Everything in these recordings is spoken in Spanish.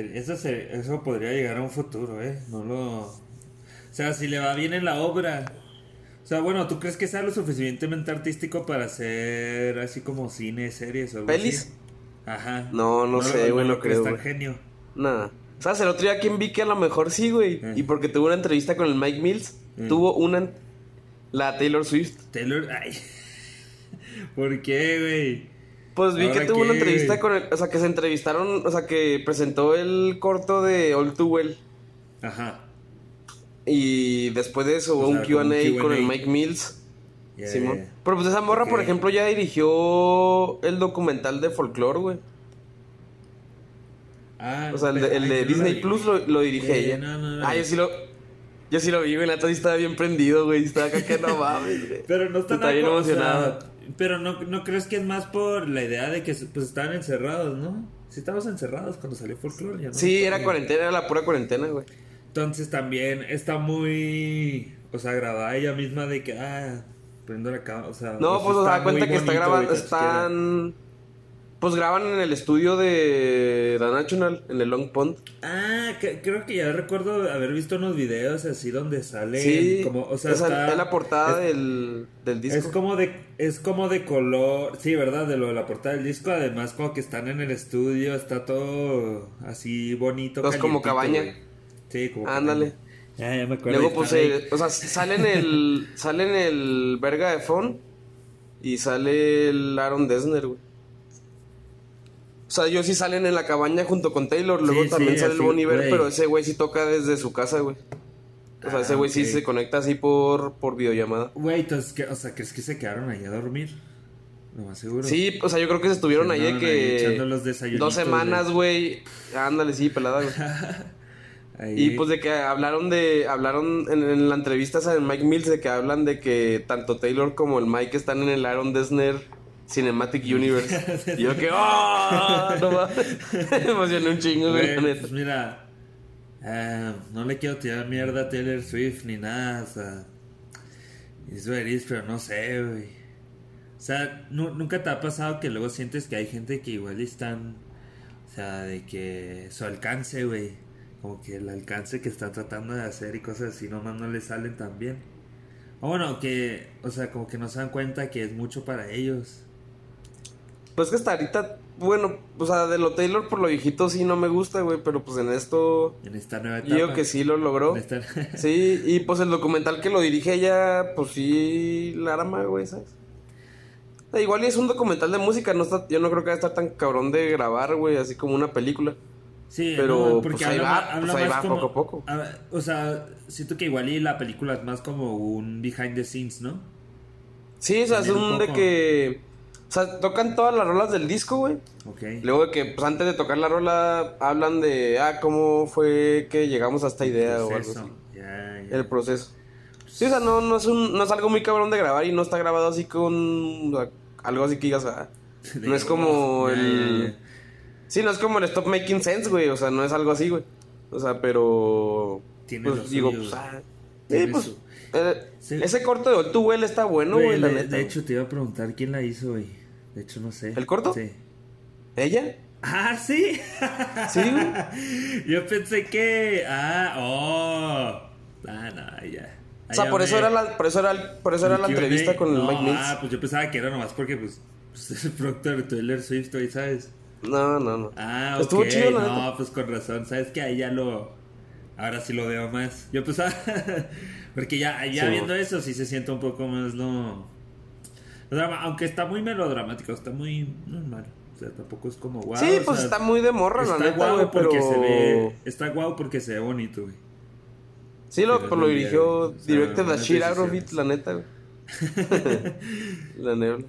Eso, se- eso podría llegar a un futuro, ¿eh? No lo... O sea, si le va bien en la obra. O sea, bueno, ¿tú crees que sea lo suficientemente artístico para hacer así como cine, series o algo ¿Pelis? así? Ajá. No, no sé, güey, no creo, tan genio. Nada. ¿Sabes? El otro día quien vi que a lo mejor sí, güey. Eh. Y porque tuvo una entrevista con el Mike Mills. Mm. Tuvo una. La Taylor Swift. Taylor... Ay. ¿Por qué, güey? Pues vi ¿Ahora que tuvo qué, una entrevista con el. O sea, que se entrevistaron. O sea, que presentó el corto de All Too Well. Ajá. Y después de eso hubo un QA con el. Mike Mills. Simón. ya. Pero pues esa morra, por ejemplo, ya dirigió el documental de folklore, güey. Ah, O sea, el de, el de no la Disney. Plus lo, lo dirige Eh, ella. no, no, no. Ah, yo sí lo. Yo sí lo vi, güey. Sí estaba bien prendido, güey. Estaba acá que no mames, güey. Pero no está Está bien nada sea, emocionado. Pero no, no crees que es más por la idea de que pues estaban encerrados, ¿no? Si estábamos encerrados cuando salió Folklore, ya no. Sí, era cuarentena, era la pura cuarentena, güey. Entonces también está muy. O sea, grabada ella misma de que, ah, prendo la cámara. O sea, No, pues se da cuenta que está grabando. Están. Pues graban en el estudio de The National, en el Long Pond. Ah, que- creo que ya recuerdo haber visto unos videos así donde sale. Sí, como, o sea, está- es la portada es- del, del disco. Es como de es como de color, sí, ¿verdad? De lo de la portada del disco, además como que están en el estudio, está todo así bonito. Pues como cabaña. Sí, como Ándale. cabaña. Ya, ya me acuerdo. Luego, pues, eh, o sea, sale en el. sale en el Verga de Fon. Y sale el Aaron Dessner, güey. O sea, ellos sí salen en la cabaña junto con Taylor. Luego Sí, también sí, sale el Bon Iver, pero ese güey sí toca desde su casa, güey. O sea, Ah, ese güey sí se conecta así por, por videollamada. Güey, entonces, ¿qué? o sea, ¿crees que se quedaron ahí a dormir? Lo más seguro. Sí, o sea, yo creo que se estuvieron ahí de que. los dos semanas, güey. Ándale, sí, pelada, güey. Ahí. Y pues de que hablaron de. Hablaron en, en la entrevista de Mike Mills de que hablan de que tanto Taylor como el Mike están en el Aaron Dessner Cinematic Universe. y yo que. ¡Oh! No. Me emocioné un chingo, güey, pues mira, ah, no le quiero tirar mierda a Taylor Swift ni nada, o sea, es veris, pero no sé, güey. O sea, nu- nunca te ha pasado que luego sientes que hay gente que igual están, o sea, de que su alcance, güey, como que el alcance que están tratando de hacer y cosas así nomás no le salen tan bien. O bueno, que, o sea, como que no se dan cuenta que es mucho para ellos. Pues que hasta ahorita. Bueno, o sea, de lo Taylor por lo viejito sí no me gusta, güey. Pero pues en esto. En esta nueva etapa. Digo que sí lo logró. Esta- Sí, y pues el documental que lo dirige ella, pues sí, la arma, güey, ¿sabes? Igual y es un documental de música, no está, yo no creo que va a estar tan cabrón de grabar, güey, así como una película. Sí, Pero, no, porque pues, ahí va, pues, ahí como- poco a poco. a- o sea, siento que igual y la película es más como un behind the scenes, ¿no? Sí, o sea, es un un de que... O sea, tocan todas las rolas del disco, güey. Ok. Luego de que, pues antes de tocar la rola, hablan de, ah, cómo fue que llegamos a esta idea o algo así. Ya, ya. El proceso. Sí, o sea, no, no, es un, no es algo muy cabrón de grabar y no está grabado así con o sea, algo así que digas, ah, De- no es como el... Sí, no es como el Stop Making Sense, güey. O sea, no es algo así, güey. O sea, pero. Tiene pues digo, pues. Ah, sí, pues. su- eh, Sí. Ese corto de All Too Well está bueno, Güey, la de, neta. de hecho, te iba a preguntar quién la hizo, güey. De hecho, no sé. ¿El corto? Sí. ¿Ella? Ah, sí. Sí, güey. Yo pensé que. Ah, oh. Ah, no, ya. O sea, por eso era la, por eso era, el- por eso era la entrevista con el No, Mike Mills. Ah, pues yo pensaba que era nomás porque, pues, pues es el productor de Taylor Swift, güey, ¿sabes? No, no, no. Ah, Estuvo ok, chido, la No, neta. pues con razón, ¿sabes que Ahí ya lo... Ahora sí lo veo más. Yo pensaba... porque ya, ya Sí, viendo eso sí se siente un poco más lo... lo drama, aunque está muy melodramático, está muy normal. O sea, tampoco es como guau. sí, pues sea, está muy de morra, la neta, guau pero. porque se ve... Está guau porque se ve bonito, güey. Sí, lo, pero lo dirigió bien, o sea, Directed the buenas shit out of decisiones. it, la neta, güey. la nebla.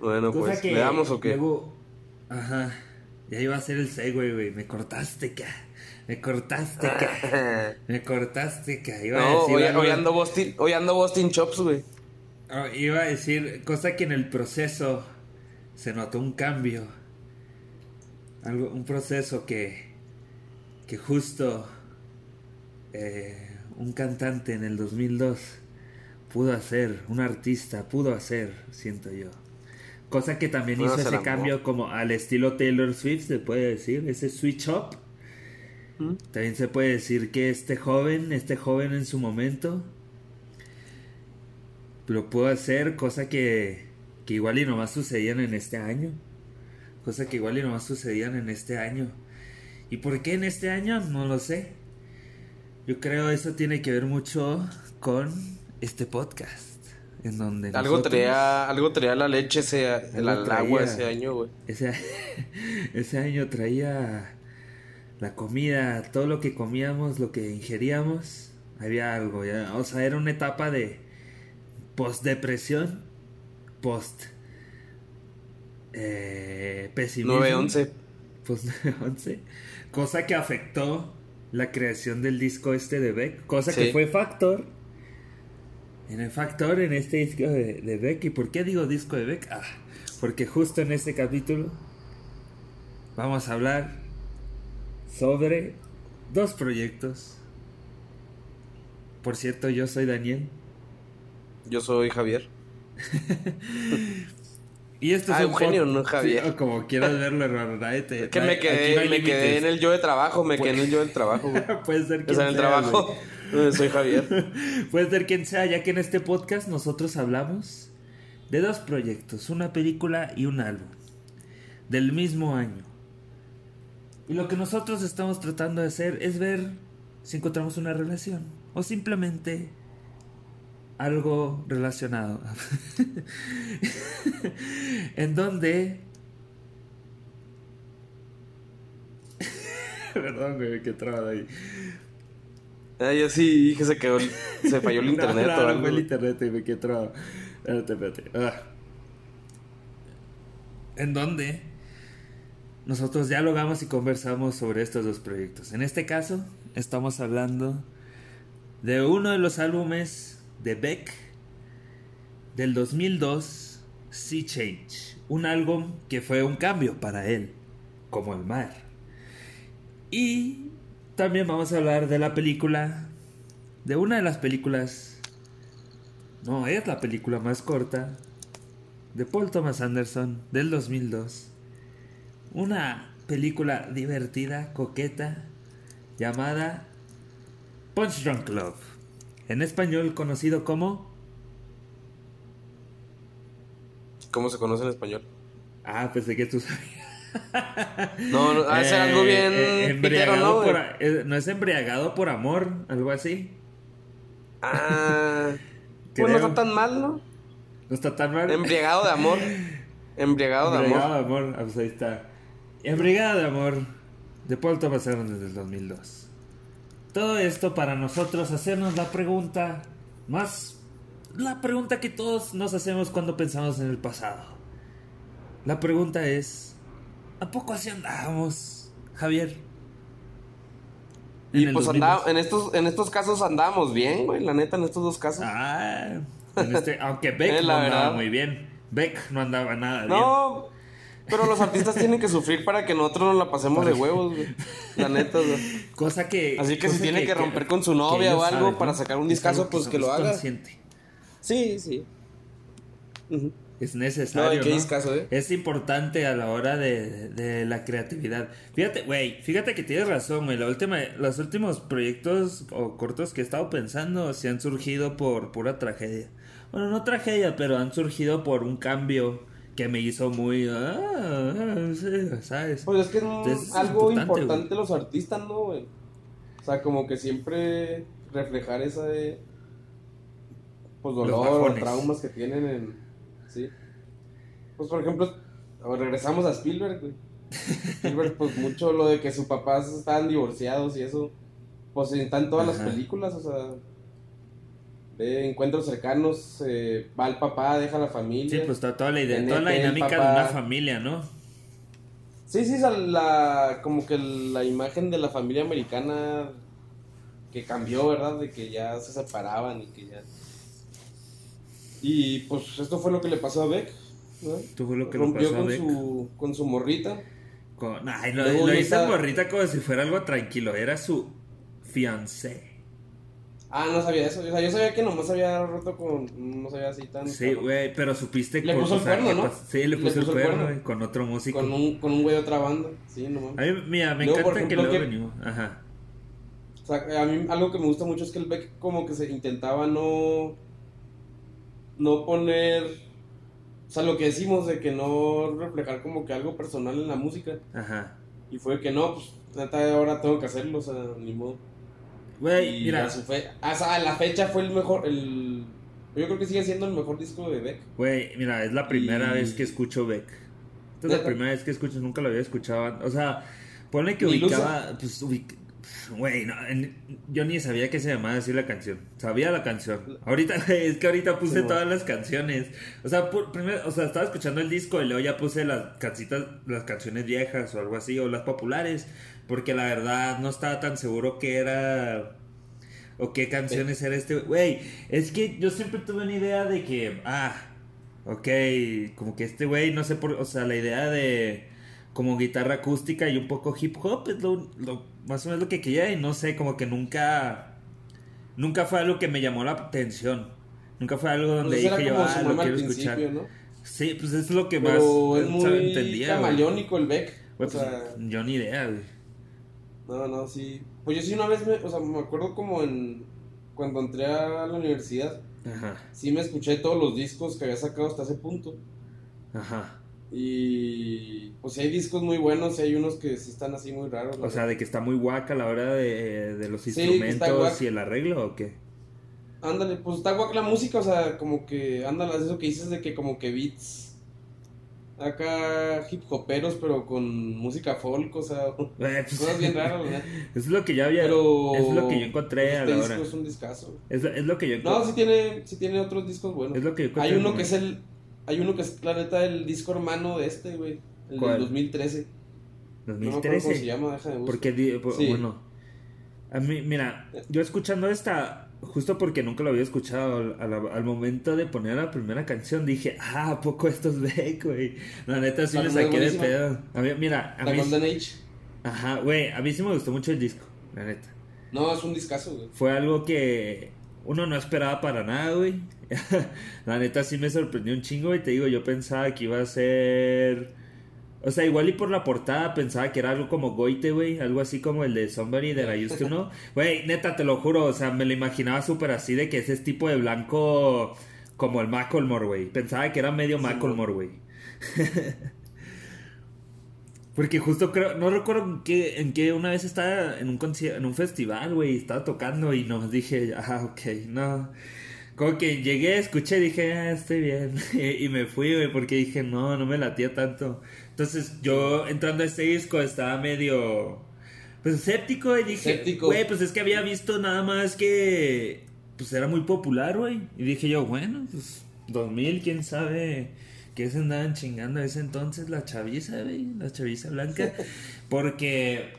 Bueno, Cosa pues, ¿le damos o qué? luego- Ajá. Ya iba a ser el segue, güey. Me cortaste, ca. Me cortaste, ca. Me cortaste, ca. Iba a decir hoy, algo- hoy ando Boston, hoy ando Boston Chops, güey. Oh, iba a decir, cosa que en el proceso se notó un cambio. Algo, un proceso que, que justo eh, un cantante en el 2002 pudo hacer, un artista pudo hacer, siento yo. Cosa que también Pudo hizo ese amor. cambio como al estilo Taylor Swift, se puede decir, ese switch up. ¿Mm? También se puede decir que este joven, este joven en su momento, lo pudo hacer, cosa que, que igual y nomás sucedían en este año. Cosa que igual y nomás sucedían en este año. ¿Y por qué en este año? No lo sé. Yo creo eso tiene que ver mucho con este podcast. En donde Algo nosotros- traía, algo traía la leche ese, el, agua ese año, güey. Ese, ese año traía la comida, todo lo que comíamos, lo que ingeríamos, había algo, ya, o sea, era una etapa de post-depresión, post eh, pesimismo, 9-11. post 11, cosa que afectó la creación del disco este de Beck, cosa que fue factor en el factor en este disco de, de Beck. ¿Y por qué digo disco de Beck? Ah, porque justo en este capítulo vamos a hablar sobre dos proyectos. Por cierto, yo soy Daniel. Yo soy Javier. Y esto Ah, es un Eugenio, pod- no Javier. Sí, o como quieras verlo, hermano. te- Es que me quedé, no me quedé en el yo de trabajo, me quedé en el yo del trabajo. Puede ser O quien sea, en el trabajo. eh, Soy Javier. Puede ser quien sea, ya que en este podcast nosotros hablamos de dos proyectos, una película y un álbum, del mismo año. Y lo que nosotros estamos tratando de hacer es ver si encontramos una relación o simplemente algo relacionado. en donde... Perdón, güey, qué traba ahí. Ah, yo sí dije se quedó, se falló el internet No, o algo. el internet y me quedé trabado. Espérate, espérate. Ah. En donde nosotros dialogamos y conversamos sobre estos dos proyectos. En este caso, estamos hablando de uno de los álbumes de Beck del 2002, Sea Change. Un álbum que fue un cambio para él, como el mar. Y también vamos a hablar de la película, de una de las películas, no, es la película más corta, de Paul Thomas Anderson del 2002. Una película divertida, coqueta, llamada Punch Drunk Love. En español conocido como... ¿Cómo se conoce en español? Ah, pensé que tú sabías. No, no, hace Eh, algo bien eh, pitero, embriagado ¿no? por eh, ¿No es embriagado por amor? ¿Algo así? Ah, pues no está tan mal, ¿no? ¿No está tan mal? Embriagado de amor. Embriagado de Embriagado amor. de amor. Ah, pues ahí está. Embriagado de amor de Paul Thomas desde el 2002. Todo esto para nosotros hacernos la pregunta más... La pregunta que todos nos hacemos cuando pensamos en el pasado. La pregunta es... ¿A poco así andábamos, Javier? Y En pues 2002. andaba, en estos, en estos casos andábamos bien, güey, la neta, en estos dos casos. Ah, en este- aunque Beck no andaba verdad. muy bien. Beck no andaba nada bien. no, pero los artistas tienen que sufrir para que nosotros nos la pasemos de huevos, güey. La neta, güey. Cosa que. Así que si tiene que romper con su novia o algo saben, para ¿no? sacar un discazo, pues que lo haga. consciente. Sí, sí. Es No, necesario. ¿y qué ¿no? discazo, eh? Es importante a la hora de, de la creatividad. Fíjate, güey, fíjate que tienes razón, güey. La última, los últimos proyectos o cortos que he estado pensando se han surgido por pura tragedia. Bueno, no tragedia, pero han surgido por un cambio que me hizo muy. Ah, ¿sabes? Pues es que es un- Entonces, es algo importante, importante, los artistas, ¿no, güey? O sea, como que siempre reflejar esa de. Pues dolor traumas que tienen en. Sí. Pues por ejemplo, regresamos a Spielberg, güey. Spielberg, pues mucho lo de que sus papás estaban divorciados y eso. Pues está en todas Ajá. las películas, o sea. De encuentros cercanos, eh, va el papá, deja la familia. Sí, pues está toda la idea, toda la dinámica papá- de una familia, ¿no? Sí, sí, la, como que la imagen de la familia americana que cambió, ¿verdad? De que ya se separaban y que ya... Y pues esto fue lo que le pasó a Beck, ¿no? Esto fue lo que le Rompió pasó a con Beck. su, con su morrita. Con, ay, lo, lo hizo morrita como si fuera algo tranquilo. Era su fiancé. Ah, no sabía eso. O sea, yo sabía que nomás había roto con. No sabía así tan. Sí, güey, pero supiste Le con- puso el o sea, cuerno, ¿no? pas- Sí, le Le puso, el el cuerno, güey, con otro músico. Con un, con un güey de otra banda. Sí, no mames. A mí, mira, me Luego, encanta que ejemplo, luego que- venimos. Ajá. O sea, a mí algo que me gusta mucho es que el Beck como que se intentaba no. No poner. O sea, lo que decimos de que no reflejar como que algo personal en la música. Ajá. Y fue que no, pues, neta, ahora tengo que hacerlo, o sea, ni modo. Güey, Y mira, a, su fe- o sea, a la fecha fue el mejor, el... Yo creo que sigue siendo el mejor disco de Beck. güey, mira, es la primera Y- vez que escucho Beck. Esta es la primera vez que escucho, nunca lo había escuchado. O sea, pone que ¿Ni ubicaba, pues, ubic- Güey, no, en- yo ni sabía que se llamaba así la canción. Sabía la canción. Ahorita, es que ahorita puse Sí, todas las canciones. O sea, por- primero, o sea, estaba escuchando el disco y luego ya puse las cancitas, las canciones viejas o algo así, o las populares. Porque la verdad no estaba tan seguro que era. O qué canciones era este. Güey, es que yo siempre tuve una idea de que. Ah, ok, como que este güey, no sé por. O sea, la idea de. Como guitarra acústica y un poco hip hop es lo, lo- más o menos lo que quería y no sé, como que nunca. Nunca fue algo que me llamó la atención. Nunca fue algo donde Pues era dije yo, ah, lo quiero escuchar. Sí, pues es lo que más es muy entendía, camaleónico el Beck. Pues, sea, yo ni idea, güey. No, no, sí. Pues yo sí una vez, me, o sea, me acuerdo como en... Cuando entré a la universidad, Ajá, sí me escuché todos los discos que había sacado hasta ese punto. ajá. Y pues hay discos muy buenos y hay unos que sí están así muy raros. O sea, de que está muy guaca a la hora de, de los Sí, instrumentos y el arreglo o qué. Ándale, pues está guac la música, o sea, como que, ándale, eso que dices de que como que beats acá hip hoperos, pero con música folk, o sea, Güey, pues, cosas bien raras, ¿verdad? es lo que yo había. Pero es lo que yo encontré a este la disco hora. es un discazo. Es, es lo que yo No, sí tiene, sí tiene otros discos buenos. Es lo que yo encontré Hay uno que es el, hay uno que es la neta el disco hermano de este, güey, el ¿Cuál? del 2013. No me cómo se 2013. llama, deja de buscar. porque, Sí. bueno. A mí, mira, yo escuchando esta, justo porque nunca lo había escuchado, al, al- al momento de poner la primera canción, dije, ah, ¿a poco esto es Beck, güey? La neta sí primera saqué de pedo. A mí, mira, a La mí. Golden Age. Ajá, güey, a mí sí me gustó mucho el disco, la neta. No, es un discazo, güey. Fue algo que uno no esperaba para nada, güey. La neta sí me sorprendió un chingo, y te digo, yo pensaba que iba a ser... O sea, igual y por la portada pensaba que era algo como Goite, güey. Algo así como el de Somebody That I Used To Know. Güey, neta, te lo juro. O sea, me lo imaginaba súper así de que ese es tipo de blanco como el Macklemore, güey. Pensaba que era medio Sí, Macklemore, güey. Porque justo creo, no recuerdo en qué, en qué una vez estaba en un en un festival, güey, estaba tocando y nos dije, ah, ok, no. Como que llegué, escuché y dije, ah, estoy bien. y me fui, güey, porque dije, no, no me latía tanto. Entonces yo entrando a este disco estaba medio, pues escéptico y dije, Escéptico. güey, pues es que había visto nada más que, pues era muy popular, güey. Y dije yo, bueno, pues 2000, quién sabe qué se andaban chingando a ese entonces la chaviza, güey, la chaviza blanca. Porque,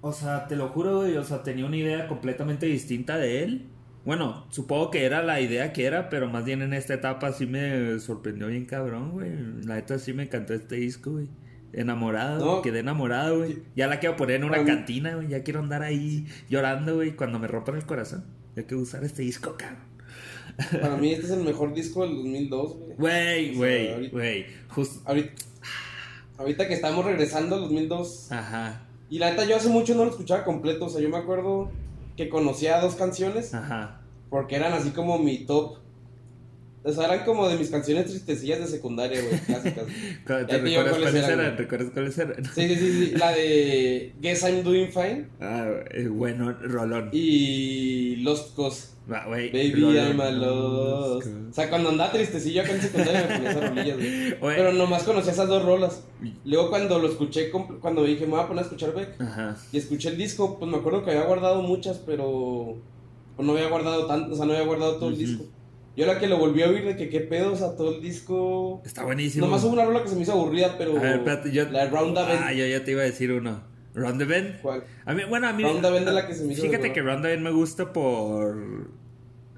o sea, te lo juro, güey, o sea, tenía una idea completamente distinta de él. Bueno, supongo que era la idea que era, pero más bien en esta etapa sí me sorprendió bien cabrón, güey. La neta sí me encantó este disco, güey. Enamorado, No. quedé enamorado, güey. Ya la quiero poner en una cantina, güey. Ya quiero andar ahí llorando, güey, cuando me rompan el corazón. Ya quiero usar este disco, cabrón. Para mí este es el mejor disco del 2002, güey. Güey, O sea, güey, güey. Justo. Ahorita, ahorita que estamos regresando al 2002. Ajá, Y la neta, yo hace mucho no lo escuchaba completo. O sea, yo me acuerdo que conocía dos canciones ajá. porque eran así como mi top. O sea, eran como de mis canciones tristecillas de secundaria, güey, clásicas. ¿Te recuerdas cuáles eran. ¿Recuerdas cuáles eran? Sí, sí, sí, sí. La de Guess I'm Doing Fine Ah, eh, bueno, Rolón. y Lost Cause. Ah, güey, Baby, Rolón. I'm a lost. O sea, cuando andaba tristecillo acá en secundaria me ponía esas rolillas, güey. Pero nomás conocía esas dos rolas. Luego cuando lo escuché, cuando dije, me voy a poner a escuchar Beck. Ajá. Y escuché el disco, pues me acuerdo que había guardado muchas, pero pues, no había guardado tanto, o sea, no había guardado todo el disco. Y ahora que lo volví a oír de que qué pedo, o sea, todo el disco... Está buenísimo. Nomás hubo una rola que se me hizo aburrida, pero... A ver, espérate, yo. La de Round the Bend. Ah, yo ya te iba a decir uno. Round the Bend. ¿Cuál? A mí, bueno, a mí. Round the Bend es la que se me hizo Fíjate que Round the Bend me gusta por.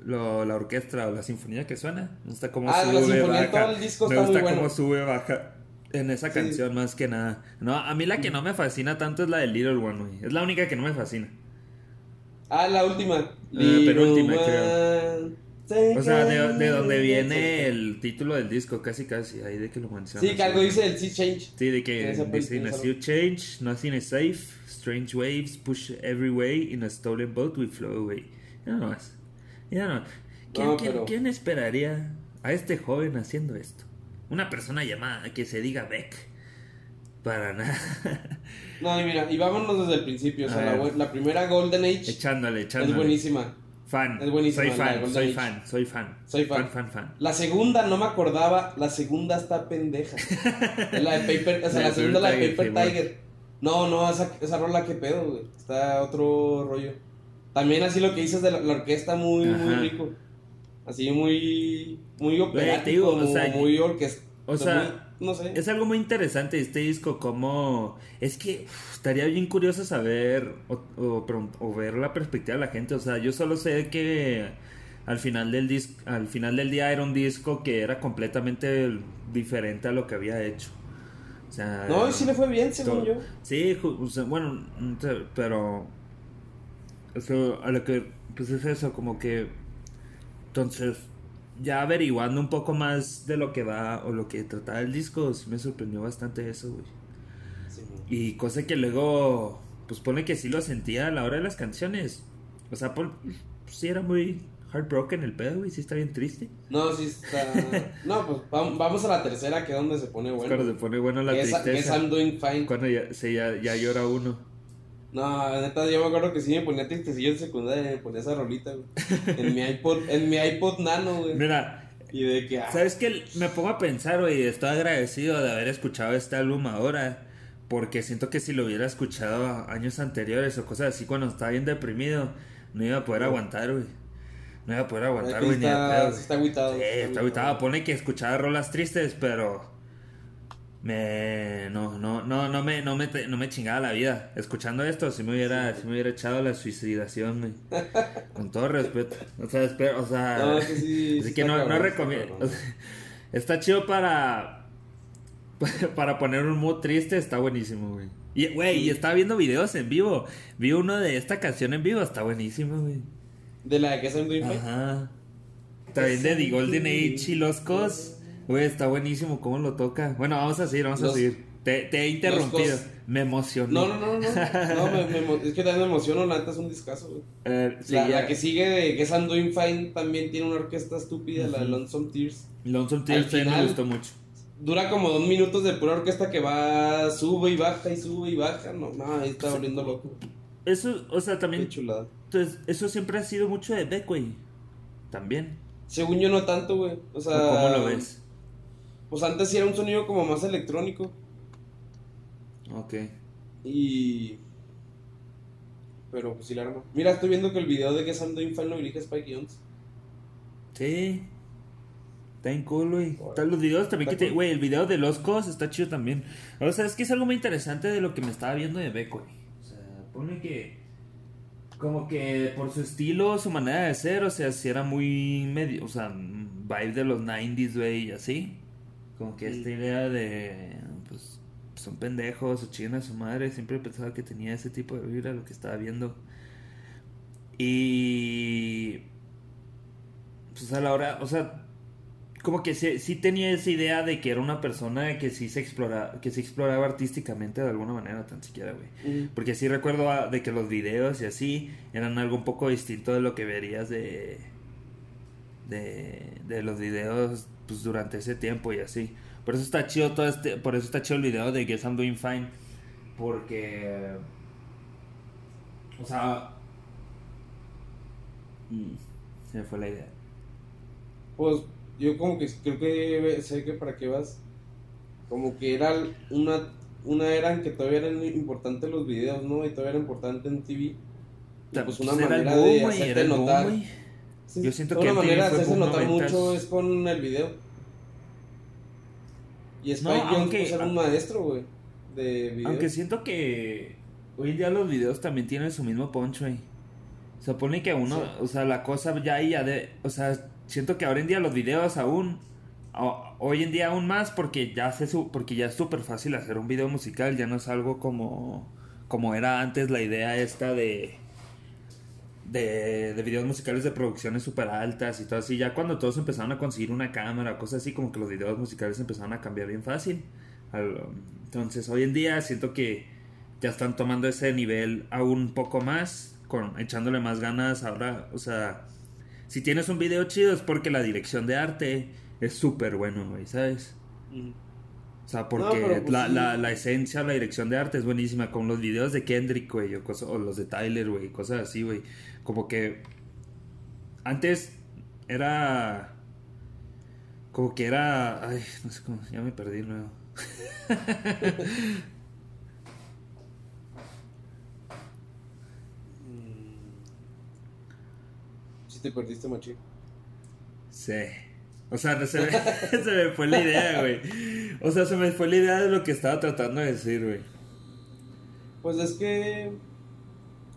Lo, la orquesta o la sinfonía que suena. Me gusta cómo Ah, la sube, sinfonía en baja. todo el disco me está gusta muy cómo bueno. sube, baja. En esa Sí. canción, más que nada. No, a mí la que no me fascina tanto es la de Little One, güey. Es la única que no me fascina. Ah, la última. penúltima, Little creo. O sea, de, de donde viene el título del disco, casi casi, ahí de que lo mencionas. Sí, que algo dice el Sea Change. Sí, de que dice, in a sea change, nothing is safe, strange waves push every way, in a stolen boat we flow away. Ya no más. Ya no. ¿Quién, No, quién- pero- quién esperaría a este joven haciendo esto? Una persona llamada que se diga Beck. Para nada. No, y mira, y vámonos desde el principio. O sea, la, la primera Golden Age echándole, es echándole. buenísima. Fan. Es buenísima Soy fan, soy Age. fan, soy fan. Soy fan. Fan, fan, fan. La segunda no me acordaba, la segunda está pendeja. Es la de Paper, o sea, La la segunda la de Paper Tiger, Tiger. No, no, esa, esa rola que pedo, güey. Está otro rollo. También así lo que dices de la, la orquesta muy, muy rico. Así muy, muy te operático, digo, o muy, sea, muy orquesta. o sea, no sé. Es algo muy interesante este disco, como... Es que uf, estaría bien curioso saber o, o ver la perspectiva de la gente. O sea, yo solo sé que al final del dis al final del día era un disco que era completamente diferente a lo que había hecho. O sea, No, sí le fue bien, según yo. Sí, bueno, pero eso a lo que pues es eso como que entonces ya averiguando un poco más de lo que va o lo que trataba el disco, sí me sorprendió bastante eso, güey. Sí. Y cosa que luego pues pone que sí lo sentía a la hora de las canciones. O sea, pues, sí era muy heartbroken el pedo, güey, sí está bien triste. No, sí está. No, pues vam- vamos a la tercera, que es donde se pone Es bueno. cuando se pone bueno la que, es, que es tristeza. I'm Doing Fine. Cuando ya, se, ya, ya llora uno. No, neta, yo me acuerdo que sí me ponía tristecillo en secundaria, me ponía esa rolita, güey. En mi iPod, en mi iPod Nano, güey. Mira, Y de que, ah, ¿Sabes qué? Me pongo a pensar, güey, estoy agradecido de haber escuchado este álbum ahora. Porque siento que si lo hubiera escuchado años anteriores o cosas así cuando estaba bien deprimido, no iba a poder aguantar, güey. No iba a poder aguantar, güey, ni de está, pedo, güey. está agüitado. Sí, está agüitado. Pone que escuchaba rolas tristes, pero me no no no no me no me no me chingaba la vida. Escuchando esto si me hubiera si me hubiera echado la suicidación, güey. Con todo respeto. O sea, espero, o sea, No, sí, sí, así sí que no, no cabrón, recomiendo. Está chido para para poner un mood triste, está buenísimo, güey. Y güey, y estaba viendo videos en vivo. Vi uno de esta canción en vivo, está buenísimo, güey. De la que es Fine. Ajá. También de The Golden Age y los Cos. Güey, está buenísimo cómo lo toca. Bueno, vamos a seguir, vamos a seguir. Te, te he interrumpido. Me emocioné. No, no, no, no. No, me, me es que también me emociono, la neta es un discazo, güey. Eh, sí, la, que sigue de que es I'm Doing Fine también tiene una orquesta estúpida, la de Lonesome Tears. Lonesome Al Tears también me gustó mucho. Dura como dos minutos de pura orquesta que va, sube y baja y sube y baja. No, no, ahí está volviendo loco. Eso, o sea, Qué también. chulada. Entonces, eso siempre ha sido mucho de Beck, güey. También. Según yo no tanto, güey. O sea, ¿O ¿Cómo lo ves? Pues antes sí era un sonido como más electrónico. Ok. Y. Pero pues sí la arma. Mira, estoy viendo que el video de que Sam Doing Fine lo dirige Spike Jones. Sí. Está bien cool, güey. Están los videos también que Está te... cool. Güey, el video de los cos está chido también. O sea, es que es algo muy interesante de lo que me estaba viendo de Beck, güey. O sea, pone que... Como que por su estilo, su manera de ser, o sea, si era muy medio... O sea, vibe de los 90s, güey, y así. Como que esta idea de... Pues son pendejos o chingan a su madre. Siempre pensaba que tenía ese tipo de vibra lo que estaba viendo. Y... Pues a la hora, o sea, como que sí, sí tenía esa idea de que era una persona que sí se exploraba, que se exploraba artísticamente de alguna manera, tan siquiera, güey. Porque sí recuerdo ah, de que los videos y así eran algo un poco distinto de lo que verías de de, de los videos pues durante ese tiempo y así. Por eso está chido todo este, por eso está chido el video de Guess I'm Doing Fine porque o sea mm, se me fue la idea. Pues yo como que creo que sé que para qué vas. Como que era una, una era en que todavía eran importantes los videos, ¿no? Y todavía era importante en TV. Y pues una Pues era el manera de hacerte boom, notar. Sí, Yo siento una que el manera de hacerse notar mucho es con el video. Y Spike No, Jones aunque- pues, era un maestro, güey, de video. Aunque siento que hoy en día los videos también tienen su mismo punch, güey. Se supone que uno, Sí. o sea, la cosa ya ahí ya de, o sea, siento que ahora en día los videos aún, Hoy en día aún más porque ya se su- porque ya es súper fácil hacer un video musical, ya no es algo como como era antes la idea esta de de, de videos musicales de producciones súper altas y todo así. Ya cuando todos empezaron a conseguir una cámara, cosas así, como que los videos musicales empezaron a cambiar bien fácil. Al- Entonces, hoy en día siento que ya están tomando ese nivel aún un poco más, con, echándole más ganas ahora. O sea, si tienes un video chido es porque la dirección de arte es súper bueno, ¿sabes? O sea, porque pues la, sí. la, la esencia, la dirección de arte es buenísima. Con los videos de Kendrick, güey, o, los de Tyler, güey, cosas así, güey. Como que antes era... Como que era... Ay, no sé cómo... Ya me perdí luego. Si te perdiste, machín. Sí. O sea, se me, se me fue la idea, güey. O sea, se me fue la idea de lo que estaba tratando de decir, güey. Pues es que.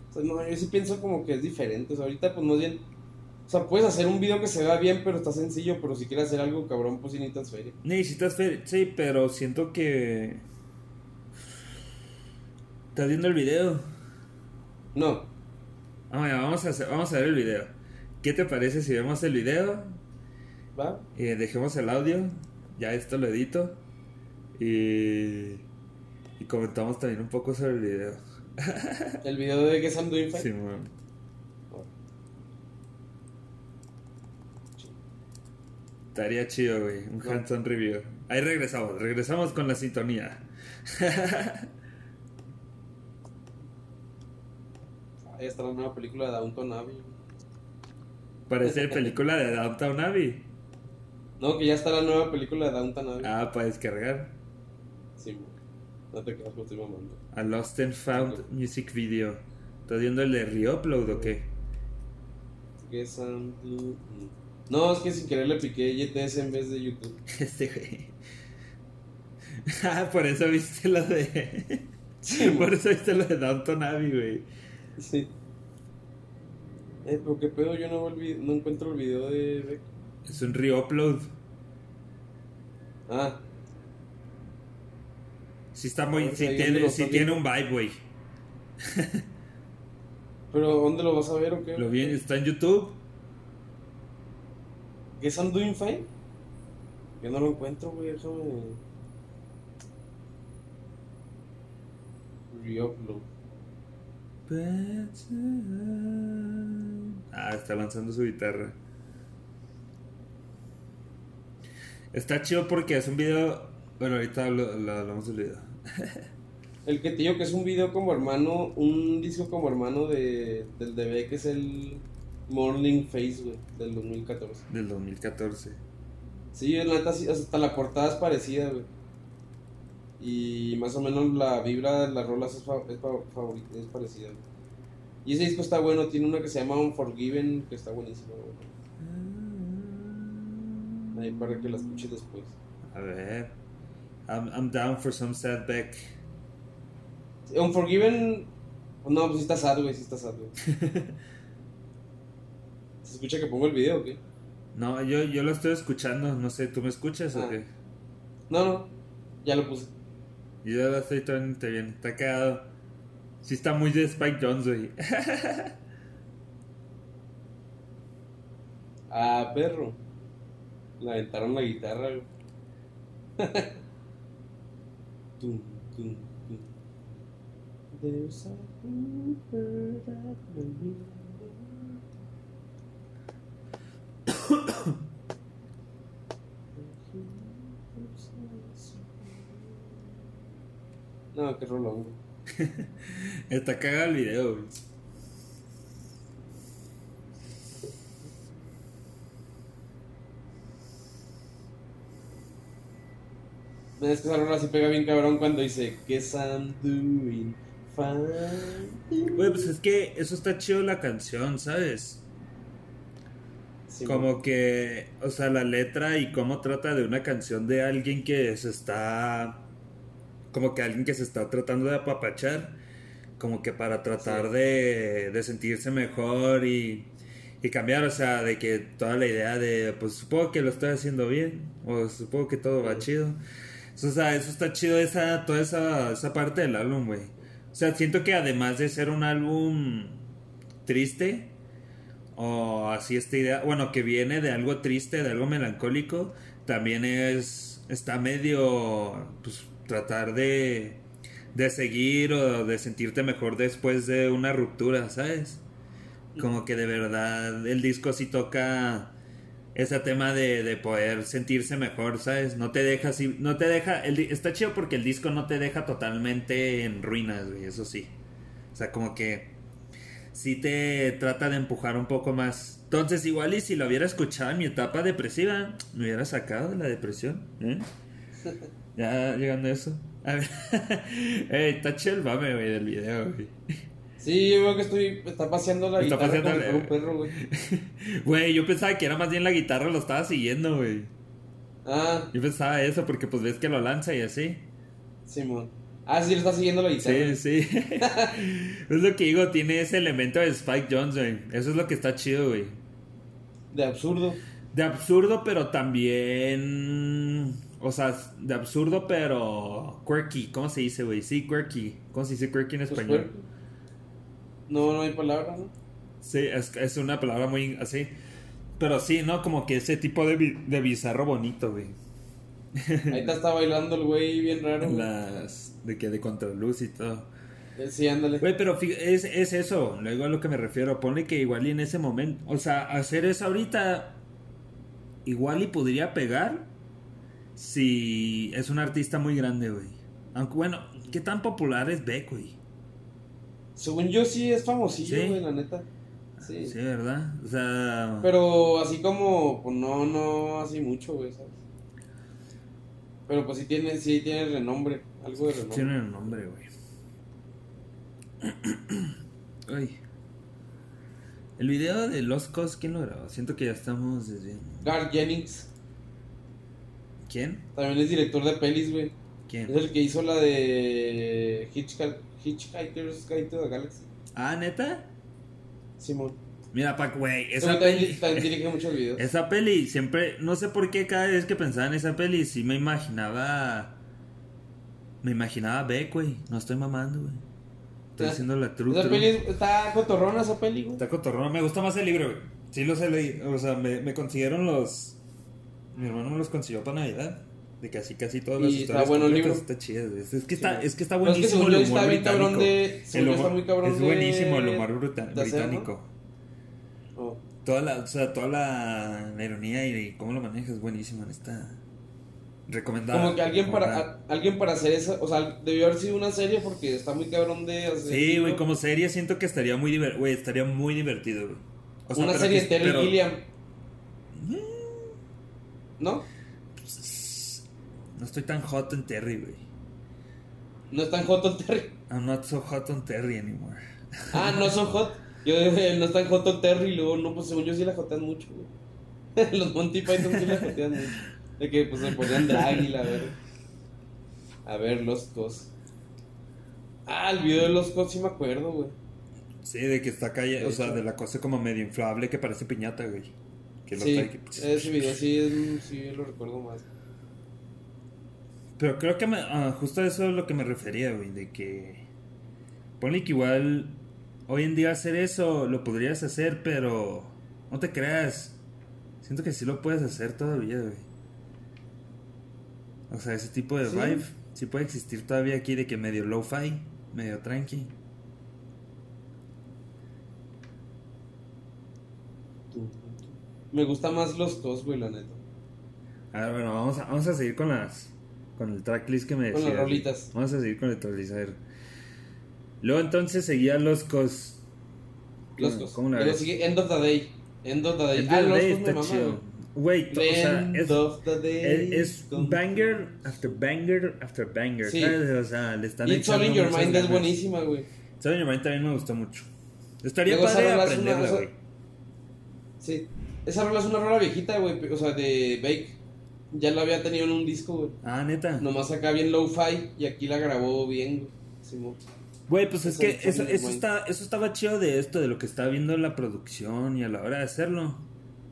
O sea, no, yo sí pienso como que es diferente. O sea, ahorita, pues más bien. O sea, puedes hacer un video que se vea bien, pero está sencillo. Pero si quieres hacer algo cabrón, pues sí necesitas feria. Necesitas fe- Sí, pero siento que... ¿Estás viendo el video? No. Ah, bueno, vamos a, hacer, vamos a ver el video. ¿Qué te parece si vemos el video? ¿Va? Dejemos el audio. Ya esto lo edito. Y... Y comentamos también un poco sobre el video. El video de Guess I'm Doing Fine. Simón. Estaría chido, güey. Un No. hands-on review. Ahí regresamos. Regresamos con la sintonía. Ahí está la nueva película de Downton Abbey. Parece película de Downtown Abbey. No, que ya está la nueva película de Downton Abbey. Ah, para descargar. Sí, no te quedas por estoy mamando. A Lost and Found Music Video. ¿Estás viendo el de Reupload o qué? Doing- No, es que sin querer le piqué YTS en vez de YouTube. Este güey. Ah, por eso viste lo de. Sí, por eso viste lo de Downton Abbey, güey. Sí. Eh, pero qué pedo, yo no, no encuentro el video de Beck. Es un reupload. Ah, Sí está muy. si Sí, tiene, sí tiene un vibe, güey. pero ¿dónde lo vas a ver o qué? Lo vi, está en YouTube. ¿Guess I'm Doing Fine? Yo no lo encuentro, güey, déjame. Reupload. Ah, está lanzando su guitarra. Está chido porque es un video. Bueno, ahorita hablo- lo- hablamos del video. El que te digo que es un video como hermano, un disco como hermano de, del de Beck es el Morning Face, güey, del 2014. Del 2014. Sí, la neta, hasta la portada es parecida, güey. Y más o menos la vibra de las rolas es, fa- es, fa- favorita, es parecida, güey. Y ese disco está bueno, tiene una que se llama Unforgiven, que está buenísima, güey. Ahí para que la escuches después. A ver. I'm, I'm down for some sad back. Unforgiven, no, pues sí está sad, güey, sí está sad, güey. ¿Se escucha que pongo el video o qué? No, yo, yo lo estoy escuchando. No sé, ¿tú me escuchas o Ah. qué? No, no, ya lo puse. Yo ya lo estoy tomando bien. Está cagado. Sí está muy de Spike Jones, güey. Ah, perro. Le aventaron la guitarra, güey. Tum, tum, tum. There's a bluebird at the window. No, qué rolón, güey. Está cagado el video, güey. Es que esa rola sí pega bien cabrón cuando dice Guess I'm doing fine. Güey, pues es que eso está chido la canción, ¿sabes? Sí, Como que, o sea, la letra y cómo trata de una canción de alguien que se está, como que alguien que se está tratando de apapachar, como que para tratar Sí. de, de sentirse mejor y, y cambiar, o sea, de que toda la idea de, pues supongo que lo estoy haciendo bien, o supongo que todo va chido. Eso, o sea, eso está chido, esa, toda esa, esa parte del álbum, güey. O sea, siento que además de ser un álbum triste, o así esta idea, bueno, que viene de algo triste, de algo melancólico, también es, está medio, pues, tratar de, de seguir o de sentirte mejor después de una ruptura, ¿sabes? Como que de verdad el disco sí toca ese tema de, de poder sentirse mejor, ¿sabes? No te deja así, no te deja, el, está chido porque el disco no te deja totalmente en ruinas, güey, eso sí. O sea, como que sí te trata de empujar un poco más. Entonces, igual y si lo hubiera escuchado en mi etapa depresiva, me hubiera sacado de la depresión, ¿eh? Ya llegando a eso. A ver, está chido el mame, güey, del video, güey. Sí, yo veo que estoy. Está paseando la Está guitarra paseando como fuera un perro, güey. Güey, yo pensaba que era más bien la guitarra, lo estaba siguiendo, güey. Ah, Yo pensaba eso porque pues ves que lo lanza y así. Simón. Ah, sí, le está siguiendo la guitarra. Sí, sí. es lo que digo, tiene ese elemento de Spike Jones, güey. Eso es lo que está chido, güey. De absurdo. De absurdo, pero también... O sea, de absurdo, pero quirky. ¿Cómo se dice, güey? Sí, quirky. ¿Cómo se dice quirky en Pues, español? pues, No, no hay palabra, ¿no? Sí, es, es una palabra muy así. Pero sí, ¿no? Como que ese tipo de, de bizarro bonito, güey. Ahí está bailando el güey bien raro. güey. Las... De que de contraluz y todo. Eh, Sí, ándale. Güey, pero es, es eso, luego a lo que me refiero. Ponle que igual y en ese momento, o sea, hacer eso ahorita, igual y podría pegar si es un artista muy grande, güey. Aunque bueno, ¿qué tan popular es Beck, güey? Según yo sí es famosillo, Sí. güey, la neta. Sí. Sí, ¿verdad? O sea... Pero así como, pues no, no así mucho, güey, ¿sabes? Pero pues sí tiene, sí tiene renombre, algo de renombre. Tiene el nombre, güey. Ay. El video de Los Cos, ¿quién lo grabó? Siento que ya estamos desviando. Garth Jennings, ¿Quién? también es director de pelis, güey. Es ¿Quién? el que hizo la de Hitchhiker, Hitchhiker's Guide to the Galaxy. Ah, ¿neta? Simón. Mira, Pac, güey, esa también, peli... también dirige muchos videos. Esa peli, siempre, no sé por qué cada vez que pensaba en esa peli, sí me imaginaba. Me imaginaba Beck, güey. No estoy mamando, güey. Estoy Ah, haciendo la true. Esa peli es- está cotorrona esa peli, güey. Está cotorrón. Me gusta más el libro, güey. Sí los he leído. O sea, me, me consiguieron los. Mi hermano me los consiguió para Navidad. De casi casi todas las Y está historias. bueno el libro. Está chido. Es que está, Sí. es que está es que buenísimo yo el humor está bien británico. de- El yo está humor- muy cabrón es de- buenísimo el humor de hacer, ¿no? británico. Oh. Toda la, o sea, toda la, la ironía y, y cómo lo manejas es buenísimo en esta recomendada. Como que alguien para, a- alguien para hacer eso, o sea, debió haber sido una serie porque está muy cabrón de hacer. Sí, güey, como serie siento que estaría muy divertido, estaría muy divertido, güey. O sea, una serie de Terry Gilliam. ¿No? No estoy tan hot en Terry, güey. No es tan hot on Terry. I'm not so hot on Terry anymore. Ah, no son hot. Yo dije, no es tan hot on Terry. Y luego, no, pues según yo sí la jotean mucho, güey. Los Monty Python sí la jotean mucho. De que pues se ponían drag y la ver. A ver, los cos. Ah, el video de los cos sí me acuerdo, güey. Sí, de que está calle, o sea, de la cosa como medio inflable que parece piñata, güey. Que lo Sí, trae que- ese video sí, es- sí lo recuerdo más. Pero creo que me, ah, justo a eso es lo que me refería, güey, de que... Ponle que igual hoy en día hacer eso lo podrías hacer, pero no te creas. Siento que sí lo puedes hacer todavía, güey. O sea, ese tipo de Sí. vibe sí puede existir todavía aquí de que medio low-fi, medio tranqui. Me gusta más los cos, güey, la neta. A ver, bueno, vamos a, vamos a seguir con las con el tracklist que me Con las decías. rolitas. Vamos a seguir con el tracklist, a ver. Luego entonces seguía los cos. Los ¿Cómo- cos. cómo la ves? End of the Day. End of the Day. El ah, Day los Day está chido. güey. O sea, End es, of the Day. es, es banger after banger after banger. Sí. ¿sabes? O sea, le están It's All in Your Mind es ganas. buenísima, güey. It's All in Your Mind también me gustó mucho. Estaría Luego padre es aprenderla, güey. Sí. Esa rola es una rola viejita, güey. O sea, de Bake. Ya la había tenido en un disco, güey. Ah, neta. Nomás acá bien low-fi y aquí la grabó bien, güey. Simón. Güey, pues es Es que eso, eso, está, eso estaba chido de esto, de lo que estaba viendo en la producción y a la hora de hacerlo.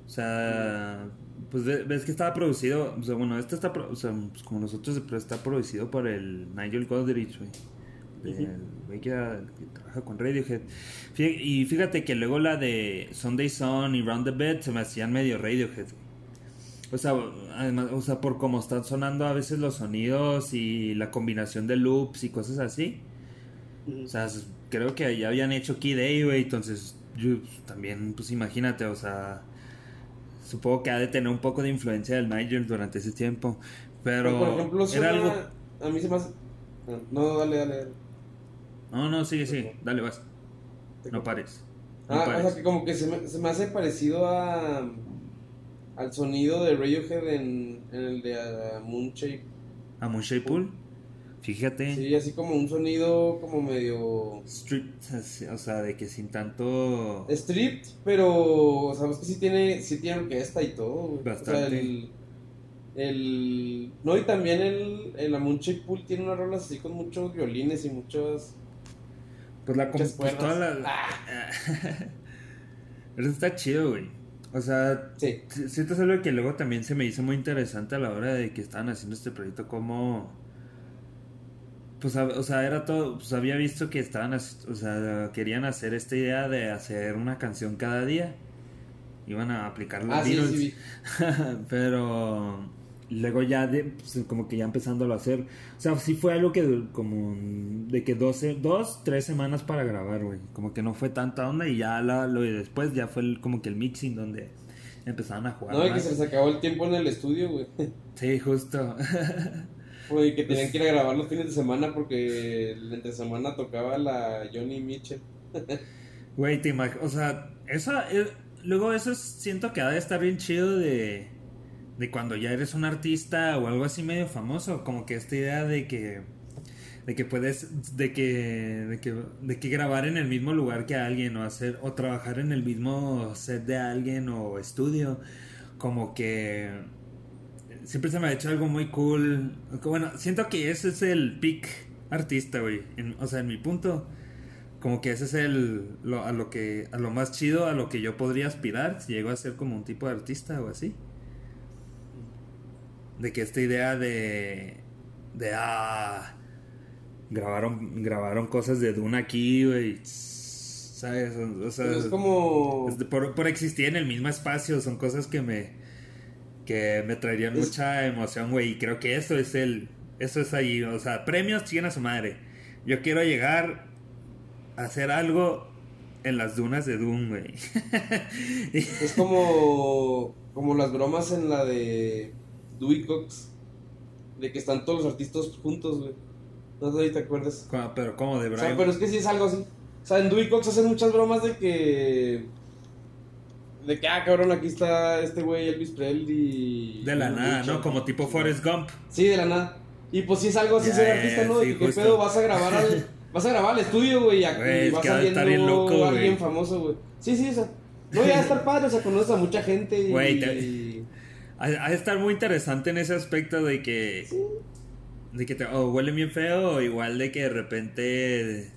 O sea, pues ve- ves que estaba producido, o sea, bueno, este está, pro- o sea, pues como nosotros, pero está producido por el Nigel Godrich, güey. El güey que, que trabaja con Radiohead. Y fíjate que luego la de Sunday Sun y Round the Bed se me hacían medio Radiohead. O sea, además, o sea, por cómo están sonando a veces los sonidos y la combinación de loops y cosas así. O sea, creo que ya habían hecho Key Day, güey. Entonces, yo pues, también, pues imagínate, o sea, supongo que ha de tener un poco de influencia del Nigel durante ese tiempo. Pero, por ejemplo, era suena- algo. A mí se me hace. No, dale, dale. dale. No, no, sigue, sigue, dale, vas. No pares. No Ah, o pares. sea que como que se me, se me hace parecido a al sonido de Radiohead en, en el de ah, Moonshape. A Moonshape Pool, fíjate. Sí, así como un sonido como medio Street, o sea, de que sin tanto. stripped, pero sabes que sí tiene sí tiene orquesta y todo. güey. O sea, Bastante. el, el no y también el el Moonshape Pool tiene unas rolas así con muchos violines y muchos Pues la muchas pues toda la- Ah, Eso está chido, güey. O sea, sí. si- siento es algo que luego también se me hizo muy interesante a la hora de que estaban haciendo este proyecto, como... Pues, o sea, era todo, pues había visto que estaban, o sea, querían hacer esta idea de hacer una canción cada día. Iban a aplicar los Ah, sí, sí, pero luego ya de, pues, como que ya empezándolo a hacer. O sea, sí fue algo que como de que 12, dos, tres semanas para grabar, güey. Como que no fue tanta onda y ya la- lo de después ya fue el- como que el mixing donde empezaron a jugar. No, y que se les acabó el tiempo en el estudio, güey. Sí, justo. Güey, que tenían que ir a grabar los fines de semana porque el entre semana tocaba la Johnny Mitchell. Güey, te imag- o sea, eso, eh, luego eso es- siento que ha de estar bien chido de, de cuando ya eres un artista o algo así medio famoso, como que esta idea de que, de que puedes, de que, de que, de que grabar en el mismo lugar que alguien o hacer, o trabajar en el mismo set de alguien o estudio, como que siempre se me ha hecho algo muy cool. Bueno, siento que ese es el peak artista, güey. En- o sea, en mi punto, como que ese es el lo, a lo que a lo más chido a lo que yo podría aspirar si llego a ser como un tipo de artista o así. De que esta idea de de ah grabaron grabaron cosas de Duna aquí, güey. ¿Sabes? O sea, Pues es como. es por, por existir en el mismo espacio, son cosas que me que me traerían Es- mucha emoción, güey, y creo que eso es el eso es ahí, o sea, premios siguen a su madre. Yo quiero llegar a hacer algo en las dunas de Doom, güey. Es como. Como las bromas en la de. Dewey Cox. De que están todos los artistas juntos, güey. No sé si te acuerdas. Como- pero como de O sea, Brian. pero es que sí es algo así. O sea, en Dewey Cox hacen muchas bromas de que. De que, ah, cabrón, aquí está este güey, Elvis Presley. de la y nada. ¿no? Como tipo Forrest Gump. Sí, de la nada. Y pues sí es algo así ser artista, ¿no? Sí, qué justo. pedo vas a grabar al. Vas a grabar al estudio, güey, y aquí Güey, es va que va a estar saliendo bien loco, alguien güey. famoso, güey. Sí, sí, o sea. No, ya estar padre, o sea, conoces a mucha gente y. Güey, te- Ha de estar muy interesante en ese aspecto de que. De que te, o huele bien feo, o igual de que de repente.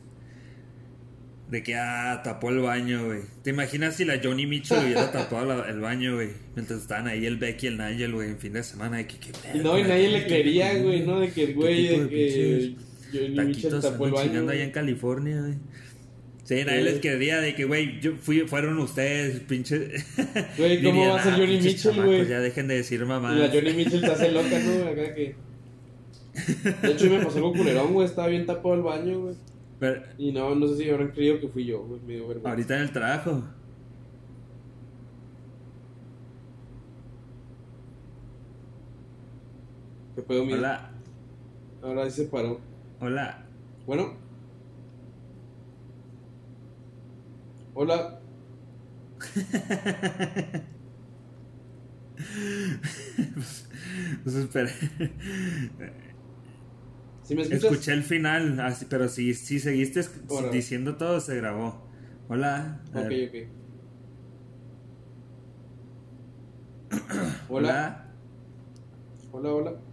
De que, ah, tapó el baño, güey. ¿Te imaginas si la Johnny Mitchell hubiera tapado la- el baño, güey? Mientras estaban ahí el Becky y el Nigel, güey, en fin de semana. De que, qué pedo no, y nadie le Mitchell, güey, ¿no? De que el ¿Qué güey, de de que. Johnny Mitchell tapó el baño. allá en California, güey. Sí, nadie Sí. les quería de que, güey, fueron ustedes, pinche. Güey, ¿cómo va a ser "Ah, Johnny Mitchell, güey? Ya dejen de decir mamá. La Johnny Mitchell se hace loca, ¿no? Acá que. De hecho, me pasó algo culerón, güey. Estaba bien tapado el baño, güey. Pero, Y no, no sé si habrán creído que fui yo, güey. Me dio vergüenza. ahorita en el trabajo. ¿Qué pedo, mira? Hola, Ahora sí se paró. hola. Bueno. Hola. Pues espera. ¿Sí me escuchas? Escuché el final, así, pero si, si seguiste diciendo todo, se grabó. Hola. a Ok, ver. ok. Hola. Hola, hola. Hola.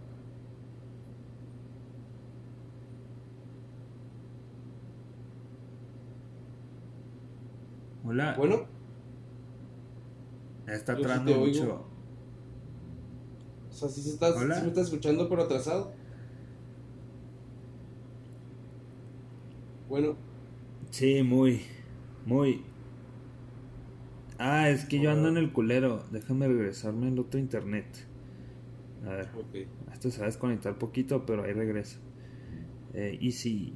Bueno, Está yo sí oigo. mucho. o sea, sí, se está, sí Hola. me estás escuchando, pero atrasado. Bueno, Sí, muy, muy. Ah, es que yo ando en el culero. Déjame regresarme al otro internet. A ver, esto se va a desconectar poquito, pero ahí regresa. Eh, easy.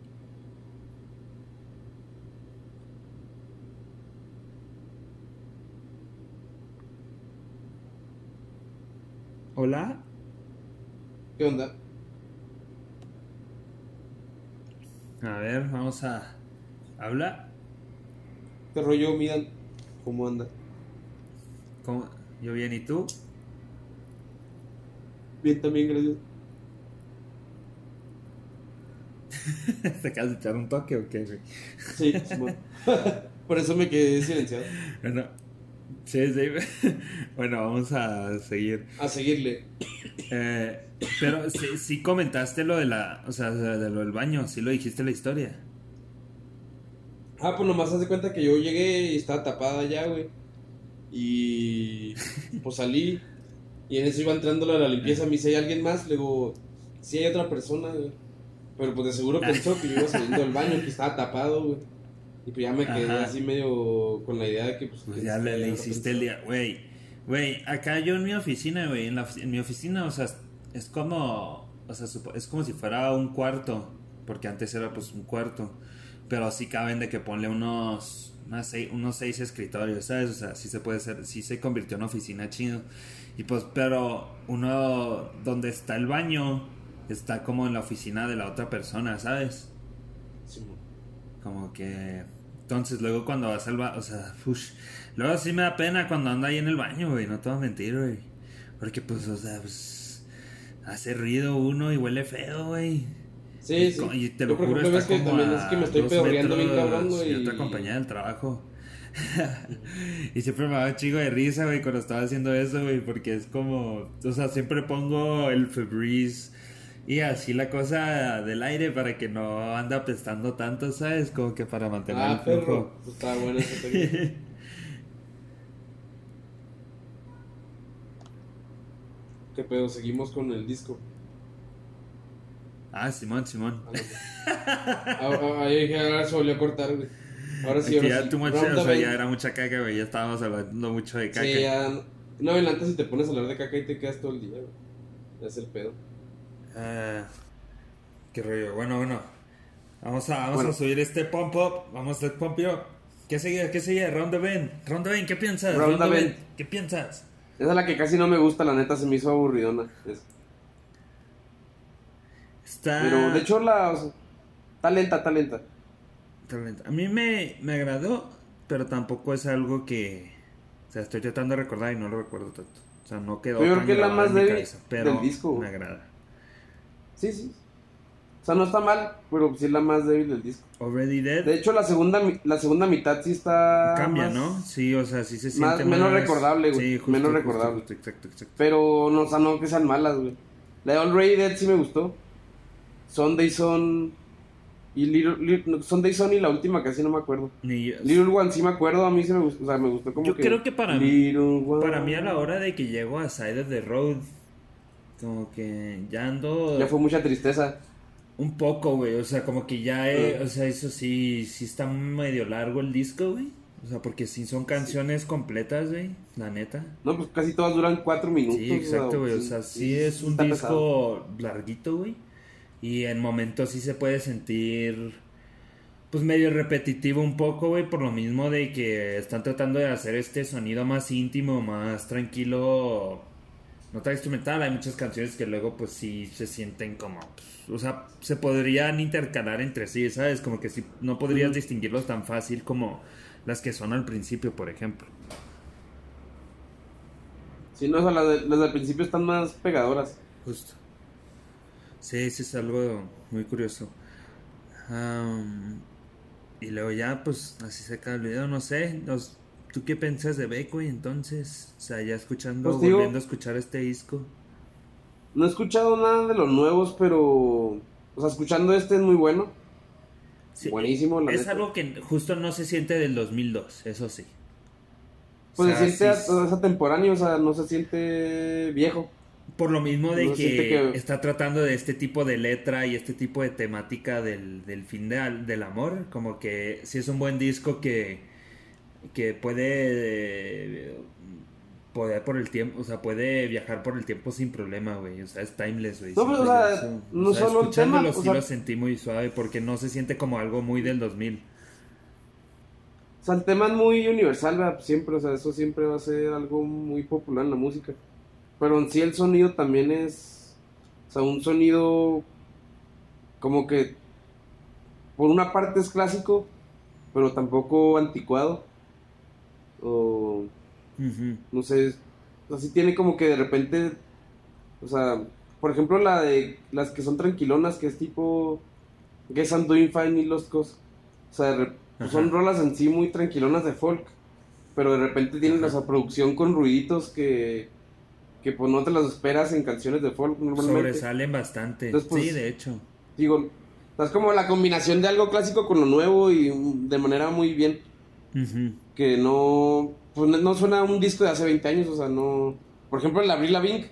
Hola. ¿Qué onda? A ver, vamos a. ¿Habla? ¿Qué rollo, Miran? ¿Cómo anda? ¿Cómo? Yo bien, ¿y tú? Bien, también, gracias. ¿Te acabas de echar un toque o qué, güey? Sí. Por eso me quedé silenciado. Bueno, sí, sí. Bueno, vamos a seguir. A seguirle. Eh, pero sí, sí comentaste lo de la, o sea, de lo del baño, sí lo dijiste la historia. Ah, pues nomás hace cuenta que yo llegué y estaba tapada ya, güey. Y pues salí. Y en eso iba entrando a la limpieza. Me dice, ¿hay alguien más? Le digo, sí hay otra persona, güey. Pero pues de seguro pensó que yo iba saliendo del baño, que estaba tapado, güey. Y pues ya me quedé Ajá. así medio con la idea de que pues... Pues que ya le, le hiciste el día, güey. Güey, acá yo en mi oficina, güey, en, la, en mi oficina, o sea, es como, o sea, es como si fuera un cuarto, porque antes era pues un cuarto, pero sí caben de que ponle unos, seis, unos seis escritorios, ¿sabes? O sea, sí se puede hacer, sí se convirtió en oficina chido. Y pues, pero uno donde está el baño está como en la oficina de la otra persona, ¿sabes? Como que. Entonces, luego cuando vas al baño, o sea, ush, luego sí me da pena cuando ando ahí en el baño, güey, no te voy a mentir, güey. Porque, pues, o sea, pues. Hace ruido uno y huele feo, güey. Sí, Y sí. Y te Yo, lo juro, está ves que como también a es que me estoy pedorreando bien cabrón, güey. Y otra compañía del trabajo. y siempre me daba chico de risa, güey, cuando estaba haciendo eso, güey, porque es como, o sea, siempre pongo el Febreze y así la cosa del aire para que no anda apestando tanto, ¿sabes? Como que para mantener Ah, el flujo. perro. Pues Está bueno técnica. ¿Qué pedo? Seguimos con el disco. ah, Simón, Simón. Ah, ah, Ahí dije, ahora se volvió a cortar, güey. Ahora sí, ahora ya, sí. much, o sea, ya era mucha caca, güey, ya estábamos hablando mucho de caca. Sí, ya. No, adelante si te pones a hablar de caca y te quedas todo el día, güey. Ya es el pedo. Ah, qué rollo. Bueno, bueno. Vamos a, vamos Bueno. a subir este pump up. Vamos a pump up. ¿Qué sigue? ¿Qué sigue? Bend. Round the bend, ¿qué piensas? Round the bend. ¿Qué piensas? Esa es la que casi no me gusta, la neta se me hizo aburridona. Es- Está. Pero de hecho, la. o sea, está lenta, está lenta. Talento. A mí me, me agradó, pero tampoco es algo que. O sea, estoy tratando de recordar y no lo recuerdo tanto. O sea, no quedó. Yo creo tan que es la más débil cabeza, pero del disco. Me agrada. Sí, sí. O sea, no está mal, pero sí es la más débil del disco. Already Dead. De hecho, la segunda, mi- la segunda mitad sí está. Cambia, más- ¿no? Sí, o sea, sí se más- siente menos recordable, güey. Sí, justo, Menos justo, recordable. justo, exacto, exacto. Pero no, o sea, no que sean malas, güey. La de Already Dead sí me gustó. Sunday Son. Y Little, Little- Sunday Son y la última casi no me acuerdo. Ni yo- Little One sí me acuerdo, a mí sí me gustó. O sea, me gustó como Yo que. creo que para mí- One. Para mí a la hora de que llego a Side of the Road, como que ya ando Ya fue mucha tristeza. un poco, güey. O sea, como que ya, he- Mm. o sea, eso sí, sí está medio largo el disco, güey. O sea, porque sí son canciones completas, güey, la neta. No, pues casi todas duran cuatro minutos. Sí, exacto, güey. O sea, sí es un disco pesado. larguito, güey. Y en momentos sí se puede sentir, pues medio repetitivo un poco, güey, por lo mismo de que están tratando de hacer este sonido más íntimo, más tranquilo. Nota instrumental, hay muchas canciones que luego pues sí se sienten como, pues, o sea, se podrían intercalar entre sí, ¿sabes? Como que sí, no podrías distinguirlos tan fácil como las que son al principio, por ejemplo. Sí, no, o sea, las, de- las del principio están más pegadoras. Justo. Sí, sí es algo muy curioso. Am, y luego ya, pues, así se acaba el video, no sé. los- ¿Tú qué piensas de Beck, güey? Entonces, o sea, ya escuchando, Pues, digo- volviendo a escuchar este disco. No he escuchado nada de los nuevos, pero. O sea, escuchando este es muy bueno. Sí, buenísimo, la es neta. algo que justo no se siente del 2002, eso sí. Pues O se sea, siente sí- es atemporáneo, o sea, no se siente viejo. Por lo mismo de No que, está tratando de este tipo de letra y este tipo de temática del, del fin de- del amor, como que sí es un buen disco que, que puede eh, poder por el tiempo, o sea, puede viajar por el tiempo sin problema, güey, o sea, es timeless, güey. No, pero, o sea, eso. no solo el escuchándolo tema, o sí sea- lo sentí muy suave porque no se siente como algo muy del 2000. O sea, el tema es muy universal, ¿verdad? Siempre, o sea, eso siempre va a ser algo muy popular en la música. Pero en sí el sonido también es, o sea, un sonido como que por una parte es clásico, pero tampoco anticuado. O no sé, así tiene como que de repente, o sea, por ejemplo la de las que son tranquilonas, que es tipo Guess I'm Doing Fine y Lost Cause. O sea, de Ajá. son rolas en sí muy tranquilonas de folk, pero de repente tienen Ajá. esa producción con ruiditos que, que pues no te las esperas en canciones de folk normalmente. Sobresalen bastante. Entonces, pues, sí, de hecho. Digo, es como la combinación de algo clásico con lo nuevo y de manera muy bien. Ujú. Que no pues no- suena a un disco de hace 20 años, o sea, no por ejemplo el Abril Lavigne,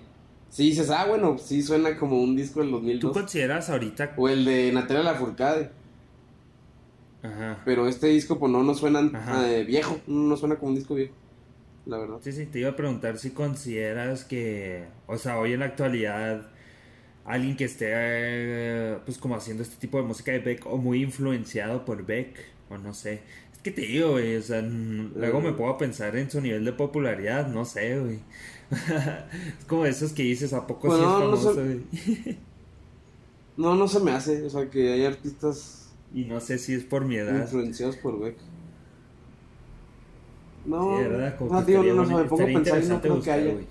si dices, ah, bueno, sí suena como un disco del ¿Tú 2002 consideras ahorita... o el de Natalia Lafourcade, Ajá. pero este disco pues no no suena eh, viejo, no suena como un disco viejo. La verdad. Sí, sí, te iba a preguntar si consideras que, o sea, hoy en la actualidad, alguien que esté, eh, pues, como haciendo este tipo de música de Beck o muy influenciado por Beck, o no sé. Que te digo, güey, o sea, n- luego me puedo pensar en su nivel de popularidad, no sé, güey. es como esos que dices, ¿a poco Pues sí no, es no famoso, güey? No, no se me hace, o sea, que hay artistas y no sé si es por mi edad. influenciados por Beck. No, Sí, ¿verdad? Como no, tío, no, me pongo a pensar y no que haya. güey.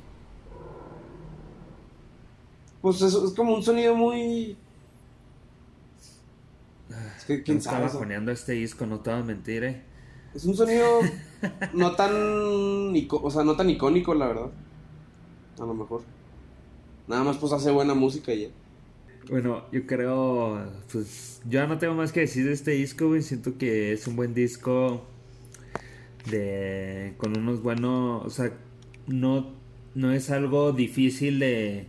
Pues es, es como un sonido muy... Es que quién sabe. estaba o sea, bajoneando este disco, no te voy a mentir, eh. Es un sonido no tan o sea, no tan icónico, la verdad. A lo mejor. Nada más pues hace buena música y ya. Bueno, yo creo, pues, yo ya no tengo más que decir de este disco, güey. Siento que es un buen disco de, con unos buenos, o sea, no, no es algo difícil de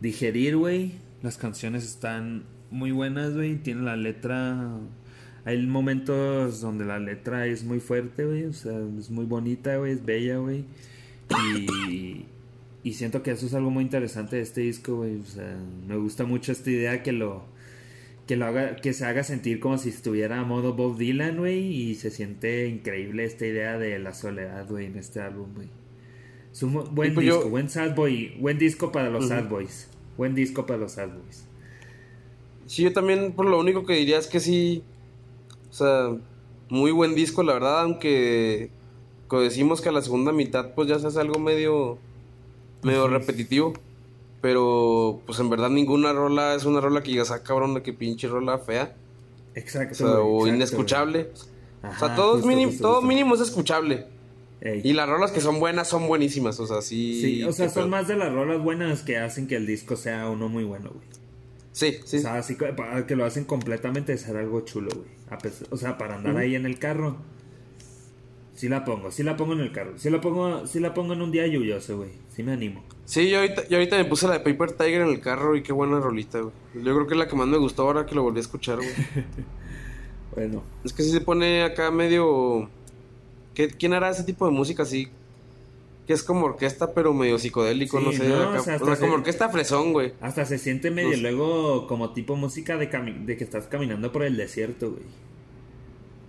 digerir, güey. Las canciones están muy buenas, güey. Tiene la letra, hay momentos donde la letra es muy fuerte, güey. O sea, es muy bonita, güey, es bella, güey. Y, y siento que eso es algo muy interesante de este disco, güey. O sea, me gusta mucho esta idea que lo que lo haga que se haga sentir como si estuviera a modo Bob Dylan, güey, y se siente increíble esta idea de la soledad, güey, en este álbum, güey. Es un bu- buen pues disco, yo- buen sad boy, buen disco para los Ujú. sad boys. Buen disco para los sad boys. Sí, yo también, por lo único que diría es que sí. O sea, muy buen disco, la verdad, aunque decimos que a la segunda mitad pues ya se hace algo medio medio repetitivo. Pero pues en verdad ninguna rola es una rola que digas, ah cabrón, que pinche rola fea. Exacto. O sea, o exacto, inescuchable. güey. O Ajá, sea, todo, justo, mínimo, justo, todo justo. mínimo es escuchable. Ey. Y las rolas que son buenas son buenísimas, o sea, sí. Sí, o sea, son más de las rolas buenas que hacen que el disco sea uno muy bueno, güey. Sí, sí. O sea, así que, lo hacen completamente de ser algo chulo, güey. O sea, para andar ahí en el carro. Sí la pongo, sí la pongo en el carro. Sí la pongo, sí la pongo en un día lluvioso, güey. Sí me animo. Sí, yo ahorita, yo ahorita me puse la de Paper Tiger en el carro y qué buena rolita, güey. Yo creo que es la que más me gustó ahora que lo volví a escuchar, güey. Bueno, es que sí se pone acá medio... ¿Qué- ¿Quién hará ese tipo de música así? Que es como orquesta, pero medio psicodélico, Sí, no sé. no, acá- o sea, o hasta sea, se- como orquesta fresón, güey. hasta se siente medio No sé. luego como tipo música de, que estás caminando por el desierto, güey.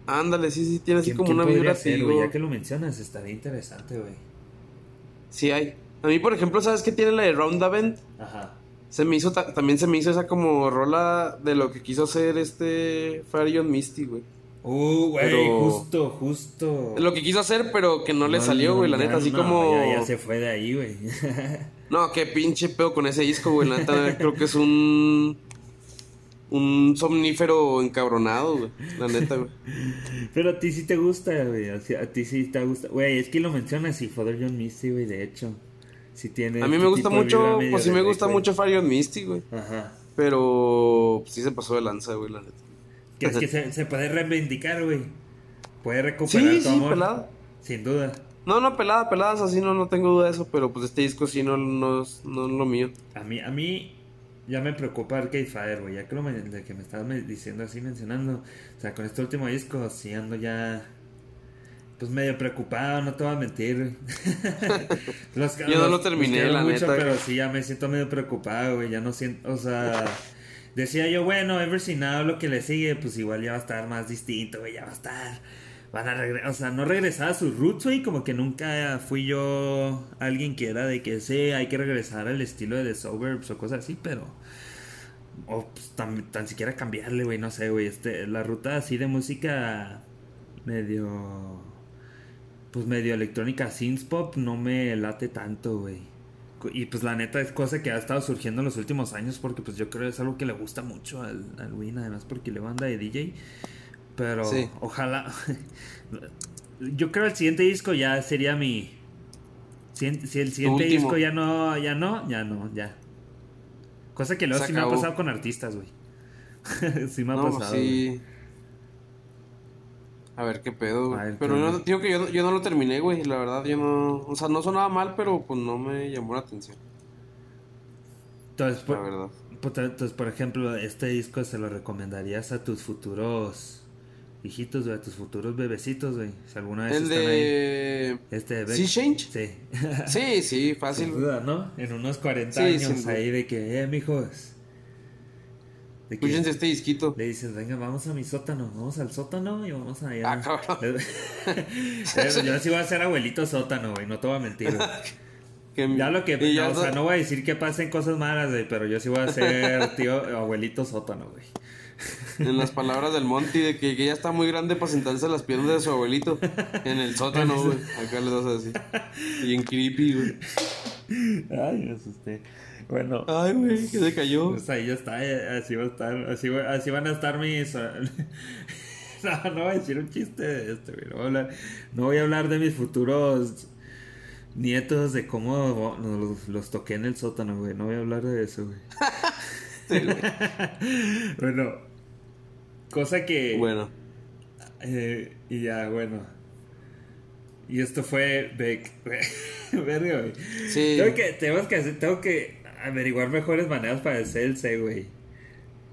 Ándale, sí, sí, tiene así ¿Quién- como una vibra así, güey? Ya que lo mencionas, estaría interesante, güey. Sí hay. A mí, por ejemplo, ¿sabes qué tiene la de Roundabout? Ajá. Se me hizo, ta- también se me hizo esa como rola de lo que quiso hacer este Farion Misty, güey. Uh, güey, Pero- justo, justo. Lo que quiso hacer, pero que no le salió, no, güey, la neta, así no, como... Ya, ya se fue de ahí, güey. No, qué pinche pedo con ese disco, güey, la neta, creo que es un... Un somnífero encabronado, güey, la neta, güey. Pero a ti sí te gusta, güey. A ti- sí te gusta. Güey, es que lo mencionas y Father John Misty, güey, de hecho. Sí tiene. A mí este me gusta de vibra mucho, pues sí me gusta mucho Farion Misty, güey. Ajá. Pero pues, sí se pasó de lanza, güey, la neta. Que es que se, se puede reivindicar, güey. Puede recuperar Sí, tu sí, amor. pelada. Sin duda. No, no, pelada, peladas, así no, no tengo duda de eso, pero pues este disco sí no, no, es, no es lo mío. A mí, a mí ya me preocupa Arcade Fire, güey. Ya que lo me- de que me estabas diciendo así, mencionando. O sea, con este último disco, sí ando ya. Pues medio preocupado, no te voy a mentir. güey. Los- Yo no los- lo terminé, la mucho, neta. Pero sí, ya me siento medio preocupado, güey. Ya no siento. O sea. Decía yo, bueno, Ever Seen Now, lo que le sigue, pues igual ya va a estar más distinto, güey. Ya va a estar. Van a regresar, o sea, no regresar a sus roots, güey. Como que nunca fui yo alguien que era de que sí, hay que regresar al estilo de The Suburbs o cosas así, pero. O pues, tan, tan siquiera cambiarle, güey, no sé, güey. Este, la ruta así de música medio. Pues medio electrónica, synth pop, no me late tanto, güey. Y pues la neta es cosa que ha estado surgiendo en los últimos años porque pues yo creo que es algo que le gusta mucho al, al Win, además porque le banda de DJ. Pero Sí. ojalá. yo creo el siguiente disco ya sería mi. Si, el siguiente disco ya no, ya no, ya no, ya. Cosa que luego Se sí me ha pasado con artistas, güey. sí me ha No, pasado. sí. A ver qué pedo, güey. Ver, Pero ¿qué yo, digo que yo, yo no lo terminé, güey. La verdad, yo no. O sea, no sonaba mal, pero pues no me llamó la atención. Entonces, La por, verdad. por- entonces, por ejemplo, este disco se lo recomendarías a tus futuros hijitos, güey, a tus futuros bebecitos, güey. Si alguna vez El están ahí. de. Este de Beck. ¿Sí, Change? Sí. Sí, sí, Sin fácil. duda, ¿no? En unos 40 Sí, años sin ahí de que, eh, mijos. De que Escúchense este disquito. le dices, venga, vamos a mi sótano, vamos al sótano y vamos allá. Ah, cabrón. Yo sí voy a ser abuelito sótano, güey, no te voy a mentir. Que- Ya lo que, y ya no, o sea, no- voy a decir que pasen cosas malas, güey, pero yo sí voy a ser tío, abuelito sótano, güey. En las palabras del Monty, de que, que ya está muy grande para sentarse a las piernas de su abuelito. En el sótano, güey. Acá les das así. Bien creepy, güey. Ay, me asusté. Bueno, Ay, güey, que se cayó. pues ahí ya está, eh, así va a estar, así, va- así van a estar mis... No, no voy a decir un chiste de este, güey. No voy a hablar, no voy a hablar de mis futuros nietos, de cómo los, los toqué en el sótano, güey. No voy a hablar de eso, güey. bueno, cosa que... Bueno, Eh, y ya, bueno. Y esto fue Beck. Verga, güey. Sí. Tengo que, tenemos que, hacer- tengo que averiguar mejores maneras para el güey.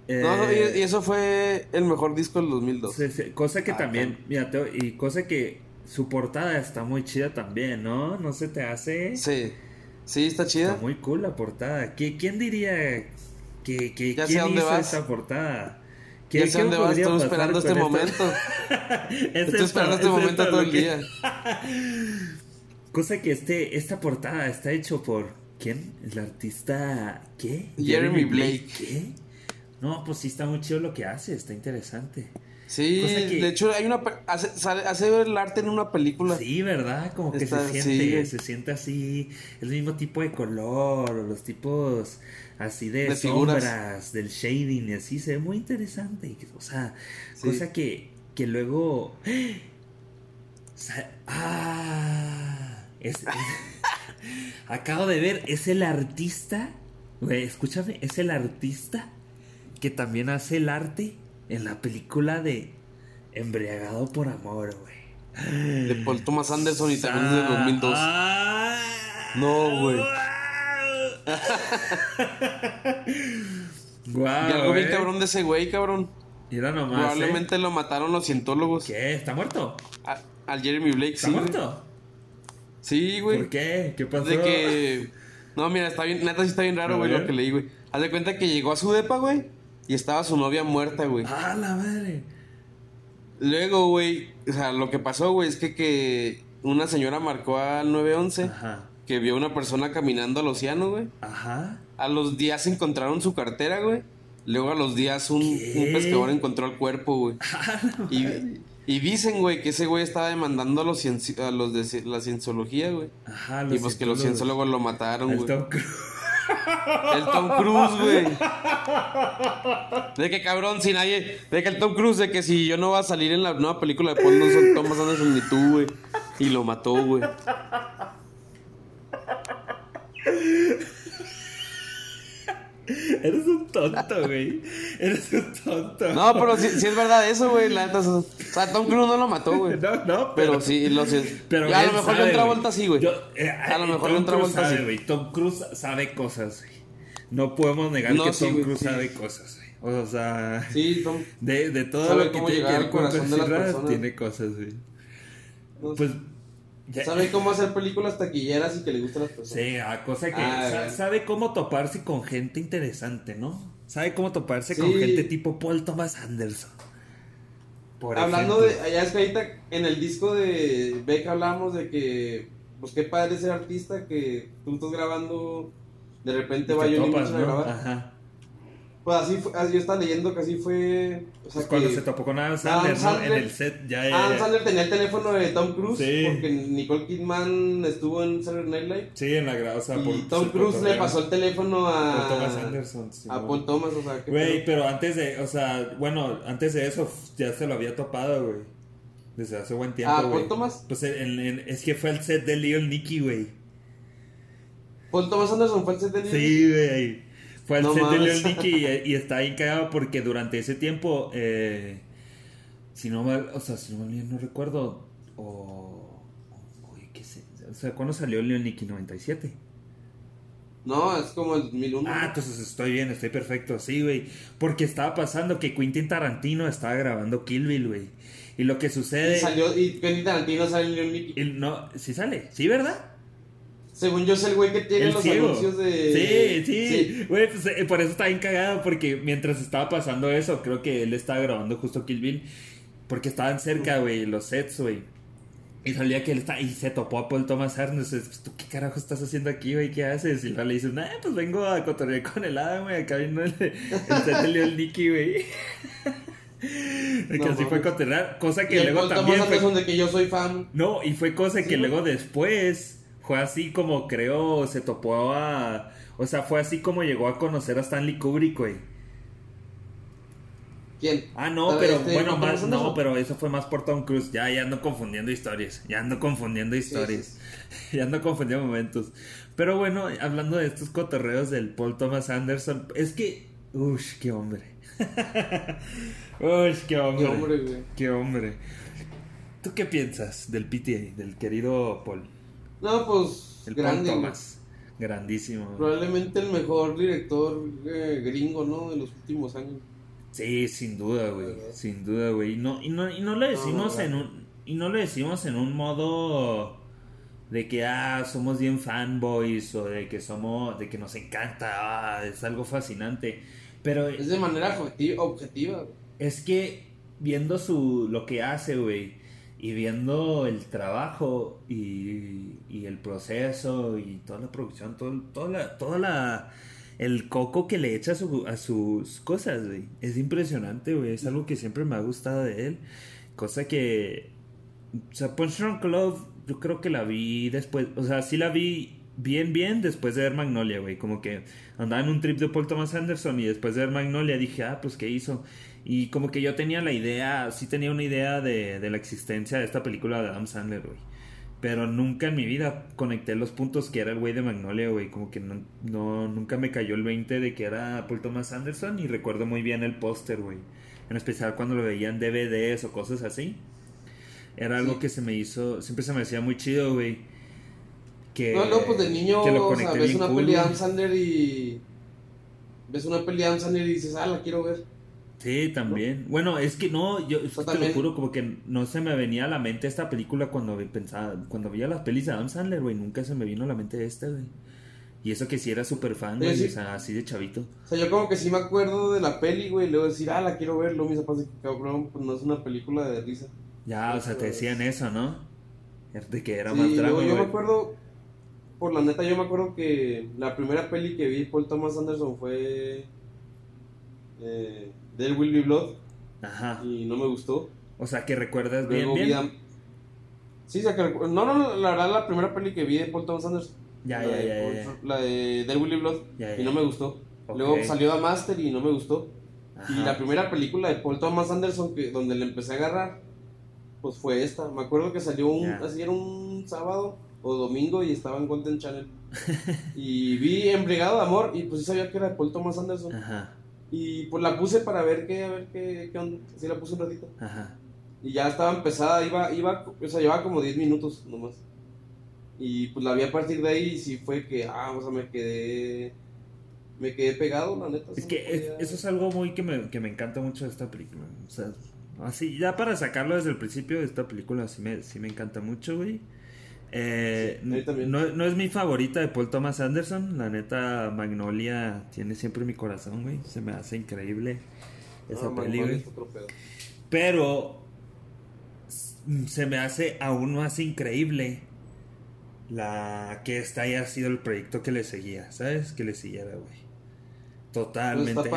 Eh, no, no, y, y eso fue el mejor disco del 2002. sí, sí, cosa que Ah, también, mira, y cosa que su portada está muy chida también, ¿no? ¿No se te hace? Sí. Sí, está chida. Está muy cool la portada. ¿Qui- ¿Quién diría que, que Ya quién hizo vas. esta portada? Ya sé dónde vas, podría estoy esperando este momento. Es Estoy esperando este es momento todo el que- día. Cosa que este, esta portada está hecho por. ¿Quién? El artista. ¿Qué? Jeremy Blake. ¿Qué? No, pues sí está muy chido lo que hace, está interesante. Sí, que- de hecho hay una hace, hace ver el arte en una película. Sí, ¿verdad? Como que Está- se sí. siente, se siente así, el mismo tipo de color, los tipos así de, De figuras. sombras, del shading y así, se ve muy interesante. O sea, Sí. cosa que, que luego... Ah, es- acabo de ver, es el artista, güey, escúchame, es el artista que también hace el arte en la película de Embriagado por Amor, güey. De Paul Thomas Anderson y también de 2002. Ah, No, güey. Guau, y algo bien eh. cabrón de ese güey, cabrón. Nomás. Probablemente ¿eh? lo mataron los cientólogos. ¿Qué? ¿Está muerto? A- al Jeremy Blake, ¿Está sí. muerto? Sí, güey. ¿Por qué? ¿Qué pasó? De que. No, mira, está bien, neta sí está bien A raro, güey, lo que leí, güey. Haz de cuenta que llegó a su depa, güey, y estaba su novia muerta, güey. ¡Ah, la madre! Luego, güey, o sea, lo que pasó, güey, es que, que una señora marcó al 911 Ajá. que vio una persona caminando al océano, güey. Ajá. A los días encontraron su cartera, güey. Luego a los días un, un pescador encontró el cuerpo, güey. Y, y dicen, güey, que ese güey estaba demandando a los, a los de la cienciología, güey. Ajá, Y pues que los cienciólogos lo mataron, El güey. Tom Cruise. El Tom Cruise, güey. De que cabrón, si nadie. De que el Tom Cruise, de que si yo no va a salir en la nueva película de Paul, no son Thomas Anderson ni tú, güey. Y lo mató, güey. Eres un tonto, güey. Eres un tonto. No, pero sí, sí es verdad eso, güey. La neta, o sea, Tom Cruise no lo mató, güey. No, no, Pero sí, lo sé. Pero a lo mejor sabe, John güey. Travolta sí, güey. Eh, A lo eh, mejor Tom John Travolta Cruise sabe, sí. güey. Tom Cruise sabe cosas, güey. No podemos negar No, que sí, Tom Cruise sí. sabe cosas, güey. O sea, Sí, Tom. de, de todo lo que tiene que ver con tiene cosas, güey. no sé. Pues, ya- Sabe cómo hacer películas taquilleras y que le gustan las personas. Sí, a cosa que Ah, sa- bien. sabe cómo toparse con gente interesante, ¿no? Sabe cómo toparse Sí. con gente tipo Paul Thomas Anderson. Por Hablando ejemplo. de, allá es que ahorita en el disco de Beck hablamos de que, pues qué padre ser artista, que tú estás grabando, de repente Y va yo topas, a grabar. Ajá. Pues así fue, así yo estaba leyendo que así fue, o sea Pues cuando que se topó con Adam Sandler, En el set ya Adam eh, Sandler tenía el teléfono de Tom Cruise, Sí. porque Nicole Kidman estuvo en Saturday Night Live, Sí, en la grada, o sea, y por Tom Cruise le pasó el teléfono a, Paul Thomas Anderson. sí, a. Paul Thomas, o sea, que Güey, pero antes de, o sea, bueno, antes de eso ya se lo había topado, güey. Desde hace buen tiempo, ¿A güey. Paul Thomas? Pues en- en- es que fue el set de Lil Nicky, güey. Paul Thomas Anderson fue el set de Sí, güey. Fue el No set de mames. Lil Nicky y, y está bien cagado porque durante ese tiempo, eh, si no mal, o sea, si no mal no recuerdo, o... Uy, qué sé, o sea, ¿cuándo salió Lil Nicky? 97. No, es como el 2001. Ah, entonces estoy bien, estoy perfecto, sí, güey. Porque estaba pasando que Quentin Tarantino estaba grabando Kill Bill, güey. Y lo que y sucede... salió, y Quentin Tarantino sale en Leon Nicky. y no, sí sale, ¿sí, verdad? Según yo es el güey que tiene El los ciego. anuncios de... Sí, sí, güey, pues, eh, por eso está bien cagado, porque mientras estaba pasando eso, creo que él estaba grabando justo Kill Bill, porque estaban cerca, güey, los sets, güey. Y salía que él está, y se topó a Paul Thomas Anderson, pues, ¿tú qué carajo estás haciendo aquí, güey? ¿Qué haces? Y le dices, nah, pues vengo a cotorrear con el Adam, güey, acá vino el, el Lil Nicky, güey. que No así fue cotorrear, cosa Y que el luego Paul también Thomas fue... De que yo soy fan. No, y fue cosa Sí, que luego después fue así como creo se topó a. O sea, fue así como llegó a conocer a Stanley Kubrick, güey. ¿Quién? Ah, no, pero este, bueno, más, no, pero eso fue más por Tom Cruise. Ya, ya ando confundiendo historias. Ya ando confundiendo historias. ya ando confundiendo momentos. Pero bueno, hablando de estos cotorreos del Paul Thomas Anderson, es que. Ush, qué hombre. Ush, qué hombre. Qué hombre, güey. Qué hombre. ¿Tú qué piensas del PTA, del querido Paul? No, pues, El grande. Thomas. Grandísimo. Probablemente el mejor director eh, gringo, ¿no? De los últimos años. Sí, sin duda, güey. Sin duda, güey. Y no, y no, y no lo decimos No, en un. Y no lo decimos en un modo de que ah, somos bien fanboys o de que somos. de que nos encanta, ah, es algo fascinante. Pero Es de manera objetiva. objetiva güey. es que viendo su lo que hace, güey, y viendo el trabajo y, y el proceso y toda la producción, todo, toda la, toda la el coco que le echa a, su- a sus cosas, güey. Es impresionante, güey. Es algo que siempre me ha gustado de él. Cosa que. O sea, Punch Drunk Love, yo creo que la vi después. O sea, sí la vi bien, bien después de ver Magnolia, güey. Como que andaba en un trip de Paul Thomas Anderson y después de ver Magnolia dije, ah, pues qué hizo. Y como que yo tenía la idea, sí tenía una idea de, de la existencia de esta película de Adam Sandler, güey. Pero nunca en mi vida conecté los puntos que era el güey de Magnolia, güey. Como que no, no- nunca me cayó el 20 de que era Paul Thomas Anderson. Y recuerdo muy bien el póster, güey. En especial cuando lo veía en DVDs o cosas así. Era algo que se me hizo, siempre se me hacía muy chido, güey. Que, No, no, pues de niño, que lo o sea, ves bien una cool, peli de. Adam Sandler y... Ves una peli de Adam Sandler y dices, ah, la quiero ver. Sí, también. Bueno, es que no, yo es O que te lo juro, como que no se me venía a la mente esta película cuando vi- pensaba, cuando veía las pelis de Adam Sandler, güey, nunca se me vino a la mente esta, güey. Y eso que sí era súper fan, güey, sí. o sea, así de chavito. O sea, yo como que sí me acuerdo de la peli, güey, y luego decir, ah, la quiero ver. Luego mis papás dicen, cabrón, pues no es una película de risa. Ya, o sea, te decían eso, ¿no? De que era Sí, más drama, yo me acuerdo, por la neta, yo me acuerdo que la primera peli que vi Paul Thomas Anderson fue eh, There Will Be Blood Ajá. y no me gustó. O sea, que recuerdas bien, Luego vi bien. a- Sí, o sea, que recu- no, no, la verdad, la primera peli que vi de Paul Thomas Anderson. Ya, ya, de ya, ya. La de There Will Be Blood Ya, y no me gustó. Luego salió The Master y no me gustó. Y la primera película de Paul Thomas Anderson que donde le empecé a agarrar, pues fue esta. Me acuerdo que salió un, así era un sábado o domingo y estaba en Content Channel. y vi Embriagado de Amor y pues sí sabía que era de Paul Thomas Anderson. Ajá, Y pues la puse para ver qué, a ver qué, qué onda. Así la puse un ratito. ajá. Y ya estaba empezada, iba, iba, o sea, llevaba como 10 minutos nomás. Y pues la vi a partir de ahí y sí fue que, ah, o sea, me quedé, me quedé pegado, la neta. Es que es- eso es algo muy que me, que me encanta mucho de esta película. O sea, así, ya para sacarlo desde el principio, esta película sí me, sí me encanta mucho, güey. Eh, Sí, no, no es mi favorita de Paul Thomas Anderson. La neta, Magnolia tiene siempre mi corazón, güey. Se me hace increíble esa No, peli, güey. otro pedo. Pero se me hace aún más increíble la que esta haya sido el proyecto que le seguía, ¿sabes? Que le siguiera, güey. Totalmente.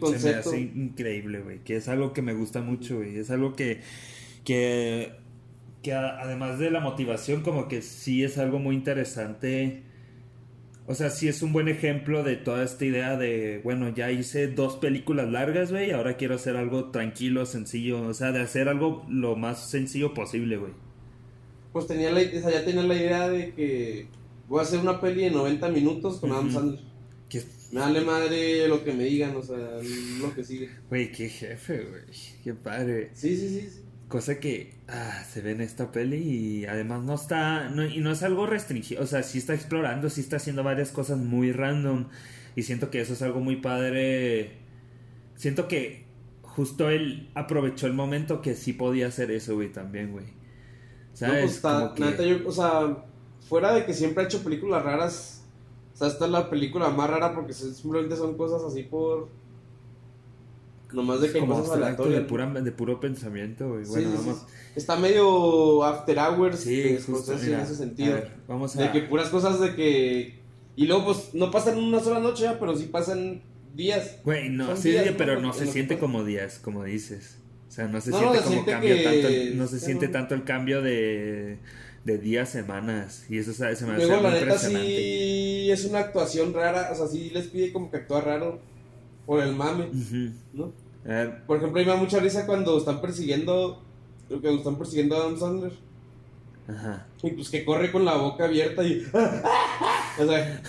Pues eso se me hace increíble, güey. Que es algo que me gusta mucho, güey. Es algo que, que, que a- además de la motivación, como que sí es algo muy interesante. O sea, sí es un buen ejemplo de toda esta idea de, bueno, ya hice dos películas largas, güey, ahora quiero hacer algo tranquilo, sencillo, o sea, de hacer algo lo más sencillo posible, güey. Pues tenía la, o sea, ya tenía la idea de que voy a hacer una peli de 90 minutos con Adam. Sandler. Me vale madre lo que me digan, o sea, lo que sigue. güey, qué jefe, güey, qué padre. Sí, sí, sí. sí. Cosa que ah, se ve en esta peli y además no está, no- y no es algo restringido, o sea, sí está explorando, sí está haciendo varias cosas muy random y siento que eso es algo muy padre. Siento que justo él aprovechó el momento que sí podía hacer eso, güey, también, güey. No, ¿Sabes? pues está, Como que- neta, yo, o sea, fuera de que siempre ha hecho películas raras, o sea, esta es la película más rara porque simplemente son cosas así por. Nomás de que como abstracto de, pura, de puro pensamiento, güey. Sí, Bueno, sí, sí. vamos. Está medio After Hours Sí, de justo, mira, en ese a sentido. ver, vamos a... De que puras cosas de que. Y luego, pues, no pasan una sola noche, pero sí pasan días. Güey, no, Son sí, días, pero ¿no? no se siente como días, como dices. O sea, no se No, siente se como cambio que- tanto, el- no se sí, siente no. tanto el cambio de, de días, semanas. Y eso se se me hace Luego, la muy neta, impresionante. sí es una actuación rara. O sea, sí les pide como que actúa raro por el mame, Ujú. ¿no? Ver, Por ejemplo, a mí me da mucha risa cuando están persiguiendo. Cuando están persiguiendo a Adam Sandler. ajá. Y pues que corre con la boca abierta y. o sea,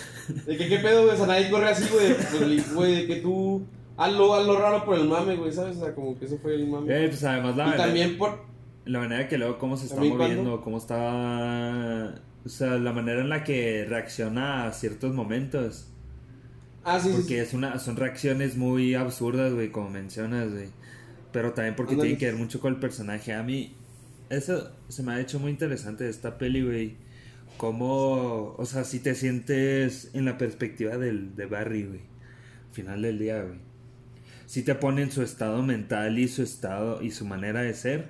de que qué pedo, güey. O sea, nadie corre así, güey. Pues, Güey, de que tú. Hazlo, hazlo raro por el mame, güey, ¿sabes? O sea, como que ese fue el mame. Eh, pues además la y verdad, también por. la manera que luego cómo se está ¿También moviendo, cómo está... O sea, la manera en la que reacciona a ciertos momentos. Ah, sí, Porque sí. es una, son reacciones muy absurdas, güey, como mencionas, güey. Pero también porque Ándale. tiene que ver mucho con el personaje. A mí, eso se me ha hecho muy interesante de esta peli, güey. Como, o sea, si te sientes en la perspectiva del, de Barry, güey. Al final del día, güey. Si te pone en su estado mental y su estado y su manera de ser.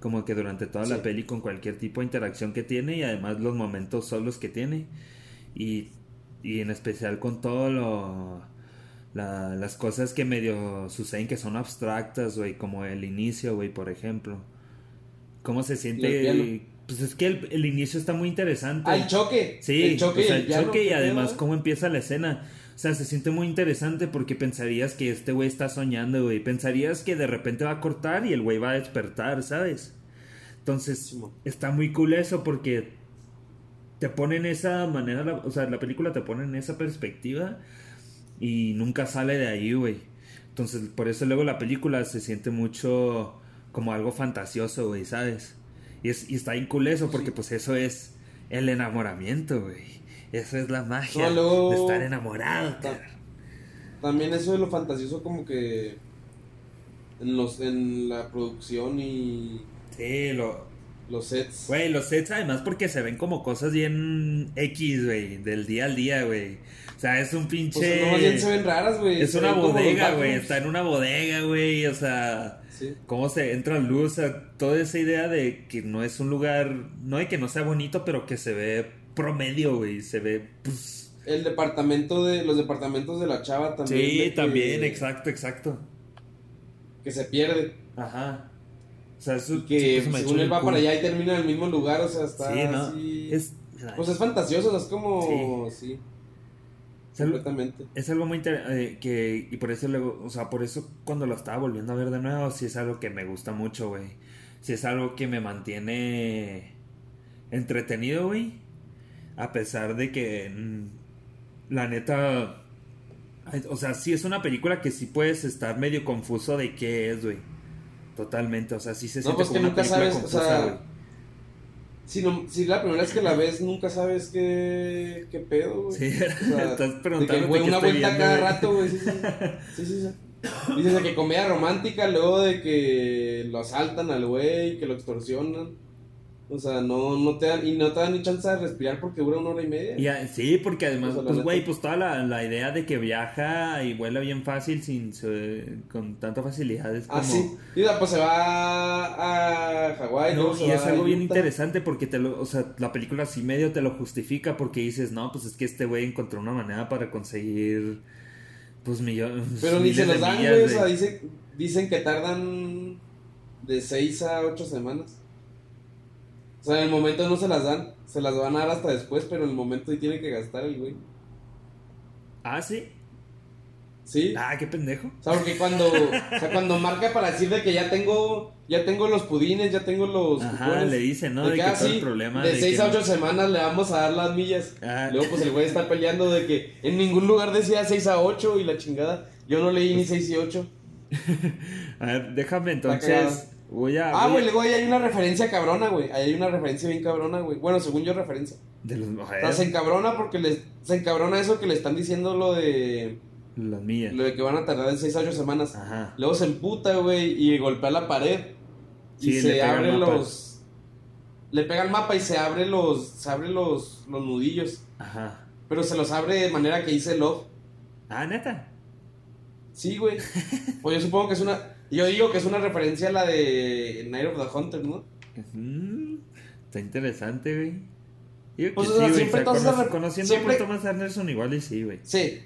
Como que durante toda la peli con cualquier tipo de interacción que tiene y además los momentos solos que tiene. Y, y en especial con todo lo... la- las cosas que medio suceden que son abstractas, güey, como el inicio, güey, por ejemplo. ¿Cómo se siente? Pues es que el, el inicio está muy interesante. Ah, el choque. Sí, el choque, o sea, piano, choque y además cómo empieza la escena. O sea, se siente muy interesante porque pensarías que este güey está soñando, güey. Pensarías que de repente va a cortar y el güey va a despertar, ¿sabes? Entonces, está muy cool eso porque te pone en esa manera, la- o sea, la película te pone en esa perspectiva y nunca sale de ahí, güey. Entonces, por eso luego la película se siente mucho como algo fantasioso, güey, ¿sabes? Y, es, y está bien cool eso porque pues eso es el enamoramiento, güey. Eso es la magia No, luego- de estar enamorado. Ta-. También eso de lo fantasioso como que en los en la producción y Sí, lo... los sets. Güey, los sets además porque se ven como cosas bien X, güey, del día al día, güey. O sea, es un pinche... Pues no, más bien se ven raras, güey. Es Se una bodega, güey. Está en una bodega, güey. O sea, Sí. cómo se entra luz. O sea, toda esa idea de que no es un lugar. No de que no sea bonito, pero que se ve promedio, güey. Se ve. Pues, El departamento de los departamentos de la chava también. sí, que- también, exacto, exacto. Que se pierde. Aja. O sea, eso. Que hecho según él va para allá y termina en el mismo lugar, o sea, está Sí, ¿no? así. Es. Pues es fantasioso, es como. Sí, es algo- completamente. Es algo muy interesante que y por eso luego, o sea, por eso cuando lo estaba volviendo a ver de nuevo, sí es algo que me gusta mucho, güey. Sí es algo que me mantiene entretenido, güey. A pesar de que, mm, la neta, o sea, sí es una película que sí puedes estar medio confuso de qué es, güey. Totalmente, o sea, sí se No, siente pues como que una nunca película sabes, o confusa, sea. Si, no, si la primera vez que la ves, nunca sabes qué, qué pedo, güey. Sí, O sea, estás de que, güey, una vuelta viendo, cada güey. rato, güey. Sí, sí, sí. sí, sí, sí. Dices de que comedia romántica, luego de que lo asaltan al güey, que lo extorsionan. O sea, no, no te dan, y no te dan ni chance de respirar porque dura una hora y media. Y a- sí, porque además, la pues, güey, pues toda la, la idea de que viaja y vuela bien fácil, sin se- con tanta facilidad, es como... Ah, sí. Y sea, pues se va a Hawái. No, y es algo bien interesante porque te lo, o sea, la película así medio te lo justifica porque dices, no, pues es que este güey encontró una manera para conseguir, pues millones. Pero ni se los dan, güey. O sea, dice- dicen que tardan de 6 a 8 semanas. O sea, en el momento no se las dan. Se las van a dar hasta después, pero en el momento sí tiene que gastar el güey. Ah, sí. Sí. Ah, qué pendejo. O sea, porque cuando, o sea, cuando marca para decir de que ya tengo, ya tengo los pudines, ya tengo los Ajá, cupones, le dicen, ¿no? de De que que ah, todo el sí, problema de de 6 que a no- 8 semanas le vamos a dar las millas. Ah. Luego pues el güey está peleando de que en ningún lugar decía 6 a 8 y la chingada. Yo no leí ni 6 y 8. A ver, déjame entonces. Voy a. Ah, güey, luego ahí hay una referencia cabrona, güey. Ahí hay una referencia bien cabrona, güey. Bueno, según yo referencia. De los O sea, se encabrona porque les, se encabrona eso que le están diciendo lo de Las millas. lo de que van a tardar en 6 a 8 semanas. Ajá. Luego se emputa, güey, y golpea la pared. Y Sí, se abre los. Le pega el mapa y se abre los. Se abre los, los nudillos. Ajá. Pero se los abre de manera que dice love. Ah, neta. Sí, güey. Pues yo supongo que es una. Yo digo que es una referencia a la de Night of the Hunter, ¿no? Mm, está interesante, güey. Yo que Pues, o sí, sea, güey. siempre o sea, todas cono- conociendo siempre- a Thomas Anderson igual y sí, güey. Sí.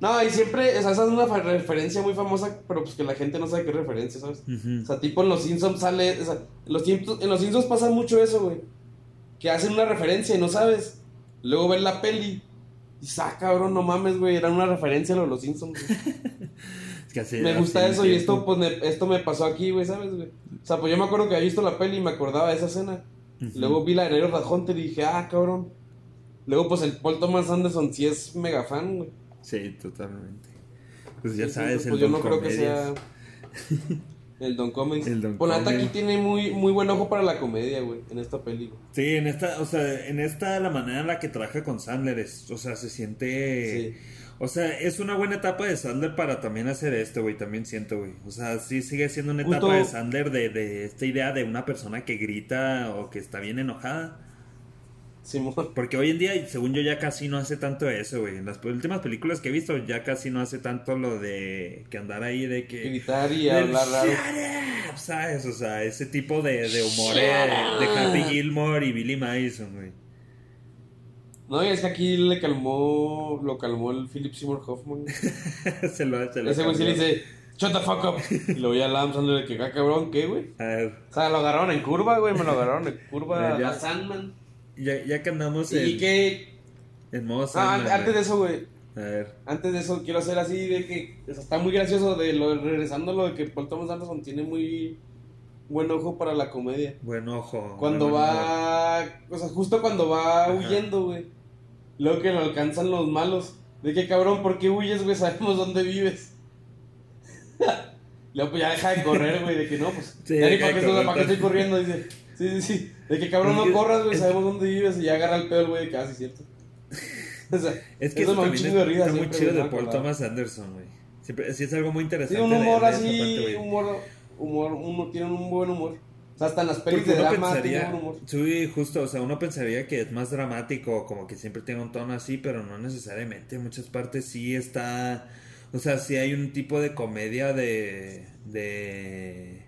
No, y siempre. O sea, esa es una referencia muy famosa, pero pues que la gente no sabe qué referencia, ¿sabes? O sea, tipo en los Simpsons sale. O sea, en los, Simpsons- en los Simpsons pasa mucho eso, güey. Que hacen una referencia y no sabes. Luego ven la peli. Y dices, ah, cabrón, no mames, güey. Era una referencia a lo de los Simpsons. güey". Es que así- me gusta así eso y es, esto, pues, me, esto me pasó aquí, güey, ¿sabes, güey? O sea, pues yo me acuerdo que había visto la peli y me acordaba de esa escena. Luego vi la de the Hunter y dije, ah, cabrón. Luego, pues el Paul Thomas Anderson sí es mega fan, güey. Sí, totalmente. Pues ya Sí, sí, sabes, pues el yo Don no creo que sea. El Don Comedy. El Don Pues Comedy. aquí tiene muy, muy buen ojo para la comedia, güey, en esta peli. güey. Sí, en esta, o sea, en esta la manera en la que trabaja con Sandler es, o sea, se siente... Sí. O sea, es una buena etapa de Sandler para también hacer esto, güey, también siento, güey. O sea, sí sigue siendo una etapa Justo- de Sandler de, de esta idea de una persona que grita o que está bien enojada. Simón. Porque hoy en día, según yo, ya casi no hace tanto eso, güey. En las últimas películas que he visto, ya casi no hace tanto lo de que andar ahí de que... Gritar y hablar raro. "Shut up", ¿Sabes? O sea, ese tipo de, de humor eh, de Happy Gilmore y Billy Madison, güey. No, y es que aquí le calmó, lo calmó el Philip Seymour Hoffman. se lo, se lo Ese güey sí le dice, shut the fuck up. Y lo veía a Adam Sandler que, ah, cabrón, ¿qué, güey? A ver, O sea, lo agarraron en curva, güey, me lo agarraron en curva Ya. a Sandman. ya, ya que andamos Y en, que... en modo Ah, antes de eso, güey. A ver, Antes de eso, quiero hacer así de que o sea, está muy gracioso de lo regresando lo de que Paul Thomas Anderson tiene muy buen ojo para la comedia. buen ojo. Cuando buen humor. va, o sea, justo cuando va Ajá. huyendo, güey. Luego que lo alcanzan los malos. De que cabrón, ¿por qué huyes, güey? Sabemos dónde vives. Luego pues ya deja de correr, güey. De que no, pues. Sí, ya ni para de qué, estoy- corriendo, dice. Sí, sí, sí. De que cabrón, Es no corras, güey. es- Sabemos dónde vives. Y ya agarra el pedo güey de que, ah, sí, cierto. o sea, Es que eso eso también de está muy chido de Paul. Thomas Anderson, güey. Siempre, sí es algo muy interesante. Tiene un de- humor de esa así, parte, güey. Humor, humor, uno tiene un buen humor. O sea, hasta en las pelis Porque de drama pensaría, buen humor. sí, justo, o sea, uno pensaría que es más dramático, como que siempre tiene un tono así, pero no necesariamente. En muchas partes sí está, o sea, sí hay un tipo de comedia de, de,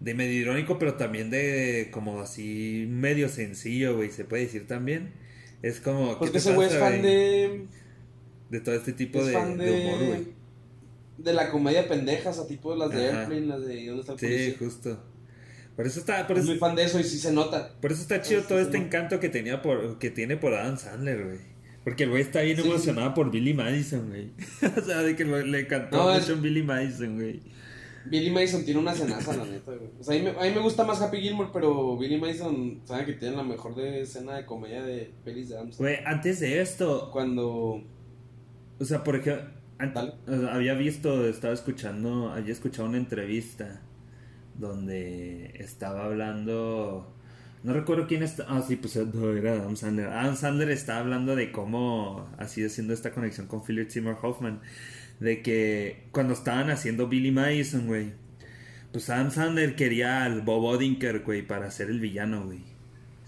de medio irónico, pero también de como así medio sencillo, güey, se puede decir también. Es como, ¿qué que te ese güey es fan de. de todo este tipo Es de, fan de de. humor, güey. De la comedia pendeja, o sea, tipo las de Ajá. Airplane, las de ¿Dónde está el Sí, policía? justo. Por eso está, por Es eso, muy fan de eso y sí se nota. Por eso está chido sí, todo sí, este encanto que tenía por que tiene por Adam Sandler, güey. Porque el güey está bien Sí. emocionado por Billy Madison, güey. o sea, de que lo- le encantó No, es- mucho Billy Madison, güey. Billy Madison tiene una cenaza, la neta, güey. O sea, a mí, me, a mí me gusta más Happy Gilmore, pero Billy Madison, sabe que tiene la mejor de escena de comedia de pelis de Adam. Güey, antes de esto, Cuando... o sea, por ejemplo, Dale. había visto, estaba escuchando, había escuchado una entrevista donde estaba hablando, no recuerdo quién está, ah, sí, pues no, era Adam Sandler. Adam Sandler está hablando de cómo, así haciendo esta conexión con Philip Seymour Hoffman, de que cuando estaban haciendo Billy Madison, güey, pues Adam Sandler quería al Bob Odenkirk, güey, para ser el villano, güey.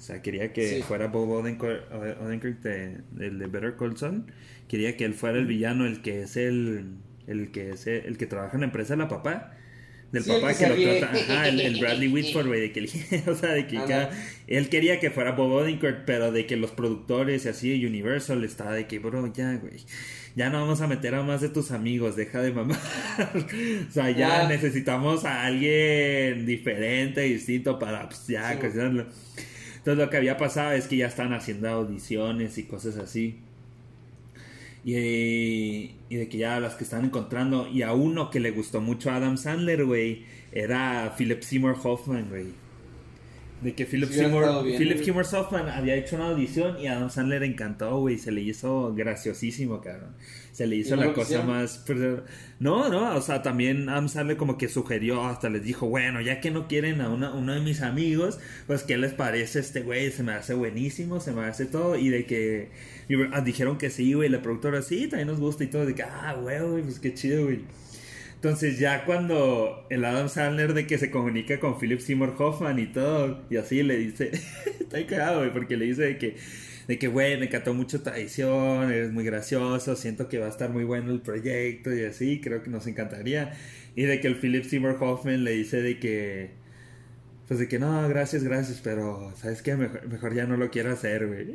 O sea, quería que Sí. fuera Bob Odenkirk, Odenkirk de, el de Better Call Saul. Quería que él fuera el villano, el que es el, el que es el, el que trabaja en la empresa de la papá. Del Sí, papá que lo trata, ajá, el, el Bradley Whitford, güey, de que, el- o sea, de que cada- él quería que fuera Bob Odenkirk, pero de que los productores y así, Universal, estaba de que, bro, ya, güey, ya no vamos a meter a más de tus amigos, deja de mamar. o sea, ya Ya. necesitamos a alguien diferente, distinto para, pues, ya, Sí. Entonces lo que había pasado es que ya estaban haciendo audiciones y cosas así. Y, de que ya las que están encontrando. Y a uno que le gustó mucho a Adam Sandler, güey, era Philip Seymour Hoffman, güey. De que Philip, Sí, Seymour, bien, Philip. Seymour Hoffman había hecho una audición y a Adam Sandler encantó, güey. Se le hizo graciosísimo, cabrón. Se le hizo ¿Y no la cosa más... No, no, o sea, también Adam Sandler como que sugirió, hasta les dijo, bueno, ya que no quieren a una- uno de mis amigos, pues ¿qué les parece este güey? Se me hace buenísimo, se me hace todo. Y de que y, ah, dijeron que sí, güey, la productora, sí, también nos gusta y todo. De que, ah, güey, pues qué chido, güey. Entonces ya cuando el Adam Sandler de que se comunica con Philip Seymour Hoffman y todo, y así le dice, está ahí cagado, güey, porque le dice de que, de que, güey, me encantó mucho tu edición, eres muy gracioso, siento que va a estar muy bueno el proyecto y así, creo que nos encantaría. Y de que el Philip Seymour Hoffman le dice de que, pues de que no, gracias, gracias, pero, ¿sabes qué? Mejor, mejor ya no lo quiero hacer, güey.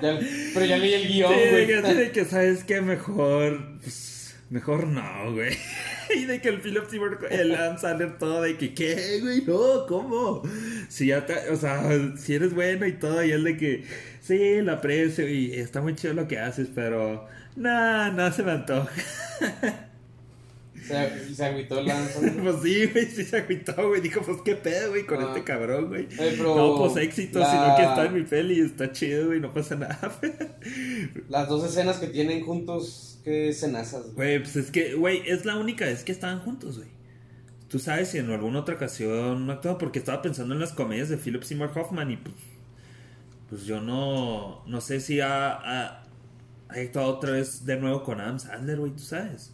Pero ya leí el guion, Sí, de güey. que, así de que, ¿sabes qué? Mejor, pues, mejor no, güey. Y de que el Philip Seymour, el Adam Sandler todo de que, ¿qué, güey? No, ¿cómo? Si ya te, o sea, si eres bueno y todo, y él de que, sí, lo aprecio y está muy chido lo que haces, pero, no, no se me antoja. Se, y se agüitó el Sandler. Pues sí, güey, sí se agüitó, güey. Dijo, pues, ¿qué pedo, güey, con Ah. este cabrón, güey? Eh, No, pues éxito, la- sino que está en mi peli, está chido, güey, no pasa nada, Las dos escenas que tienen juntos, qué cenazas, güey. Pues es que, güey, es la única vez que estaban juntos, güey. Tú sabes si en alguna otra ocasión no actuaba porque estaba pensando en las comedias de Philip Seymour Hoffman y pues, pues yo no, no sé si ha, ha, ha actuado otra vez de nuevo con Adam Sandler, güey, tú sabes.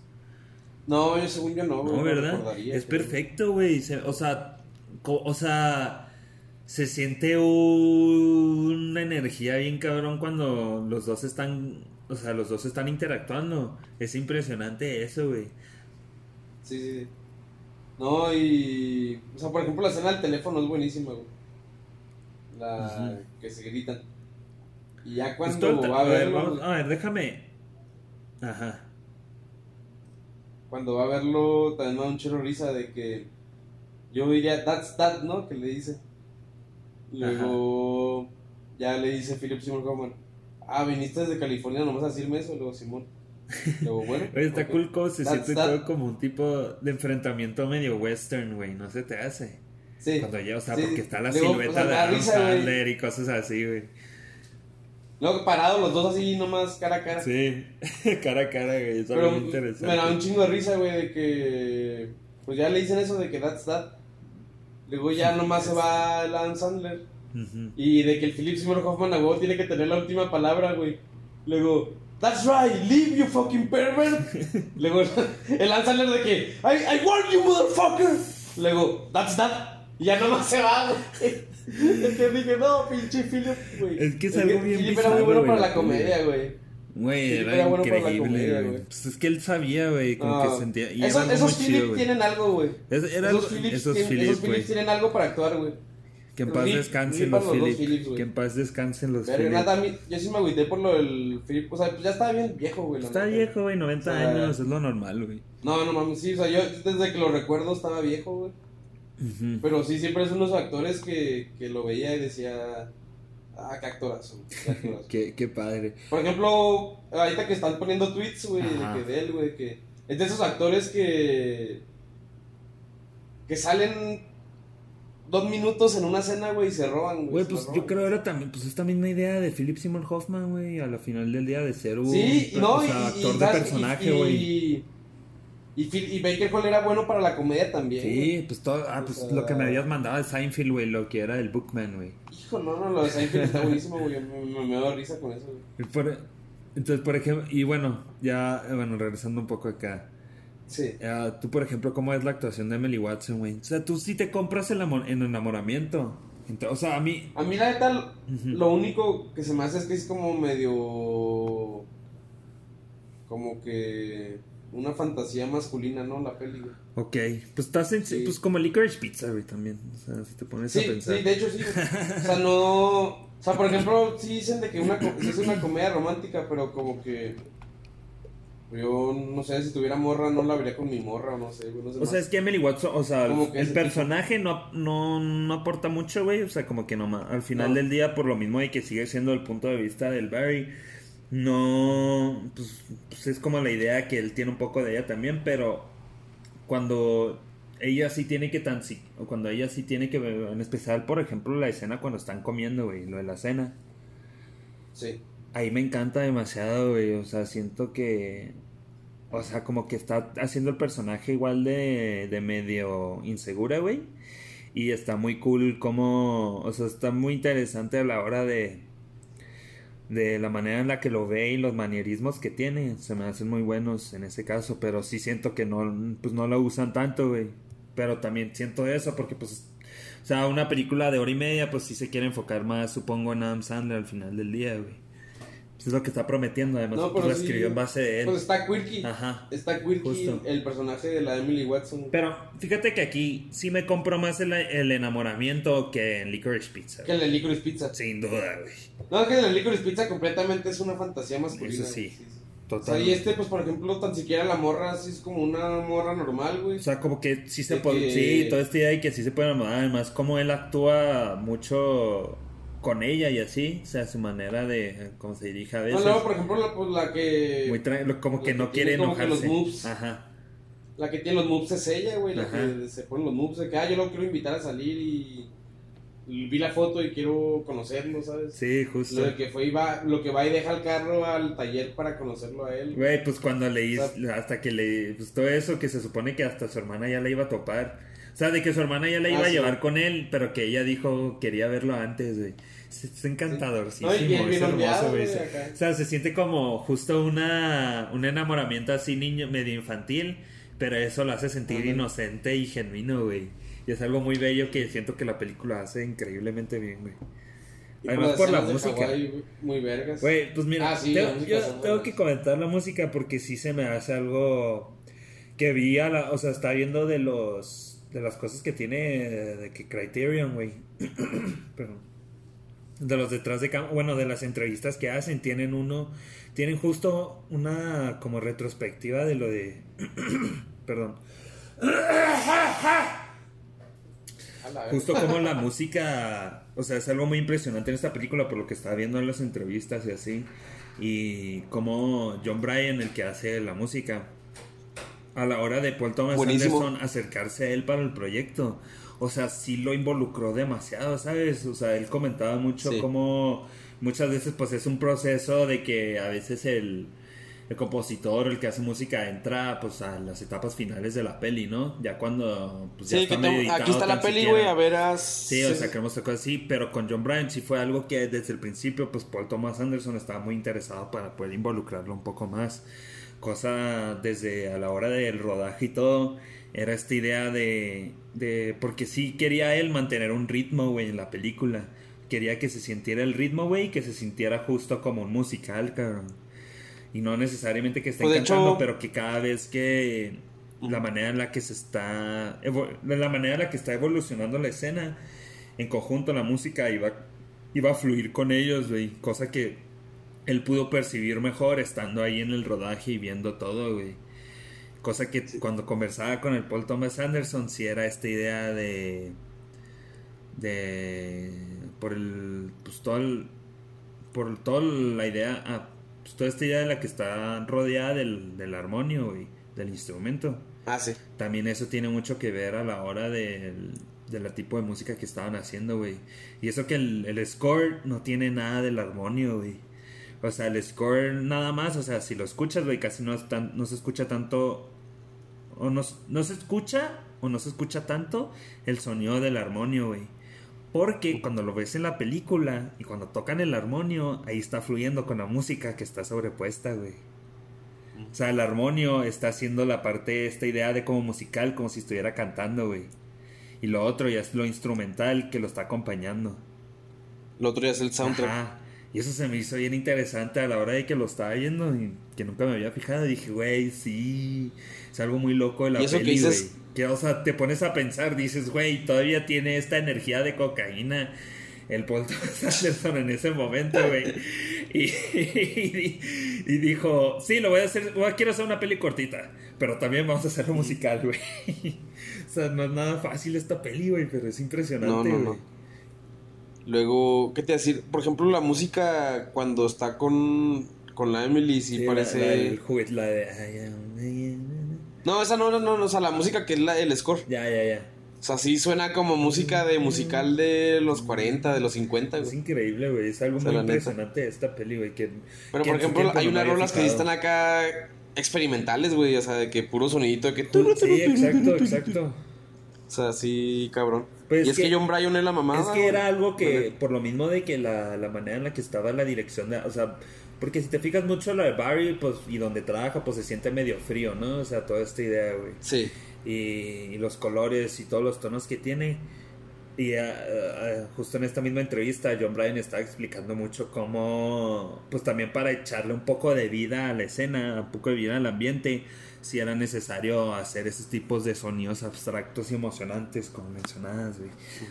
No, yo según yo no, güey. No, ¿verdad? Es que- perfecto, güey. Se- O sea, co- o sea, se siente un- una energía bien cabrón cuando los dos están, o sea, los dos están interactuando. Es impresionante eso, güey. Sí, sí. No, y. O sea, por ejemplo, la escena del teléfono es buenísima, güey. La que se gritan. Y ya cuando va a a ver, verlo. vamos- a ver, déjame. Ajá. Cuando va a verlo, también me da un chero risa de que. Yo diría, that's that, ¿no? Que le dice. Luego. Ya le dice Philip Seymour Hoffman. Ah, viniste desde California nomás a decirme eso. Luego Simón. Luego, bueno. Oye, está cool cómo se That's siente todo como un tipo de enfrentamiento medio western, güey. No se te hace. Sí. Cuando ya, o sea, Sí, porque está la luego, silueta o sea, me de da Adam. Sandler y cosas así, güey. Luego parados los dos así nomás cara a cara. Sí, cara a cara, güey. Está Pero muy me interesante. da un chingo de risa, güey, de que. Pues ya le dicen eso de que that's that. Luego ya nomás se va el Adam Sandler. Ujú. Y de que el Philip Seymour Hoffman a huevo tiene que tener la última palabra, güey. Luego, that's right, leave you fucking pervert. Luego, el Adam Sandler de que, I, I warn you, motherfucker. Luego, that's that. Y ya nomás se va, güey. Es que dije, no, pinche Philip, güey. Es que es algo bien Philip era muy bizarro, bueno para la comedia, güey. Güey, era, era bueno increíble, güey. Pues es que él sabía, güey, como No. que sentía. Y Esos, esos Philip tienen algo, güey. Es- esos algo- Philips, esos tienen, Philips, esos Philips tienen algo para actuar, güey. Que en paz Rip- descansen los los güey. Que en paz descansen los Pero Phillips. nada, yo sí me agüité por lo del Philip. O sea, pues ya estaba bien viejo, güey. Está neta. viejo, güey, 90 O sea, años, es lo normal, güey. No, no mames, sí, o sea, yo desde que lo recuerdo estaba viejo, güey. Pero sí, siempre es unos actores que, que lo veía y decía, ah, qué actorazo, qué actorazo. Qué, qué padre. Por ejemplo, ahorita que están poniendo tweets, güey, de que de él, güey, que es de esos actores que, que salen dos minutos en una escena, güey, y se roban, Güey, se pues yo creo era también, pues esta misma idea de Philip Seymour Hoffman, güey, a la final del día de ser un Sí, no, o y, sea, actor y- de personaje, güey. Y, y, y Baker Hall era bueno para la comedia también. Sí, pues todo, ah, O pues sea- lo que me habías mandado de Seinfeld, güey, lo que era el Bookman, güey. Hijo, no, no, lo de Seinfeld está buenísimo, güey. Me, me, me da risa con eso, güey. Entonces, por ejemplo, y bueno, ya, eh, bueno, regresando un poco acá. Sí. eh, tú, por ejemplo, ¿cómo es la actuación de Emily Watson, güey? O sea, tú sí te compras el amor, en enamoramiento. Ent- o sea, a mí, A mí, la neta, lo único que se me hace es que es como medio. Como que. Una fantasía masculina, ¿no? La peli, güey. ok, pues estás en, Sí. pues como Licorice Pizza, güey, también. O sea, si te pones a pensar. sí, de hecho sí. O sea, no. O sea, por ejemplo, sí dicen de que una, es una comedia romántica, pero como que. Yo no sé si tuviera morra, no la vería con mi morra no sé, güey. No sé O sea, es que Emily Watson, o sea, Como que el ese personaje no, no, no aporta mucho, güey. O sea, como que no, al final No. del día, por lo mismo de que sigue siendo el punto de vista del Barry, no, pues, pues es como la idea que él tiene un poco de ella también, pero cuando ella sí tiene que tan, si- o cuando ella sí tiene que, en especial, por ejemplo, la escena cuando están comiendo, güey, lo de la cena. Sí. Ahí me encanta demasiado, güey. O sea, siento que. O sea, como que está haciendo el personaje igual de, de medio insegura, güey. Y está muy cool como... O sea, está muy interesante a la hora de... De la manera en la que lo ve y los manierismos que tiene. Se me hacen muy buenos en ese caso. Pero sí siento que no, pues no lo usan tanto, güey. Pero también siento eso porque pues... O sea, una película de hora y media pues sí se quiere enfocar más, supongo, en Adam Sandler al final del día, güey. Es lo que está prometiendo, además. No, pues pero lo sí, escribió en base de él. Pues está Quirky. Ajá. Está Quirky, Justo. el personaje de la Emily Watson. Pero fíjate que aquí sí me compro más el, el enamoramiento que en Licorice Pizza. Que el de Licorice Pizza. Sin duda, güey. No, es que el de Licorice Pizza completamente es una fantasía masculina. Eso sí. güey. O sea, Total. y este, pues, por ejemplo, tan siquiera la morra así es como una morra normal, güey. O sea, como que sí se De puede. que- Sí, toda esta idea de que sí se puede enamorar. Además, como él actúa mucho con ella y así. O sea, su manera de. Cómo se dirige a No, veces. luego, por ejemplo, la, pues, la que... muy tra- lo- como que que no quiere que los enojarse. moves. Ajá. La que tiene los moves es ella, güey. La Ajá. que se pone los moves de que, ah, yo lo quiero invitar a salir y... vi la foto y quiero conocerlo, ¿sabes? Sí, Lo justo. de que fue y va, lo que va y deja el carro al taller para conocerlo a él. Güey, pues cuando leí, O sea- hasta que leí, pues todo eso que se supone que hasta su hermana ya la iba a topar. O sea, de que su hermana ya la Ah, iba a sí. llevar con él, pero que ella dijo quería verlo antes, güey. Es, es encantador, sí. No, bien- es hermoso, güey. O sea, se siente como justo una, un enamoramiento así niño, medio infantil, pero eso lo hace sentir Ajá. inocente y genuino, güey. Y es algo muy bello que siento que la película hace increíblemente bien, güey. Además por la música. Güey, muy vergas. Güey, pues mira, Ah, sí, tengo, yo tengo que comentar la música porque sí se me hace algo que vi a la, o sea, está viendo de los de las cosas que tiene de que Criterion, güey. Perdón. De los detrás de cámara, bueno, de las entrevistas que hacen, tienen uno, tienen justo una como retrospectiva de lo de perdón. Verga. Justo como la música, o sea, es algo muy impresionante en esta película por lo que estaba viendo en las entrevistas y así. Y como John Bryan, el que hace la música, a la hora de Paul Thomas Buenísimo. Anderson acercarse a él para el proyecto, o sea, sí lo involucró demasiado, ¿sabes? O sea, él comentaba mucho Sí. como muchas veces pues es un proceso de que a veces el, el compositor, el que hace música, entra pues a las etapas finales de la peli, ¿no? Ya cuando pues, ya Sí, está que medio aquí está la peli, güey, a veras. Sí, o sea, queremos hacer cosas así, pero con John Bryan sí fue algo que desde el principio, pues Paul Thomas Anderson estaba muy interesado para poder involucrarlo un poco más. Cosa desde a la hora del rodaje y todo, era esta idea de, de porque sí quería él mantener un ritmo, güey, en la película. Quería que se sintiera el ritmo, güey, y que se sintiera justo como un musical, cabrón. Y no necesariamente que esté Pues, de cantando, hecho- pero que cada vez que la manera en la que se está la manera en la que está evolucionando la escena en conjunto la música iba iba a fluir con ellos, güey, cosa que él pudo percibir mejor estando ahí en el rodaje y viendo todo, güey. Cosa que cuando conversaba con el Paul Thomas Anderson sí era esta idea de de por el pues todo el, por toda la idea ah, pues toda esta idea de la que está rodeada del, del armonio güey, del instrumento Ah, sí. También eso tiene mucho que ver a la hora del de la tipo de música que estaban haciendo, güey. Y eso que el, el score no tiene nada del armonio, güey. O sea, el score nada más, o sea, si lo escuchas, güey, casi no, es tan- no se escucha tanto. O no, no se escucha, o no se escucha tanto el sonido del armonio, güey. Porque cuando lo ves en la película y cuando tocan el armonio, ahí está fluyendo con la música que está sobrepuesta, güey. O sea, el armonio está haciendo la parte, esta idea de como musical, como si estuviera cantando, güey. Y lo otro ya es lo instrumental que lo está acompañando. Lo otro ya es el soundtrack. Ajá. Y eso se me hizo bien interesante a la hora de que lo estaba viendo y que nunca me había fijado. Dije, güey, sí. Es algo muy loco de la que peli, güey. dices- Que, o sea, te pones a pensar, dices, güey, todavía tiene esta energía de cocaína el Paul Thomas Anderson en ese momento, güey. Y, y- y dijo, sí, lo voy a hacer, quiero hacer una peli cortita, pero también vamos a hacerlo musical, güey. O sea, no es nada fácil esta peli, güey, pero es impresionante, No, no, no. Luego, ¿qué te iba a decir? Por ejemplo, la música cuando está con, con la Emily, sí, Sí, parece... La, la del juguete, la de... No, esa no, no, no, no, o sea, la música que es la, el score. Ya, ya, ya. O sea, sí suena como música de musical de los 40, de los 50, Es güey. increíble, güey. Es algo O sea, muy impresionante de esta peli, güey. Que, Pero que por ejemplo, hay unas rolas que sí están acá experimentales, güey, o sea, de que puro sonidito de que... Sí, exacto, exacto. O sea, sí, cabrón. Pues y es que- que, John Bryan es la mamada. es que era algo que, por lo mismo de que la, la manera en la que estaba la dirección de. O sea, porque si te fijas mucho la de Barry, pues, y donde trabaja, pues se siente medio frío, ¿no? O sea, toda esta idea, güey. Sí. y, y los colores y todos los tonos que tiene. Y ah, ah, justo en esta misma entrevista, John Bryan estaba explicando mucho cómo, pues también para echarle un poco de vida a la escena, un poco de vida al ambiente, si era necesario hacer esos tipos de sonidos abstractos y emocionantes, como mencionabas, güey,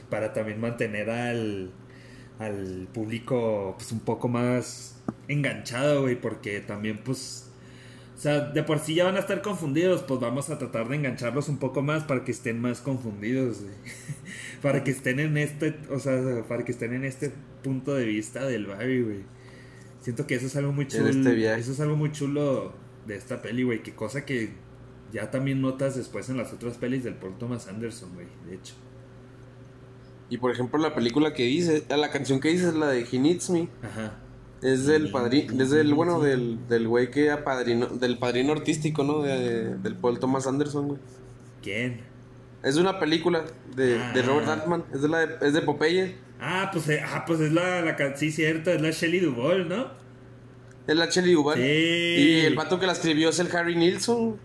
para también mantener al, al público pues un poco más enganchado, güey, porque también pues o sea, de por sí ya van a estar confundidos, pues vamos a tratar de engancharlos un poco más para que estén más confundidos, güey. para que estén en este, o sea, para que estén en este punto de vista del Barry, güey. Siento que eso es algo muy chulo. este viaje. Eso es algo muy chulo de esta peli, güey, que cosa que ya también notas después en las otras pelis del Paul Thomas Anderson, güey, de hecho. Y por ejemplo, la película que dice, la canción que dice es la de He Needs Me. Ajá. Es del padrino, es del, bueno, del, del güey que apadrinó, del padrino artístico, ¿no? De- del Paul Thomas Anderson, güey. ¿Quién? Es una película de, de Robert Ah. Altman, es de la de, es de Popeye. Ah, pues, eh, ah, pues es la, la sí, cierto, es la Shelley Duvall, ¿no? Es la. Sí. Y el vato que la escribió es el Harry Nilsson.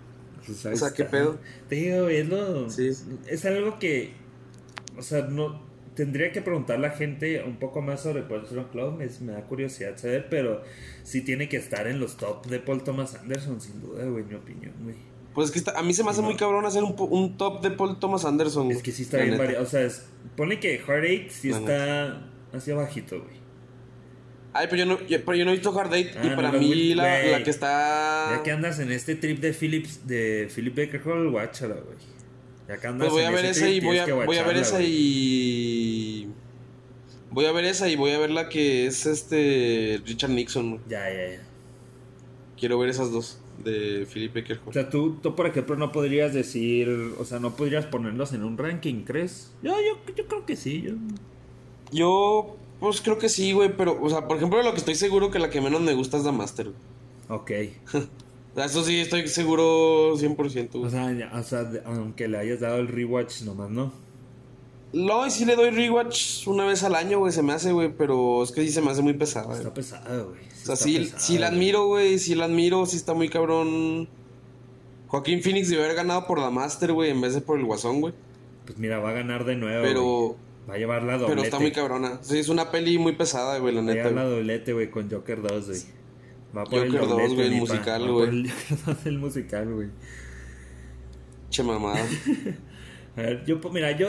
Pues O sea, ¿qué pedo? Te digo, es lo- Sí. Es algo que. O sea, no. Tendría que preguntar a la gente un poco más sobre Paul Thomas Club. Me, me da curiosidad saber, pero sí tiene que estar en los top de Paul Thomas Anderson, sin duda, güey, mi opinión, güey. Pues es que está- a mí se me hace No. muy cabrón hacer un, top de Paul Thomas Anderson. Es que sí está bien variado. O sea, es, pone que Heart Eight sí La está hacia bajito, güey. Ay, pero yo no, yo- pero yo no he visto Hard Date. Ah, y no para mí la, la que está. Ya que andas en este trip de Philips, de Philip Baker Hall, guáchala, güey. Ya que andas Pues voy a en ver ese esa trip, y voy a, voy a ver esa y. Voy a ver esa y voy a ver la que es este Richard Nixon. güey. Ya, ya, ya. Quiero ver esas dos de Philip Baker O sea, tú, tú, por ejemplo, no podrías decir, o sea, no podrías ponerlos en un ranking, ¿crees? Yo, yo, yo creo que sí. Yo... Yo, pues creo que sí, güey, pero, o sea, por ejemplo, lo que estoy seguro que la que menos me gusta es la Master. güey. Ok. Eso sí, estoy seguro 100%. O güey. sea, o sea, aunque le hayas dado el rewatch nomás, ¿no? No, y sí le doy rewatch una vez al año, güey, se me hace, güey, pero es que sí se me hace muy pesada. güey. Está pesado, güey. O sea, sí, sí la admiro, güey, sí la admiro, sí está muy cabrón. Joaquín Phoenix debe haber ganado por la Master, güey, en vez de por el Guasón, güey. Pues mira, va a ganar de nuevo. Pero, güey. Va a llevar la doblete. pero está muy cabrona. Sí, es una peli muy pesada, güey, la Va a neta. llevar la doblete, güey, con Joker 2, güey. Va por Joker el 2, doblete, güey, el musical, güey. el Joker 2, el musical, güey. Che mamada. A ver, yo, mira, yo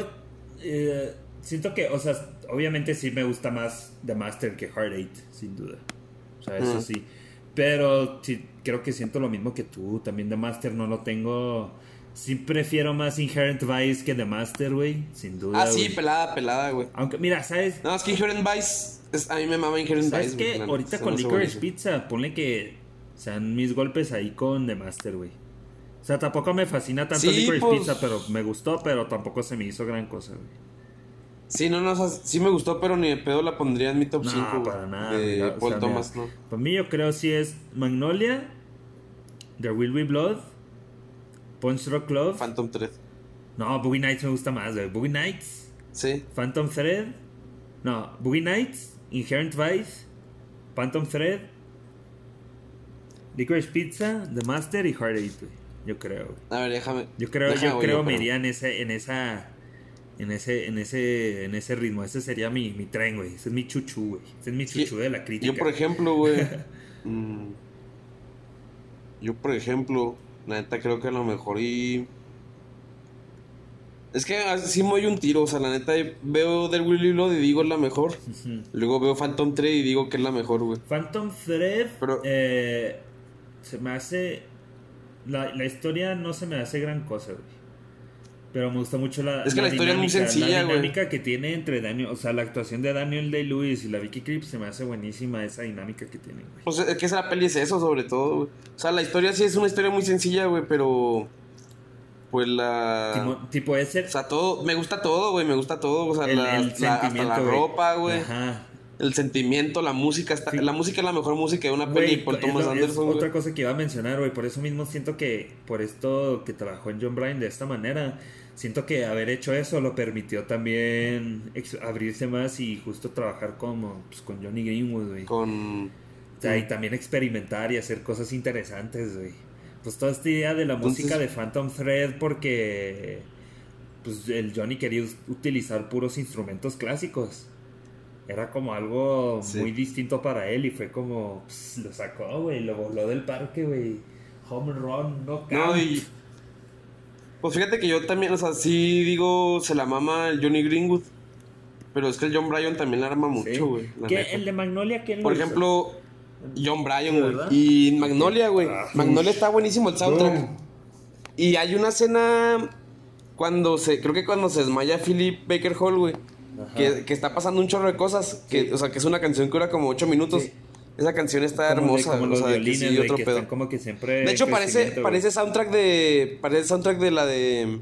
eh, siento que, o sea, obviamente sí me gusta más The Master que Heart Eight, sin duda. O sea, eso Mm. sí. Pero sí, creo que siento lo mismo que tú. También The Master no lo tengo. Sí prefiero más Inherent Vice que The Master, güey. Sin duda. ah, sí, pelada, pelada, güey. Aunque, mira, ¿sabes? No, es que Inherent Vice, es- a mí me mama Inherent ¿Sabes Vice, la neta, Ahorita con Licorice. Pizza, ponle que sean mis golpes ahí con The Master, güey. O sea, tampoco me fascina tanto Sí, Licorice pues- Pizza, pero me gustó, pero tampoco se me hizo gran cosa, güey. Sí, no, no, o sea, sí me gustó, pero ni de pedo la pondría en mi top No, 5. para nada. De mira, o Paul sea, Thomas, mira, ¿no? Para mí yo creo sí es Magnolia, There Will Be Blood, Punch Rock Love. Phantom Thread. no, Boogie Nights me gusta más, güey. Boogie Nights, Sí. Phantom Thread. No, Boogie Nights, Inherent Vice, Phantom Thread, Licorice Pizza, The Master y Heartache, güey. Yo creo. A ver, déjame. Yo creo, déjame yo creo me iría en ese, en esa, en ese, en ese, en ese ritmo. Ese sería mi, mi tren, güey. Ese es mi chuchu, güey. Ese es mi Sí, chuchu de la crítica. Yo, por ejemplo, güey. mm, yo, por ejemplo, la neta creo que a lo mejor y. Es que así me doy un tiro, o sea, la neta veo del Willy Blood y digo es la mejor. Luego veo Phantom Thread y digo que es la mejor, güey. Phantom Thread Pero- eh, se me hace la, la historia no se me hace gran cosa, güey. Pero me gusta mucho la Es que la historia es muy dinámica- sencilla, La dinámica que tiene entre Daniel, o sea, la actuación de Daniel Day-Lewis y la Vicky Krieps se me hace buenísima esa dinámica que tienen, güey. Pues es que esa peli es eso, sobre todo, güey. O sea, la historia sí es una historia muy sencilla, güey, pero. Pues la. Tipo, tipo ese O sea, todo. Me gusta todo, güey, me gusta todo. O sea, el, la, el la- hasta la ropa, güey. Ajá. El sentimiento, la música. Está, Sí. La música es la mejor música de una peli es Thomas Anderson, otra cosa que iba a mencionar, güey. Por eso mismo siento que, por esto que trabajó en John Bryan de esta manera, siento que haber hecho eso lo permitió también abrirse más y justo trabajar como pues, con Johnny Greenwood, güey. Con. O sea, y también experimentar y hacer cosas interesantes, güey. Pues toda esta idea de la Entonces- música de Phantom Thread porque pues el Johnny quería utilizar puros instrumentos clásicos. Era como algo Sí. muy distinto para él y fue como pues, lo sacó, güey, lo voló del parque, güey. Home run, no No, y. Pues fíjate que yo también, o sea, sí digo, se la mama el Johnny Greenwood. Pero es que el John Bryan también la arma mucho, güey. El de Magnolia, ¿quién lo Por ejemplo, John Bryan, güey. Y Magnolia, güey. Ah, Magnolia está buenísimo el soundtrack. Y hay una escena cuando se, creo que cuando se desmaya Philip Baker Hall, güey. Que, que está pasando un chorro de cosas. Que, Sí. O sea, que es una canción que dura como 8 minutos. Sí. Esa canción está Como de- hermosa. como o los sea, que violines, sí, güey, otro que pedo. están como que siempre De hecho, parece, parece soundtrack de. Parece soundtrack de la de.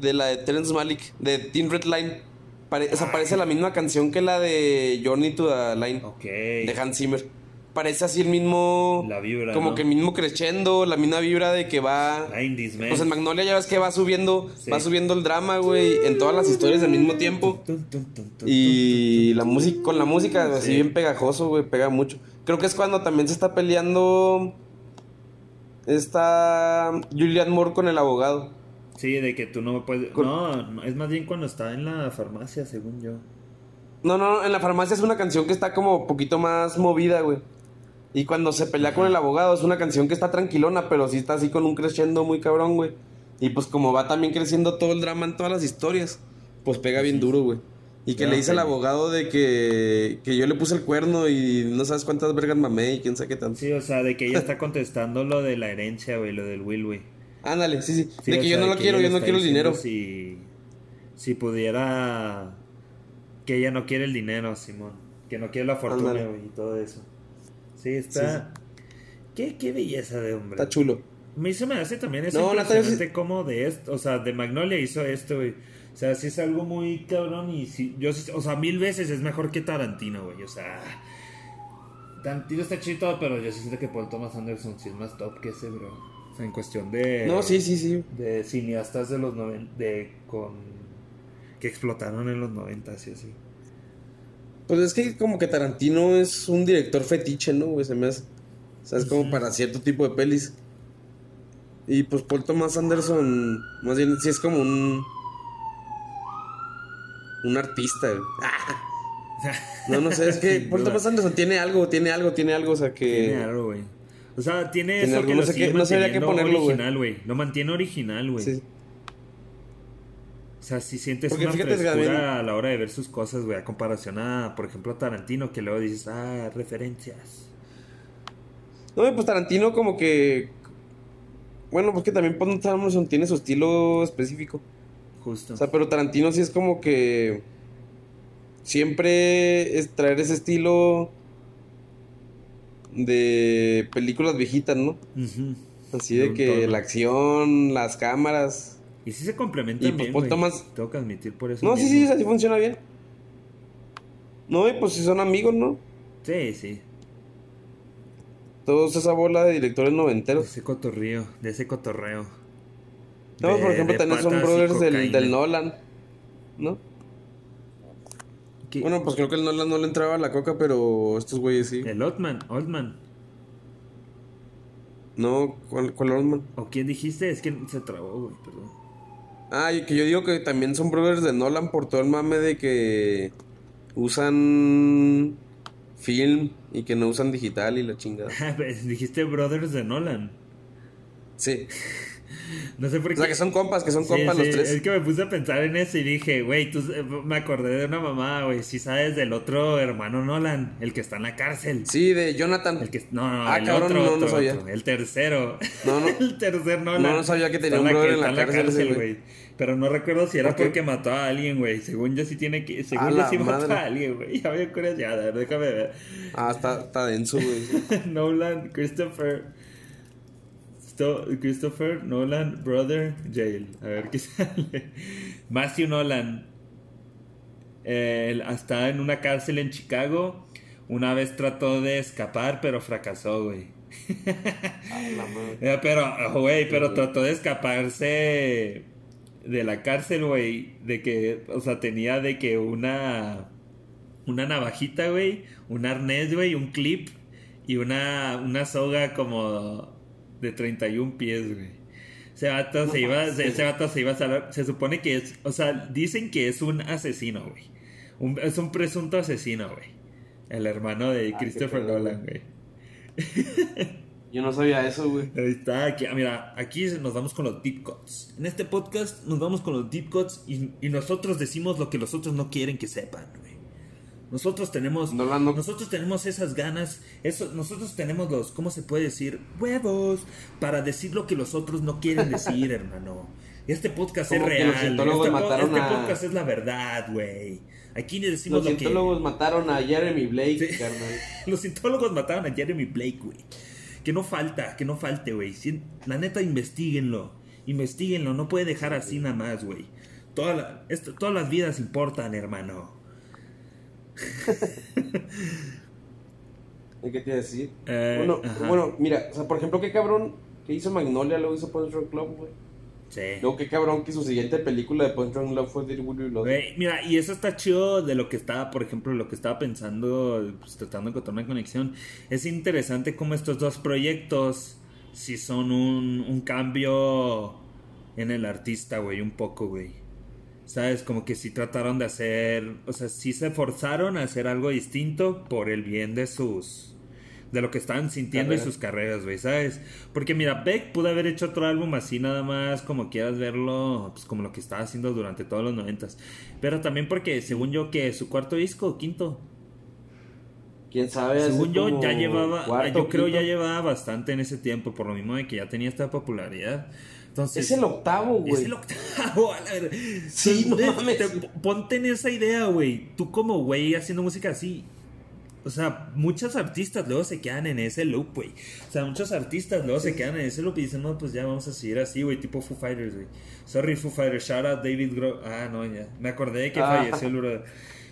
De la de Terence Malik, de Teen Red Line. Pare- o sea, parece la misma canción que la de Journey to the Line de Hans Zimmer. Parece así el mismo. La vibra, Como ¿no? que el mismo crescendo, la misma vibra de que va. 90s, man. Pues en Magnolia ya ves que va subiendo, Sí. va subiendo el drama, güey, en todas las historias al mismo tiempo. Y la música, con la música así Sí. bien pegajoso, güey, pega mucho. Creo que es cuando también se está peleando esta Julian Moore con el abogado. Sí, de que tú no puedes. Con- no, es más bien cuando está en la farmacia, según yo. No, no, en la farmacia es una canción que está como poquito más movida, güey. Y cuando se pelea con el abogado es una canción que está tranquilona, pero sí está así con un crescendo muy cabrón, güey. Y pues como va también creciendo todo el drama en todas las historias, pues pega bien duro, güey. Y que Ya, le dice al abogado de que, que yo le puse el cuerno y no sabes cuántas vergas mamé y quién sabe qué tanto. Sí, o sea, de que ella está contestando lo de la herencia, güey, lo del Will, güey. Ándale, sí, sí. Sí, de que sea, yo no lo quiero, yo no quiero el dinero. Si, si pudiera. Que ella no quiere el dinero, Simón. Que no quiere la fortuna, güey, y todo eso. Sí, está. Qué, qué belleza de hombre. Está chulo. Mí se me hace también es No, impresionante como de esto, o sea, de Magnolia hizo esto, güey. O sea, sí es algo muy cabrón y sí, yo sí- o sea, mil veces es mejor que Tarantino, güey. O sea, Tarantino está chido, pero yo sí siento que Paul Thomas Anderson sí es más top que ese, bro. O sea, en cuestión de No, sí, sí, sí. de cineastas de los noven, de con que explotaron en los noventas y así. Pues es que como que Tarantino es un director fetiche, ¿no, güey? Se me hace. O sea, es como para cierto tipo de pelis. Y pues Paul Thomas Anderson, más bien, sí es como un. Un artista, güey. Ah. No, no sé, es que Paul duda. Thomas Anderson tiene algo, tiene algo, tiene algo, o sea que. Tiene algo, güey. O sea, tiene, Tiene eso algo, que no lo sé sigue qué- no sabría qué ponerlo, original, güey. Lo mantiene original, güey. Sí. O sea, si sientes Porque una fíjate frescura a la hora de ver sus cosas, güey, a comparación a, por ejemplo, a Tarantino, que luego dices, ah, referencias. No, pues Tarantino como que. Bueno, pues que también Paul Thomas Anderson tiene su estilo específico. Justo. O sea, pero Tarantino sí es como que siempre es traer ese estilo de películas viejitas, ¿no? Así de que la acción, las cámaras. Y sí se complementan Y, pues, bien, Paul. Thomas- Tengo que admitir por eso. No, sí, mismo. sí, así funciona bien. No, y pues si son amigos, ¿no? Sí, sí. Todos esa bola de directores De noventeros. ese cotorreo, de ese cotorreo. No, De- por ejemplo, de también son brothers del, del Nolan. ¿No? ¿Qué? Bueno, pues creo que el Nolan no le entraba a la coca, pero estos güeyes sí. El Oldman, Oldman. No, ¿cuál, cuál Oldman? ¿O quién dijiste? Es que se trabó, güey, perdón. Ah, y que yo digo que también son brothers de Nolan por todo el mame de que usan film y que no usan digital y la chingada. dijiste Brothers de Nolan. Sí. No sé por O qué. sea, que son compas, que son Sí, compas sí, los tres. Es que me puse a pensar en eso y dije, güey, tú me acordé de una mamá, güey. Si sabes del otro hermano Nolan, el que está en la cárcel. Sí, de Jonathan. El que, no, no, Ah, el cabrón, otro, no, no otro, sabía. otro, el tercero. No, no. el tercer Nolan. No, no sabía que tenía un brother en está la cárcel güey. Pero no recuerdo si era ¿Por qué? porque mató a alguien, güey. Según yo sí tiene que. A Según yo la sí mató a alguien, güey. Ya acuerdo ya, a ver, déjame ver. Ah, está, está denso, güey. Nolan, Christopher. Sto- Christopher Nolan, Brother, Jail. A ver qué sale. Matthew Nolan. Él está en una cárcel en Chicago. Una vez trató de escapar, pero fracasó, güey. La madre. Eh, Pero, güey, pero trató de escaparse de la cárcel, güey. De que, o sea, tenía de que una. Una navajita, güey. Un arnés, güey. Un clip. Y una, una soga como de 31 pies, güey. Ese vato se iba, se- ese vato se iba a salvar. Se supone que es, o sea, dicen que es un asesino, güey. Un- es un presunto asesino, güey. El hermano de qué Christopher Nolan, güey. Yo no sabía eso, güey. Ahí está, aquí, ah, mira, aquí nos vamos con los deep cuts. En este podcast nos vamos con los deep cuts y, y nosotros decimos lo que los otros no quieren que sepan, güey. Nosotros tenemos, no- nosotros tenemos esas ganas, eso, nosotros tenemos los, ¿cómo se puede decir? Huevos para decir lo que los otros no quieren decir, hermano. Este podcast es Como real. los este, po- mataron este a- podcast es la verdad, güey. Aquí le decimos Los lo que cientólogos mataron a Jeremy Blake, Sí. carnal. los cientólogos mataron a Jeremy Blake, güey. Que no falta, que no falte, güey. La neta, investiguenlo. Investiguenlo, no puede dejar así nada más, güey. Toda la- esto- todas las vidas importan, hermano. ¿Qué te iba a decir? Eh, bueno, bueno, mira, o sea, por ejemplo, qué cabrón que hizo Magnolia, luego hizo Punch Drunk Love, güey. Sí. Luego qué cabrón que su siguiente película de Punch Drunk Love fue Dear Willy Love. Güey, mira, y eso está chido de lo que estaba, por ejemplo, lo que estaba pensando, pues, tratando de encontrar una conexión. Es interesante cómo estos dos proyectos, si son un, un cambio en el artista, güey, un poco, güey. ¿Sabes? Como que sí trataron de hacer, o sea, sí se forzaron a hacer algo distinto por el bien de sus... De lo que estaban sintiendo y sus carreras, güey, ¿sabes? Porque mira, Beck pudo haber hecho otro álbum así nada más, como quieras verlo, pues como lo que estaba haciendo durante todos los noventas. Pero también porque, según yo, que su cuarto disco, quinto, ¿Quién sabe? Según yo, ya llevaba, cuarto, yo creo quinto. ya llevaba bastante en ese tiempo, por lo mismo de que ya tenía esta popularidad. Entonces, Es el octavo, güey. es el octavo, a la verga. Sí, no Entonces, mames. te- ponte en esa idea, güey. Tú como güey haciendo música así. O sea, muchos artistas luego se quedan en ese loop, güey. O sea, muchos artistas luego se quedan en ese loop y dicen, no, pues ya vamos a seguir así, güey, tipo Foo Fighters, güey. Sorry, Foo Fighters, shout out David Gro... Ah, no, ya. Me acordé de que Ah. falleció el brother.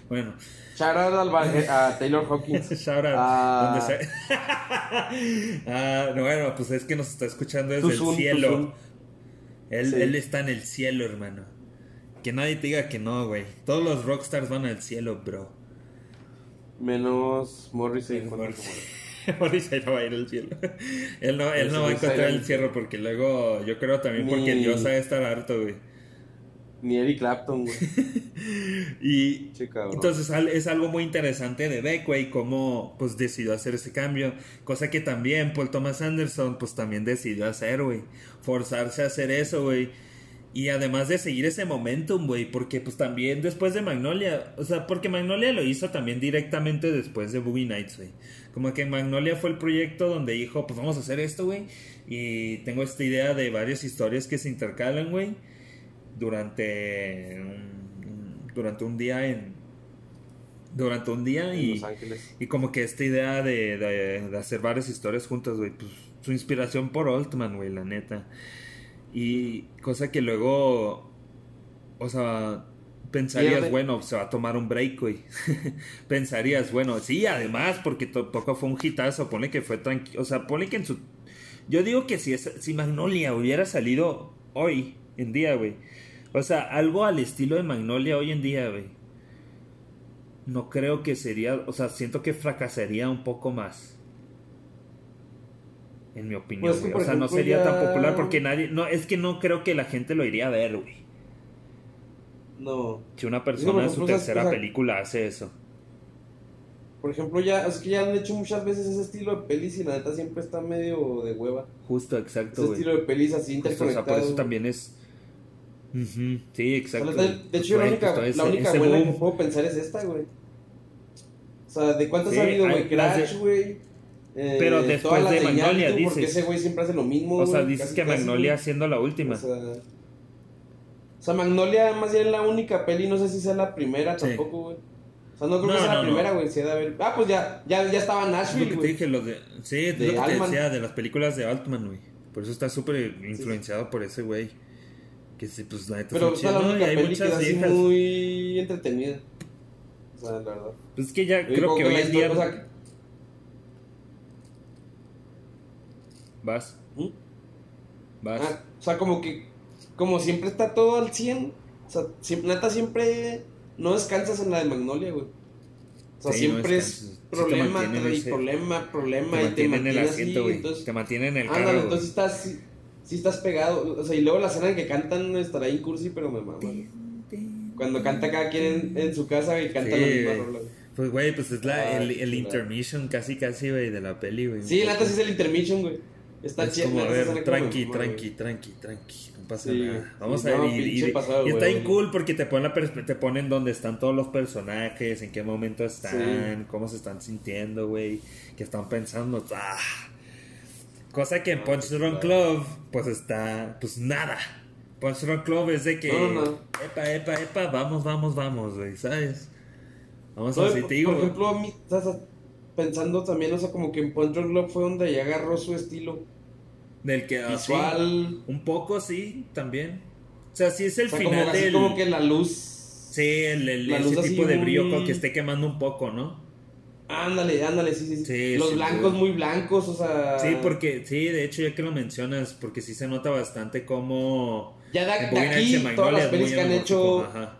Bueno, Shout out baje- a Taylor Hawkins. shout out. Ah. donde ah, no, bueno, pues es que nos está escuchando desde el cielo. Él, Sí. él está en el cielo, hermano. Que nadie te diga que no, güey. Todos los rockstars van al cielo, bro. Menos Morrissey. Morrissey no va a ir al cielo. él no, él no va a encontrar en el cielo porque luego yo creo también porque Dios ha de estar harto, güey. Ni Eric Clapton, güey. Y Che, entonces es algo muy interesante de Beck, güey, cómo pues decidió hacer ese cambio. Cosa que también Paul Thomas Anderson pues también decidió hacer, güey. Forzarse a hacer eso, güey. Y además de seguir ese momentum, güey, porque pues también después de Magnolia, o sea, porque Magnolia lo hizo también directamente después de Boogie Nights, güey. Como que Magnolia fue el proyecto donde dijo, pues vamos a hacer esto, güey. Y tengo esta idea de varias historias que se intercalan, güey, durante un, durante un día en, durante un día en y, Los Ángeles. y como que esta idea de, de, de hacer varias historias juntas, güey, pues su inspiración por Altman, güey, la neta. Y cosa que luego, o sea, pensarías, bueno, se va a tomar un break, güey. pensarías, bueno, sí, además, porque tampoco fue un hitazo, ponle que fue tranquilo, o sea, ponle que en su... Yo digo que si, es, si Magnolia hubiera salido hoy en día, güey. O sea, algo al estilo de Magnolia hoy en día, güey. No creo que sería, o sea, siento que fracasaría un poco más. En mi opinión, Pues que, güey. O sea, no sería tan popular porque nadie, no, es que no creo que la gente lo iría a ver, güey. No. Si una persona en su tercera película hace eso. Por ejemplo, ya, es que ya han hecho muchas veces ese estilo de pelis y la neta siempre está medio de hueva. Justo, exacto, Ese güey. estilo de pelis así Justo, o sea, interconectado. por eso también es... Ujú, Sí, exacto. O sea, la- de hecho, yo la única, pues, la única buena boom. que puedo pensar es esta, güey. O sea, ¿de cuántas Sí, ha habido, güey? Crash, güey. Eh, Pero después de Magnolia, Porque dices. ese güey siempre hace lo mismo. O sea, dices casi, que casi, Magnolia siendo la última. O sea, o sea, Magnolia más bien es la única peli, no sé si sea la primera Sí. tampoco, güey. O sea, no creo No, que sea no, la no. primera, güey. Si de haber... Ah, pues ya, ya, ya estaba Nashville, que te dije, lo de... Sí, De lo que te Altman. decía de las películas de Altman, güey. Por eso está súper influenciado por ese güey. Que sí, pues la neta Pero es la ¿no? Única hay peli que así muy entretenida. O sea, la verdad. Pues es que ya creo que que hoy en día... historia- o sea, Vas, ¿Mm? vas. Ah, o sea, como que, como siempre está todo al 100, o sea, siempre, neta siempre no descansas en la de Magnolia, güey. O sea, Sí, no siempre. Sí es problema, tras ese- problema, problema, te y te mantienen en el mantiene asiento, así, güey. entonces, Te mantienen en el carro, entonces estás, sí, sí estás pegado, o sea, y luego la escena en que cantan estará en cursi, pero me mama, güey. Cuando canta cada quien en, en su casa y canta Sí, la misma rola. Pues, güey, pues es la, Ah, el, el intermission casi, casi, güey, de la peli, güey. Sí, la neta sí es el intermission, güey. Está es como, a ver, tranqui, tranqui, tranqui, tranqui, no pasa Sí, nada. Vamos a ver, y, pasado, está bien cool porque te ponen, la perspe- te ponen dónde están todos los personajes, en qué momento están, cómo se están sintiendo, güey, qué están pensando. ah. Cosa que en Punch sí, Drunk. Club, pues está, pues nada. Punch Drunk Club es de que, epa, epa, epa, vamos, vamos, vamos, güey, ¿sabes? Vamos a por, te digo, por ejemplo, a mí, pensando también, o sea, como que en Punch fue donde ya agarró su estilo del que así, visual. un poco sí, también. O sea, sí es el o sea, final como, del... como que la luz. Sí, el, el- La ese tipo de brillo muy- que esté quemando un poco, ¿no? Ándale, ándale, sí, sí. sí. Sí, Los sí, blancos muy blancos, o sea. Sí, porque, sí, de hecho, ya que lo mencionas, porque sí se nota bastante como... Ya de, aquí, todas las pelis que han hecho. Ajá.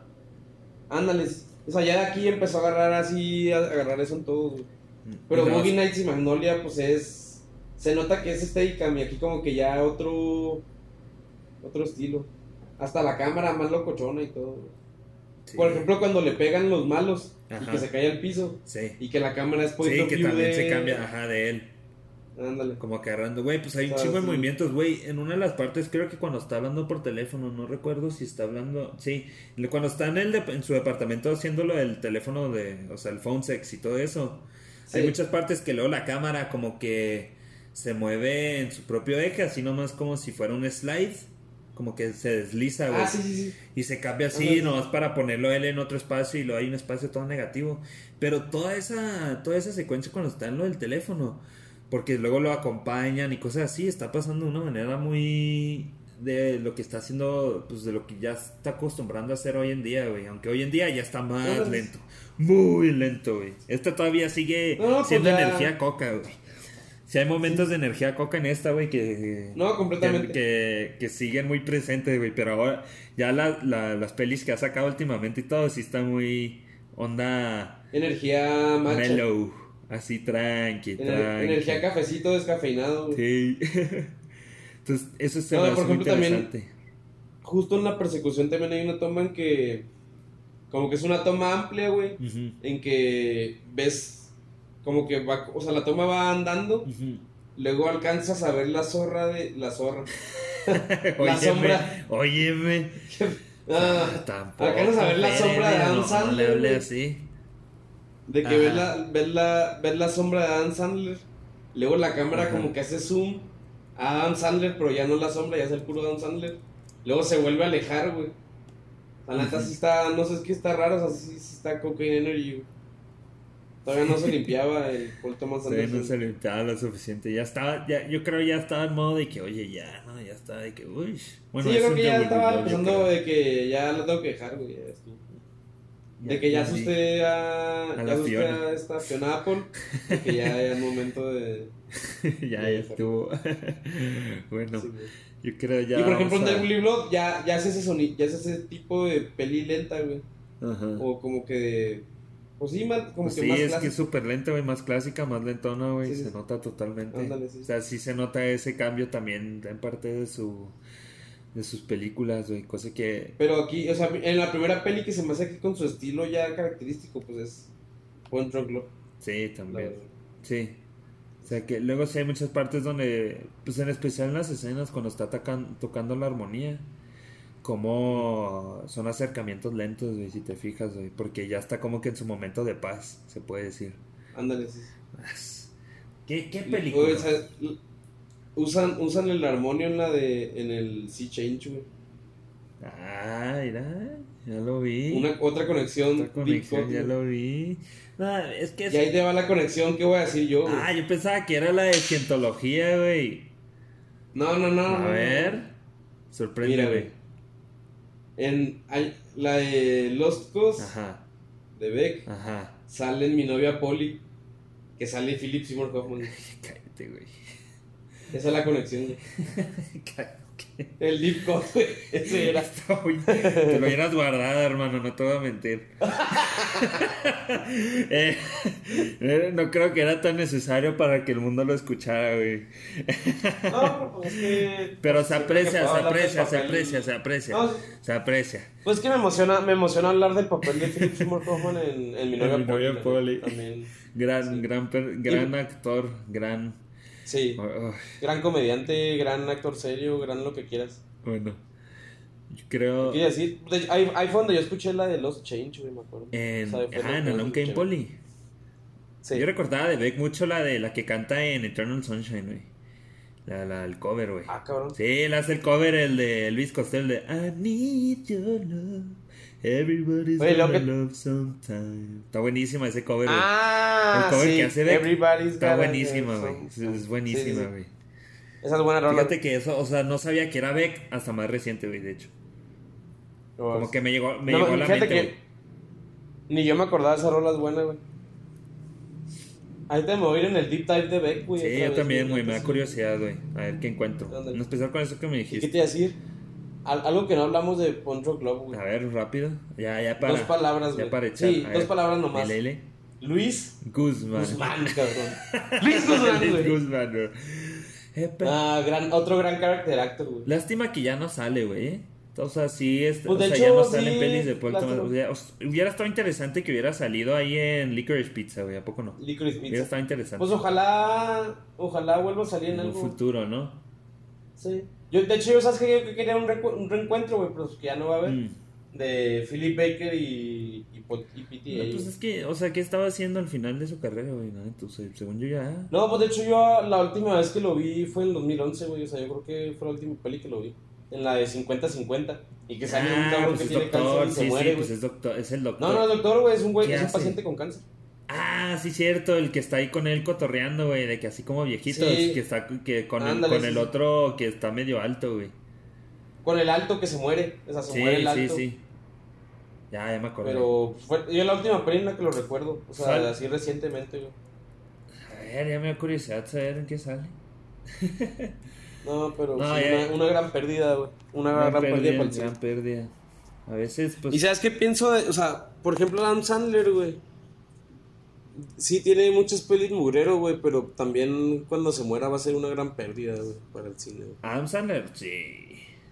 Ándale. O sea, ya de aquí empezó a agarrar así, a agarrar eso en todo, güey. Pero Y no, Boogie Nights y Magnolia, pues es. Se nota que es Steadicam y aquí como que ya otro. Otro estilo. Hasta la cámara más locochona y todo. sí, Por ejemplo, cuando le pegan los malos y Ajá. que se cae al piso Sí, y que la cámara es point sí que también de- se cambia, ajá, de él. Ándale. Como agarrando, güey, pues hay un chingo de sí. movimientos, güey. En una de las partes, creo que cuando está hablando por teléfono, no recuerdo si está hablando. Sí, cuando está en, el de- en su departamento haciéndolo del teléfono de, o sea, el phone sex y todo eso. Hay muchas partes que luego la cámara como que se mueve en su propio eje, así nomás como si fuera un slide. Como que se desliza, güey. Ah, sí, sí, sí. Y se cambia así, Ajá. nomás para ponerlo él en otro espacio y luego hay un espacio todo negativo. Pero toda esa, toda esa secuencia cuando está en lo del teléfono, porque luego lo acompañan y cosas así, está pasando de una manera muy de lo que está haciendo, pues de lo que ya está acostumbrando a hacer hoy en día, güey. Aunque hoy en día ya está más lento. Muy lento, güey. Esta todavía sigue No, pues siendo ya- energía coca, güey. Si hay momentos de energía coca en esta, güey, que, No, completamente. que, que, que siguen muy presentes, güey. Pero ahora, ya la- la- las pelis que ha sacado últimamente y todo, sí está muy onda Energía macha. mellow. Así tranqui, Ener- tranqui. energía cafecito descafeinado. güey. Sí. Entonces, eso se No, por ejemplo, también- interesante. Justo en la persecución también hay una toma en que. Como que es una toma amplia, güey. En que ves. Como que va. O sea, la toma va andando. Luego alcanzas a ver la zorra de. La zorra. Óyeme, sombra. Óyeme. Ah, Tampoco. alcanzas a ver la sombra de Adam no, no le Sandler, así. de que ves la, ves, la, ves la sombra de Adam Sandler. Luego la cámara Ajá. como que hace zoom a Adam Sandler, pero ya no la sombra, ya es el puro Adam Sandler. Luego se vuelve a alejar, güey. La neta sí está, no sé, es que está raro, o sea, sí, sí está Cocaine Energy, güey. Todavía no se limpiaba el Paul Thomas Todavía Anderson. no se limpiaba lo suficiente. Ya estaba, ya, yo creo ya estaba en modo de que, oye, ya, no, ya estaba de que, uy. Bueno, sí, yo creo que ya estaba creo. de que ya lo tengo que dejar, güey. De que ya asusté a, A ya la asusté a esta Fiona Apple. De que ya era el momento de. ya, ya estuvo. bueno, sí, yo creo ya. y por ejemplo, en a- Deadly Blood ya, ya hace ese sonido, ya hace ese tipo de peli lenta, güey. Ajá. O como que de. Pues sí, más, como Pues que sí, más es que es súper lenta, güey, más clásica, más lentona, güey, Sí, sí, se sí. nota totalmente. Ándale, sí. O sea, sí se nota ese cambio también en parte de su de sus películas, güey, cosa que Pero aquí, o sea, en la primera peli que se me hace aquí con su estilo ya característico, pues es Point Drunk Love. sí, también. Sí. O sea, que luego sí hay muchas partes donde, pues en especial en las escenas cuando está atacan- tocando la armonía, como son acercamientos lentos, güey, si te fijas, güey, porque ya está como que en su momento de paz, se puede decir. Ándale, sí. ¿Qué, película? o sea, l- usan, usan el armonio en la de. en el Sea Change, güey. Ah, mira, ya lo vi. Una, otra conexión. Otra conexión, ya lo vi. Es que Y ahí te va la conexión, ¿qué voy a decir yo? güey? Ah, yo pensaba que era la de cientología, güey. no, no, no. A no, no. ver, sorprende, Mira, güey. güey. En hay- la de Lost Coast Ajá, de Beck ajá. sale en mi novia Polly, que sale Philip Seymour Hoffman. Cállate, güey. Esa es la conexión. güey. Cállate. El Deep Cut, güey. Ese era. Te lo hubieras guardado, hermano, no te voy a mentir. Eh, eh, no creo que era tan necesario para que el mundo lo escuchara, güey. No, pues es que. Pero se aprecia, se aprecia, se aprecia, se aprecia. No. Se aprecia. Pues que me emociona, me emociona hablar del papel de Philip Seymour Hoffman en, en mi novia. Gran, Sí. gran, per- gran actor, gran. Sí. oh, Gran comediante, gran actor serio, gran lo que quieras. bueno, yo creo. Quiero decir, ahí, ahí fue donde yo escuché la de Lost Change, güey, me acuerdo. En, O sea, ah, en Alone. Came Polly. Sí. Yo recordaba de Beck mucho la de la que canta en Eternal Sunshine, güey. La, la, el cover, güey. Ah, cabrón. Sí, él hace el cover, el de Luis Costello, de I need your love. Everybody's Oye, gonna que- love sometime. Está buenísima ese cover. Ah, el cover sí. que hace Beck. Everybody's Está buenísima, güey. Es, buenísima, Sí, sí, sí. güey. Esa es buena rola. Fíjate que eso, o sea, no sabía que era Beck hasta más reciente, güey, de hecho. Como que me llegó, me No, llegó a la mente, güey. Ni yo me acordaba de esa rola es buena, güey. Ahorita me voy a ir en el deep dive de Beck, güey. Sí, yo vez, también, güey, me da curiosidad, güey. A ver qué encuentro. En especial con eso que me ¿Y qué dijiste. te iba a decir? Al- algo que no hablamos de Poncho Club, güey. A ver, rápido. Ya, ya para. Dos palabras, Ya güey. para echar. Sí, A dos ver. palabras nomás. Lele. Luis Guzmán. Guzmán, cabrón. Luis Guzmán, Luis güey. Guzmán, güey. Ah, gran, otro gran character actor, güey. Lástima que ya no sale, güey. ¿eh? O sea, sí, es, Pues, o sea, hecho, ya no sale en sí, pelis de Paul. Thomas. Hubiera, hubiera estado interesante que hubiera salido ahí en Licorice Pizza, güey. ¿A poco no? Licorice Hubiera Pizza. estado interesante. Pues ojalá, ojalá vuelva a salir en en algo. futuro, ¿no? Sí. Yo, de hecho, yo sabes que yo quería un, un reencuentro, güey, pero que ya no va a haber. Mm. De Philip Baker y, y, y PTA. No, pues es que, o sea, ¿qué estaba haciendo al final de su carrera, güey? ¿no? Entonces, según yo ya. No, pues de hecho yo la última vez que lo vi fue en el 2011, güey. O sea, yo creo que fue la última peli que lo vi. En la de 50-50. Y que sale un Ah, cabrón pues que tiene doctor, cáncer y sí, se sí, muere, pues güey. es doctor, es el doctor. No, no, es doctor, güey. Es un güey, ¿Qué es un paciente con cáncer. Ah, sí, cierto, el que está ahí con él cotorreando, güey, de que así como viejitos, Sí. que está que con, el, Ándale, con sí, el sí. otro que está medio alto, güey. Con el alto que se muere. O sea, se Sí, muere el sí, alto. sí. Ya, ya me acordé. Pero fue, yo la última peli en la que lo recuerdo. O sea, así recientemente, güey. A ver, ya me da curiosidad saber en qué sale. No, pero No, sí, ya- una, una gran pérdida, güey. Una Gran gran, pérdida pérdida, para el cine. gran pérdida. A veces, pues... ¿Y sabes qué pienso de, o sea, por ejemplo, Adam Sandler, güey? Sí, tiene muchas pelis mugrero, güey, pero también cuando se muera va a ser una gran pérdida, güey, para el cine, güey. Adam Sandler, sí.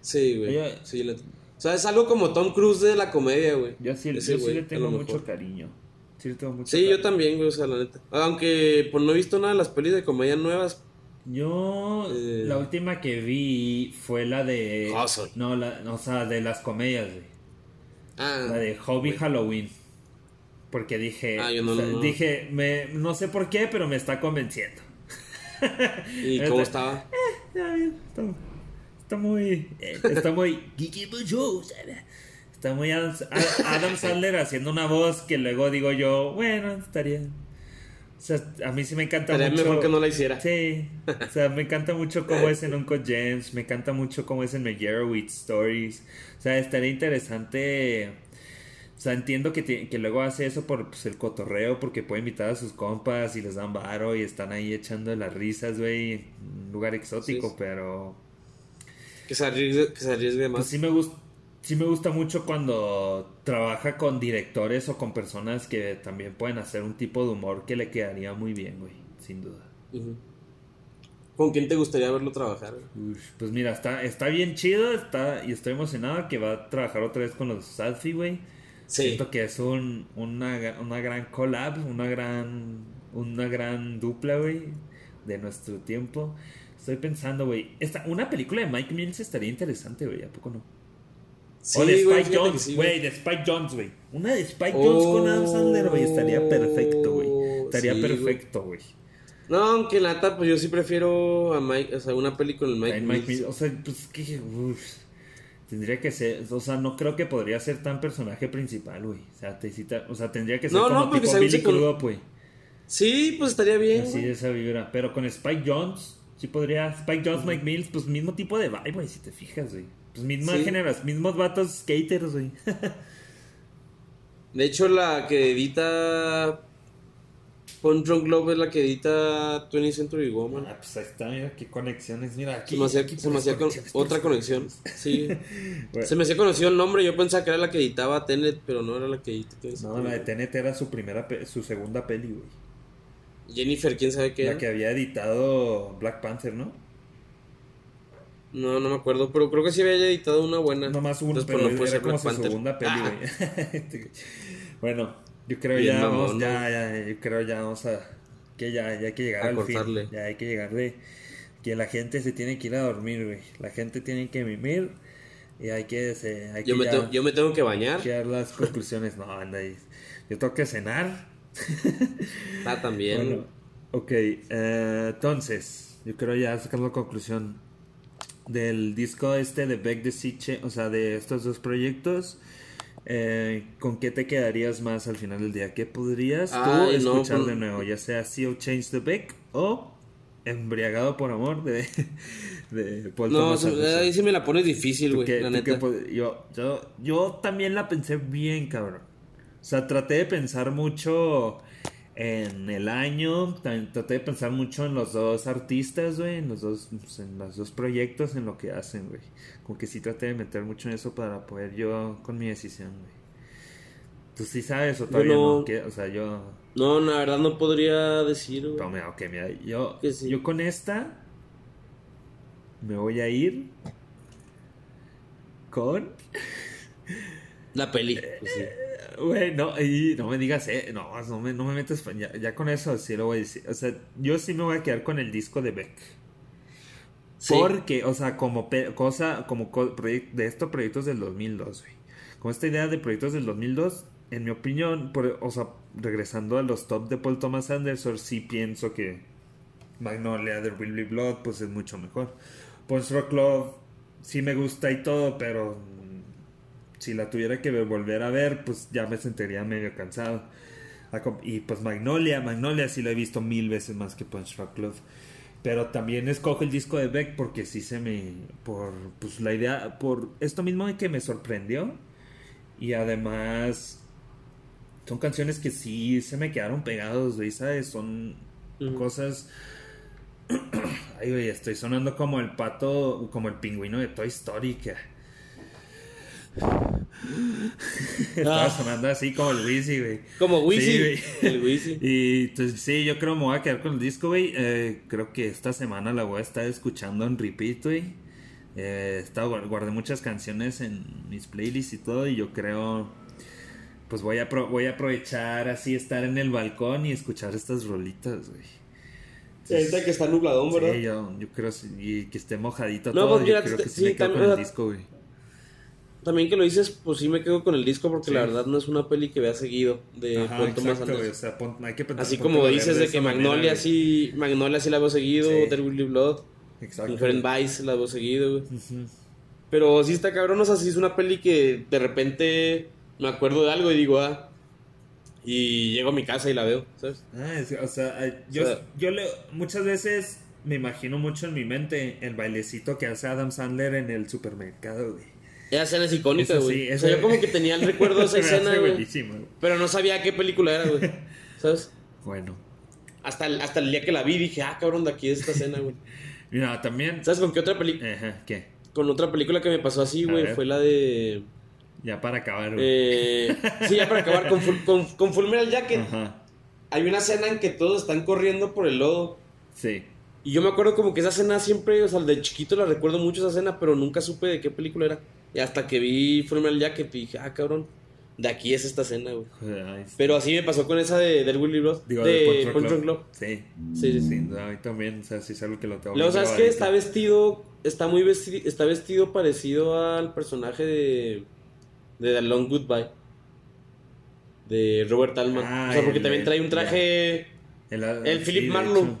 Sí, güey. Sí, la- o sea, es algo como Tom Cruise de la comedia, güey. Yo sí, Ese yo sí le tengo mucho cariño. Sí le tengo mucho Sí, yo también, güey, o sea, la neta. Aunque, pues no he visto nada de las pelis de comedia nuevas. Yo, Eh. la última que vi fue la de... Hustle. No, la, o sea, de las comedias, güey. Ah, La de Hobby Halloween. Porque dije, Ah, no, dije, me, no sé por qué, pero me está convenciendo. ¿y cómo estaba? Está bien, está, está muy, eh, está muy, está muy Adam, Adam Sandler haciendo una voz que luego digo yo, bueno, estaría, O sea, a mí sí me encanta Estaría mucho. mejor que no la hiciera. Sí. O sea, me encanta mucho cómo es en Uncle James. Me encanta mucho cómo es en Meyerowitz Stories. O sea, estaría interesante. O sea, entiendo que, ti- que luego hace eso por pues, el cotorreo, porque puede invitar a sus compas y les dan varo y están ahí echando las risas, güey, en un lugar exótico, Sí. pero Que se arriesgue, que se arriesgue más. pues sí me gusta. Sí me gusta mucho cuando trabaja con directores o con personas que también pueden hacer un tipo de humor que le quedaría muy bien, güey, sin duda. Ujú. ¿Con quién te gustaría verlo trabajar? Uf, pues mira, está, está bien chido, está, y estoy emocionado que va a trabajar otra vez con los Sadfi, güey. Sí. Siento que es un, una, una gran collab, una gran, una gran dupla, güey, de nuestro tiempo. Estoy pensando, güey, esta, una película de Mike Mills estaría interesante, güey, ¿a poco no? Sí, o de Spike Jones, sí, güey, de Spike Jones, güey. Una de Spike Jones con Adam Sandler, güey, estaría perfecto, güey. Estaría Oh, Sí, perfecto, güey. No, aunque la neta, pues yo sí prefiero a Mike, o sea, una con el Mike, Mike, Mills. O sea, pues que uf, tendría que ser, o sea, no creo que podría ser tan personaje principal, güey. O sea, te cita- o sea, tendría que ser No, como tipo Billy Crudup, güey. Sí, pues estaría bien. Así güey. de esa vibra, pero con Spike Jones sí podría Spike Jones, Mike Mills, pues mismo tipo de vibe, güey, si te fijas, güey. Pues misma Sí. generación, mismos vatos skaters, güey. De hecho, la que edita Pon Drunk Love es la que edita 20th Century Woman. ah, pues ahí está, mira qué conexiones, mira aquí. Se me hacía, aquí se me puras hacía con- conexiones, puras otra conexión. Sí. Se me hacía conocido el nombre. Yo pensaba que era la que editaba Tenet, pero no era la que edita 20th No, la de. TNT era su primera, su segunda peli, güey. Jennifer, quién sabe qué La era. que había editado Black Panther, ¿no? No, no me acuerdo, pero creo que sí había editado una buena. Nomás Entonces, pero no era como Black su Panther. segunda peli, Ah, güey. bueno, yo creo ya mamón, vamos, ¿no? ya, ya, yo creo ya vamos a, que ya, ya hay que llegar A al cortarle. fin, ya hay que llegarle, que la gente se tiene que ir a dormir, güey, la gente tiene que mimir y hay que, se, hay yo, que me ya- tengo, yo me tengo que bañar. que dar las conclusiones, no, anda ahí, yo tengo que cenar, Ah, también. bueno, ok, eh, entonces, yo creo ya sacar la conclusión del disco este de Beck de Siche, o sea, de estos dos proyectos. Eh, ¿Con qué te quedarías más al final del día? ¿Qué podrías tú Ay, no, escuchar pues- de nuevo? Ya sea Sea of Change the Beck o Embriagado por Amor de, de Paul no, Thomas Anderson. ahí sí me la pones difícil, ¿Tú güey, la neta. qué yo, yo, yo también la pensé bien, cabrón. O sea, traté de pensar mucho en el año, también traté de pensar mucho en los dos artistas, güey, en los dos, pues, en los dos proyectos, en lo que hacen, güey. Como que sí traté de meter mucho en eso para poder yo con mi decisión, güey. ¿Tú sí sabes o todavía no. no? O sea, yo... No, la verdad no podría decir, güey. Pero mira, ok, mira, yo, sí. yo con esta me voy a ir con... La peli. pues sí. Güey, no, y no me digas, eh, no, no me, no me metas, ya, ya con eso sí lo voy a decir. O sea, yo sí me voy a quedar con el disco de Beck. Sí. Porque, o sea, como cosa, como co- de estos proyectos del 2002, güey. Con esta idea de proyectos del 2002, en mi opinión, por- o sea, regresando a los top de Paul Thomas Anderson, sí pienso que Magnolia de Really Blood, pues es mucho mejor. Punch Rock Love, sí me gusta y todo, pero si la tuviera que volver a ver, pues ya me sentiría medio cansado. Y pues Magnolia, Magnolia sí la he visto mil veces más que Punch Rock Love. Pero también escojo el disco de Beck porque sí se me. Por pues la idea. Por esto mismo de que me sorprendió. Y además. Son canciones que sí se me quedaron pegados, güey, ¿sabes? Son cosas. Ay, güey, estoy sonando como el pato. Como el pingüino de Toy Story. Que... Estaba Ah. sonando así como el Wheezy, güey. Como Wheezy. Sí, el. Y pues, sí, yo creo me voy a quedar con el disco, güey. Eh, creo que esta semana la voy a estar escuchando en repeat, güey. Eh, guardé muchas canciones en mis playlists y todo. Y yo creo, pues voy a, pro- voy a aprovechar así estar en el balcón y escuchar estas rolitas, güey. Ahorita que está nubladón, ¿verdad? Sí, yo, yo creo sí, y que esté mojadito No, todo. pues, yo creo que sí, sí, me quedo con el disco, güey. También que lo dices, pues sí me quedo con el disco porque Sí. la verdad no es una peli que vea seguido de Ajá, Paul Thomas exacto, güey. O Anderson. sea, pon- hay que pensar- Así como dices de que Magnolia sí, Magnolia sí la veo seguido, Sí. There Will Be Blood, Exacto. Inherent. Vice la veo seguido, güey. Pero sí está cabrón, o sea, sí es una peli que de repente me acuerdo de algo y digo, ah, Y llego a mi casa y la veo, ¿sabes? Ah, es- o sea, yo, O sea- yo le, muchas veces me imagino mucho en mi mente el bailecito que hace Adam Sandler en el supermercado, güey. Esa escena es icónica, güey. sí, o sea, yo como que tenía el recuerdo de esa escena, güey. Pero no sabía qué película era, güey. ¿Sabes? Bueno. Hasta el, hasta el día que la vi dije, ah, cabrón, de aquí es esta escena, güey. Mira, también... ¿Sabes con qué otra película? Ajá, ¿qué? Con otra película que me pasó así, güey, fue la de... Ya para acabar, güey. Eh, sí, ya para acabar, con, con, con Full Metal Jacket. Ajá, Hay una escena en que todos están corriendo por el lodo. sí. Y yo me acuerdo como que esa escena siempre, o sea, de chiquito la recuerdo mucho esa escena, pero nunca supe de qué película era. Y hasta que vi Full Metal Jacket y dije, ah, cabrón, de aquí es esta escena, güey. Joder, ay, sí. Pero así me pasó con esa de, del Willy Bros. Digo, de Punch. Love. Sí. Sí, sí, sí. Sí, no, a mí también, o sea, sí es algo que lo tengo Luego, ¿sabes qué? Está vestido, está muy vestido, está vestido parecido al personaje de, de The Long Goodbye. De Robert Altman. Ah, o sea, porque el- también trae un traje... El, el Philip Marlowe.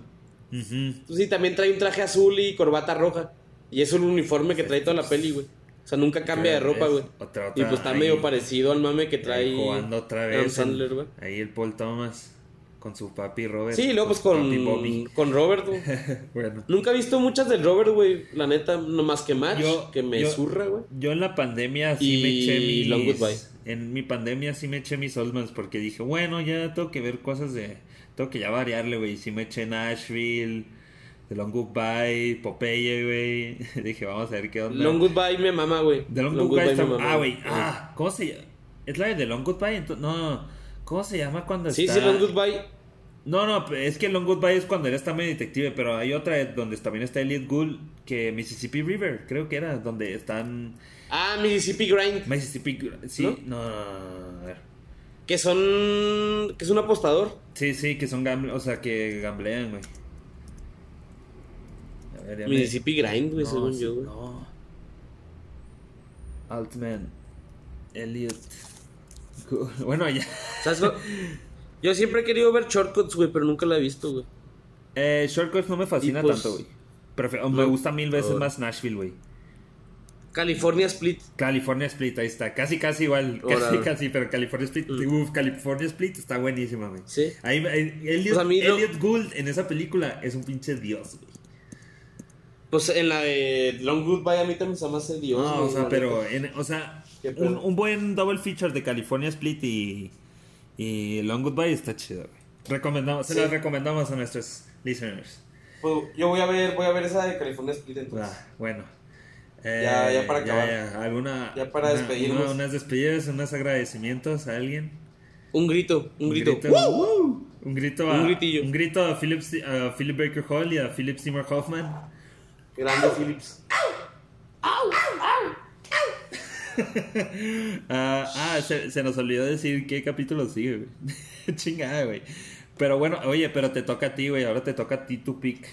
Pues sí, también trae un traje azul y corbata roja. Y es el uniforme que trae toda la peli, güey. O sea, nunca cambia de ropa, güey. otra- Y pues está ahí, medio parecido al mame que trae jugando otra Adam vez. Sandler, el- güey. ahí el Paul Thomas con su papi Robert. Sí, luego pues con, con Robert, güey. bueno. Nunca he visto muchas del Robert, güey. La neta, no más que Match, Yo- que me yo- zurra, güey. Yo en la pandemia sí Y me eché mis... Long Goodbye. En mi pandemia sí me eché mis Oldmans porque dije, bueno, ya tengo que ver cosas de... Tengo que ya variarle, güey. Sí me eché Nashville, The Long Goodbye, Popeye, güey. dije, vamos a ver qué onda. Long Goodbye me mama, güey. The Long, Goodbye, está... me mama, Ah, güey. Ah, ¿cómo se llama? ¿Es la de The Long Goodbye? Ento- No, ¿cómo se llama cuando Sí, está...? sí, Long Goodbye. No, no, es que Long Goodbye es cuando él está medio detective, pero hay otra donde también está Elliot Gould, que Mississippi River, creo que era, donde están... Ah, Mississippi Grind. Mississippi... Sí, ¿No? no, no, no, no, a ver. Que son... Que es un apostador. Sí, sí, que son gamble, o sea, que gamblean, güey. A ver, ya me- Mississippi Grind, güey, no, según sí, yo, güey. No. Altman. Elliot. Bueno, ya. ¿Sabes lo- Yo siempre he querido ver Shortcuts, güey, pero nunca la he visto, güey. Eh, Shortcuts no me fascina pues, tanto, güey. Prefiero- Me gusta mil veces Oh. más Nashville, güey. California Split. California Split, ahí está. Casi, casi igual. Casi, casi, pero California Split. Uf, California Split está buenísima, güey. Sí. Ahí, ahí- Elliot, Pues Elliot Gould en esa película es un pinche dios, güey. Pues en la de Long Goodbye a mí también se me hace Dios. No, o sea, pero, en- o sea, un, un buen double feature de California Split y, y Long Goodbye está chido, güey. Recomendamos, se Sí. lo recomendamos a nuestros listeners. Pues, yo voy a ver, voy a ver esa de California Split entonces. Ah, bueno. Ya- ya para acabar. ya. ¿Alguna, Ya para una- despedirnos. una- unas despedidas, unos agradecimientos a alguien. Un grito, un, grito. grito, ¡Woo! un grito a, Un gritillo. un grito a Philip, a Philip Baker Hall y a Philip Seymour Hoffman. Grande Phillips. Ah, ah, se, se nos olvidó decir qué capítulo sigue, güey. Chingada, güey. Pero bueno, oye, pero te toca a ti, güey. Ahora te toca a ti tu pick.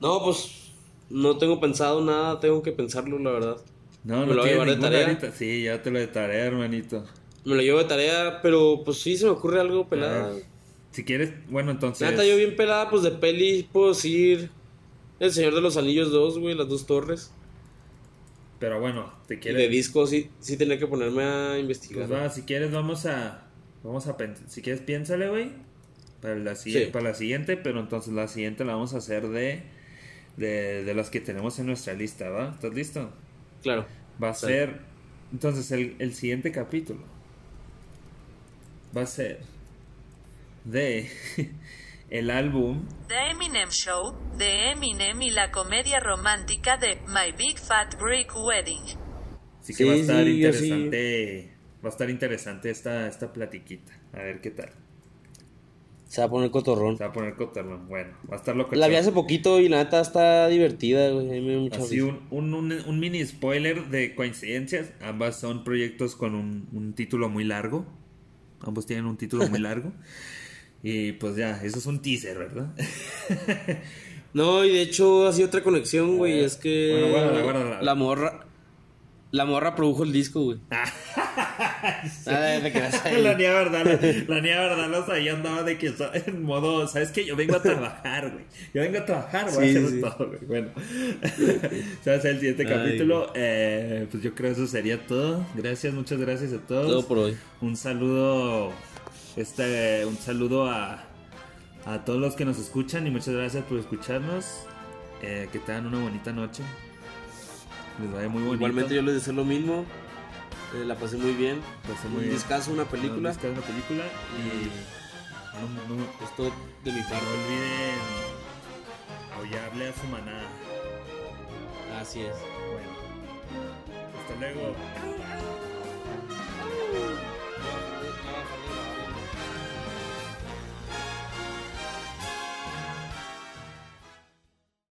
No, pues no tengo pensado nada, tengo que pensarlo, la verdad. No, ¿Me no lo voy a llevar de tarea? ahorita. Sí, ya te lo de tarea, hermanito. Me lo llevo de tarea, pero pues sí se me ocurre algo pelada. Si quieres, bueno, entonces. Neta, yo bien pelada, pues de peli puedo decir El Señor de los Anillos 2, güey, las dos torres. Pero bueno, te Y de quieres. disco sí, sí tenía que ponerme a investigar. Pues va, si quieres, vamos a. Vamos a pensar. Si quieres, piénsale, güey. Para la, Sí. para la siguiente, pero entonces la siguiente la vamos a hacer de. De, de las que tenemos en nuestra lista, ¿va? ¿Estás listo? Claro. Va a Sí. ser. Entonces, el, el siguiente capítulo. Va a ser. De. El álbum. The Eminem Show, de Eminem y la comedia romántica de My Big Fat Greek Wedding. Así que Sí, va a estar sí, yo sí. interesante. Va a estar interesante esta, esta platiquita. A ver qué tal. Se va a poner cotorrón. Se va a poner cotorrón. Bueno, va a estar loco. La vi hace poquito y la neta está divertida, güey. A mí me dio mucha Así un, un, un, un mini spoiler de coincidencias. Ambas son proyectos con un, un título muy largo. Ambos tienen un título muy largo. Y pues ya, eso es un teaser, ¿verdad? No, y de hecho así otra conexión, güey. Es que Bueno, guárdala, guárdala. la morra. La morra produjo el disco, güey. Ah, te creas ahí. la niña verdad, la, la niña verdad, los ahí andaba de que en modo, ¿sabes qué? Yo vengo a trabajar, güey. Yo vengo a trabajar, voy Sí, a hacer sí. todo, güey. Bueno, ¿sabes? El siguiente Ay, capítulo, eh, pues yo creo eso sería todo. Gracias, muchas gracias a todos. Todo por hoy. Un saludo Este, un saludo a, a todos los que nos escuchan y muchas gracias por escucharnos. Eh, que tengan una bonita noche. Les vaya muy bonito. Igualmente yo les deseo lo mismo. Eh, la pasé muy bien. Pasé muy un bien. descanso, una película. Buscar una película y no, no- Es todo de mi no parte. olviden aullarle a su manada. Así es. Bueno, hasta luego.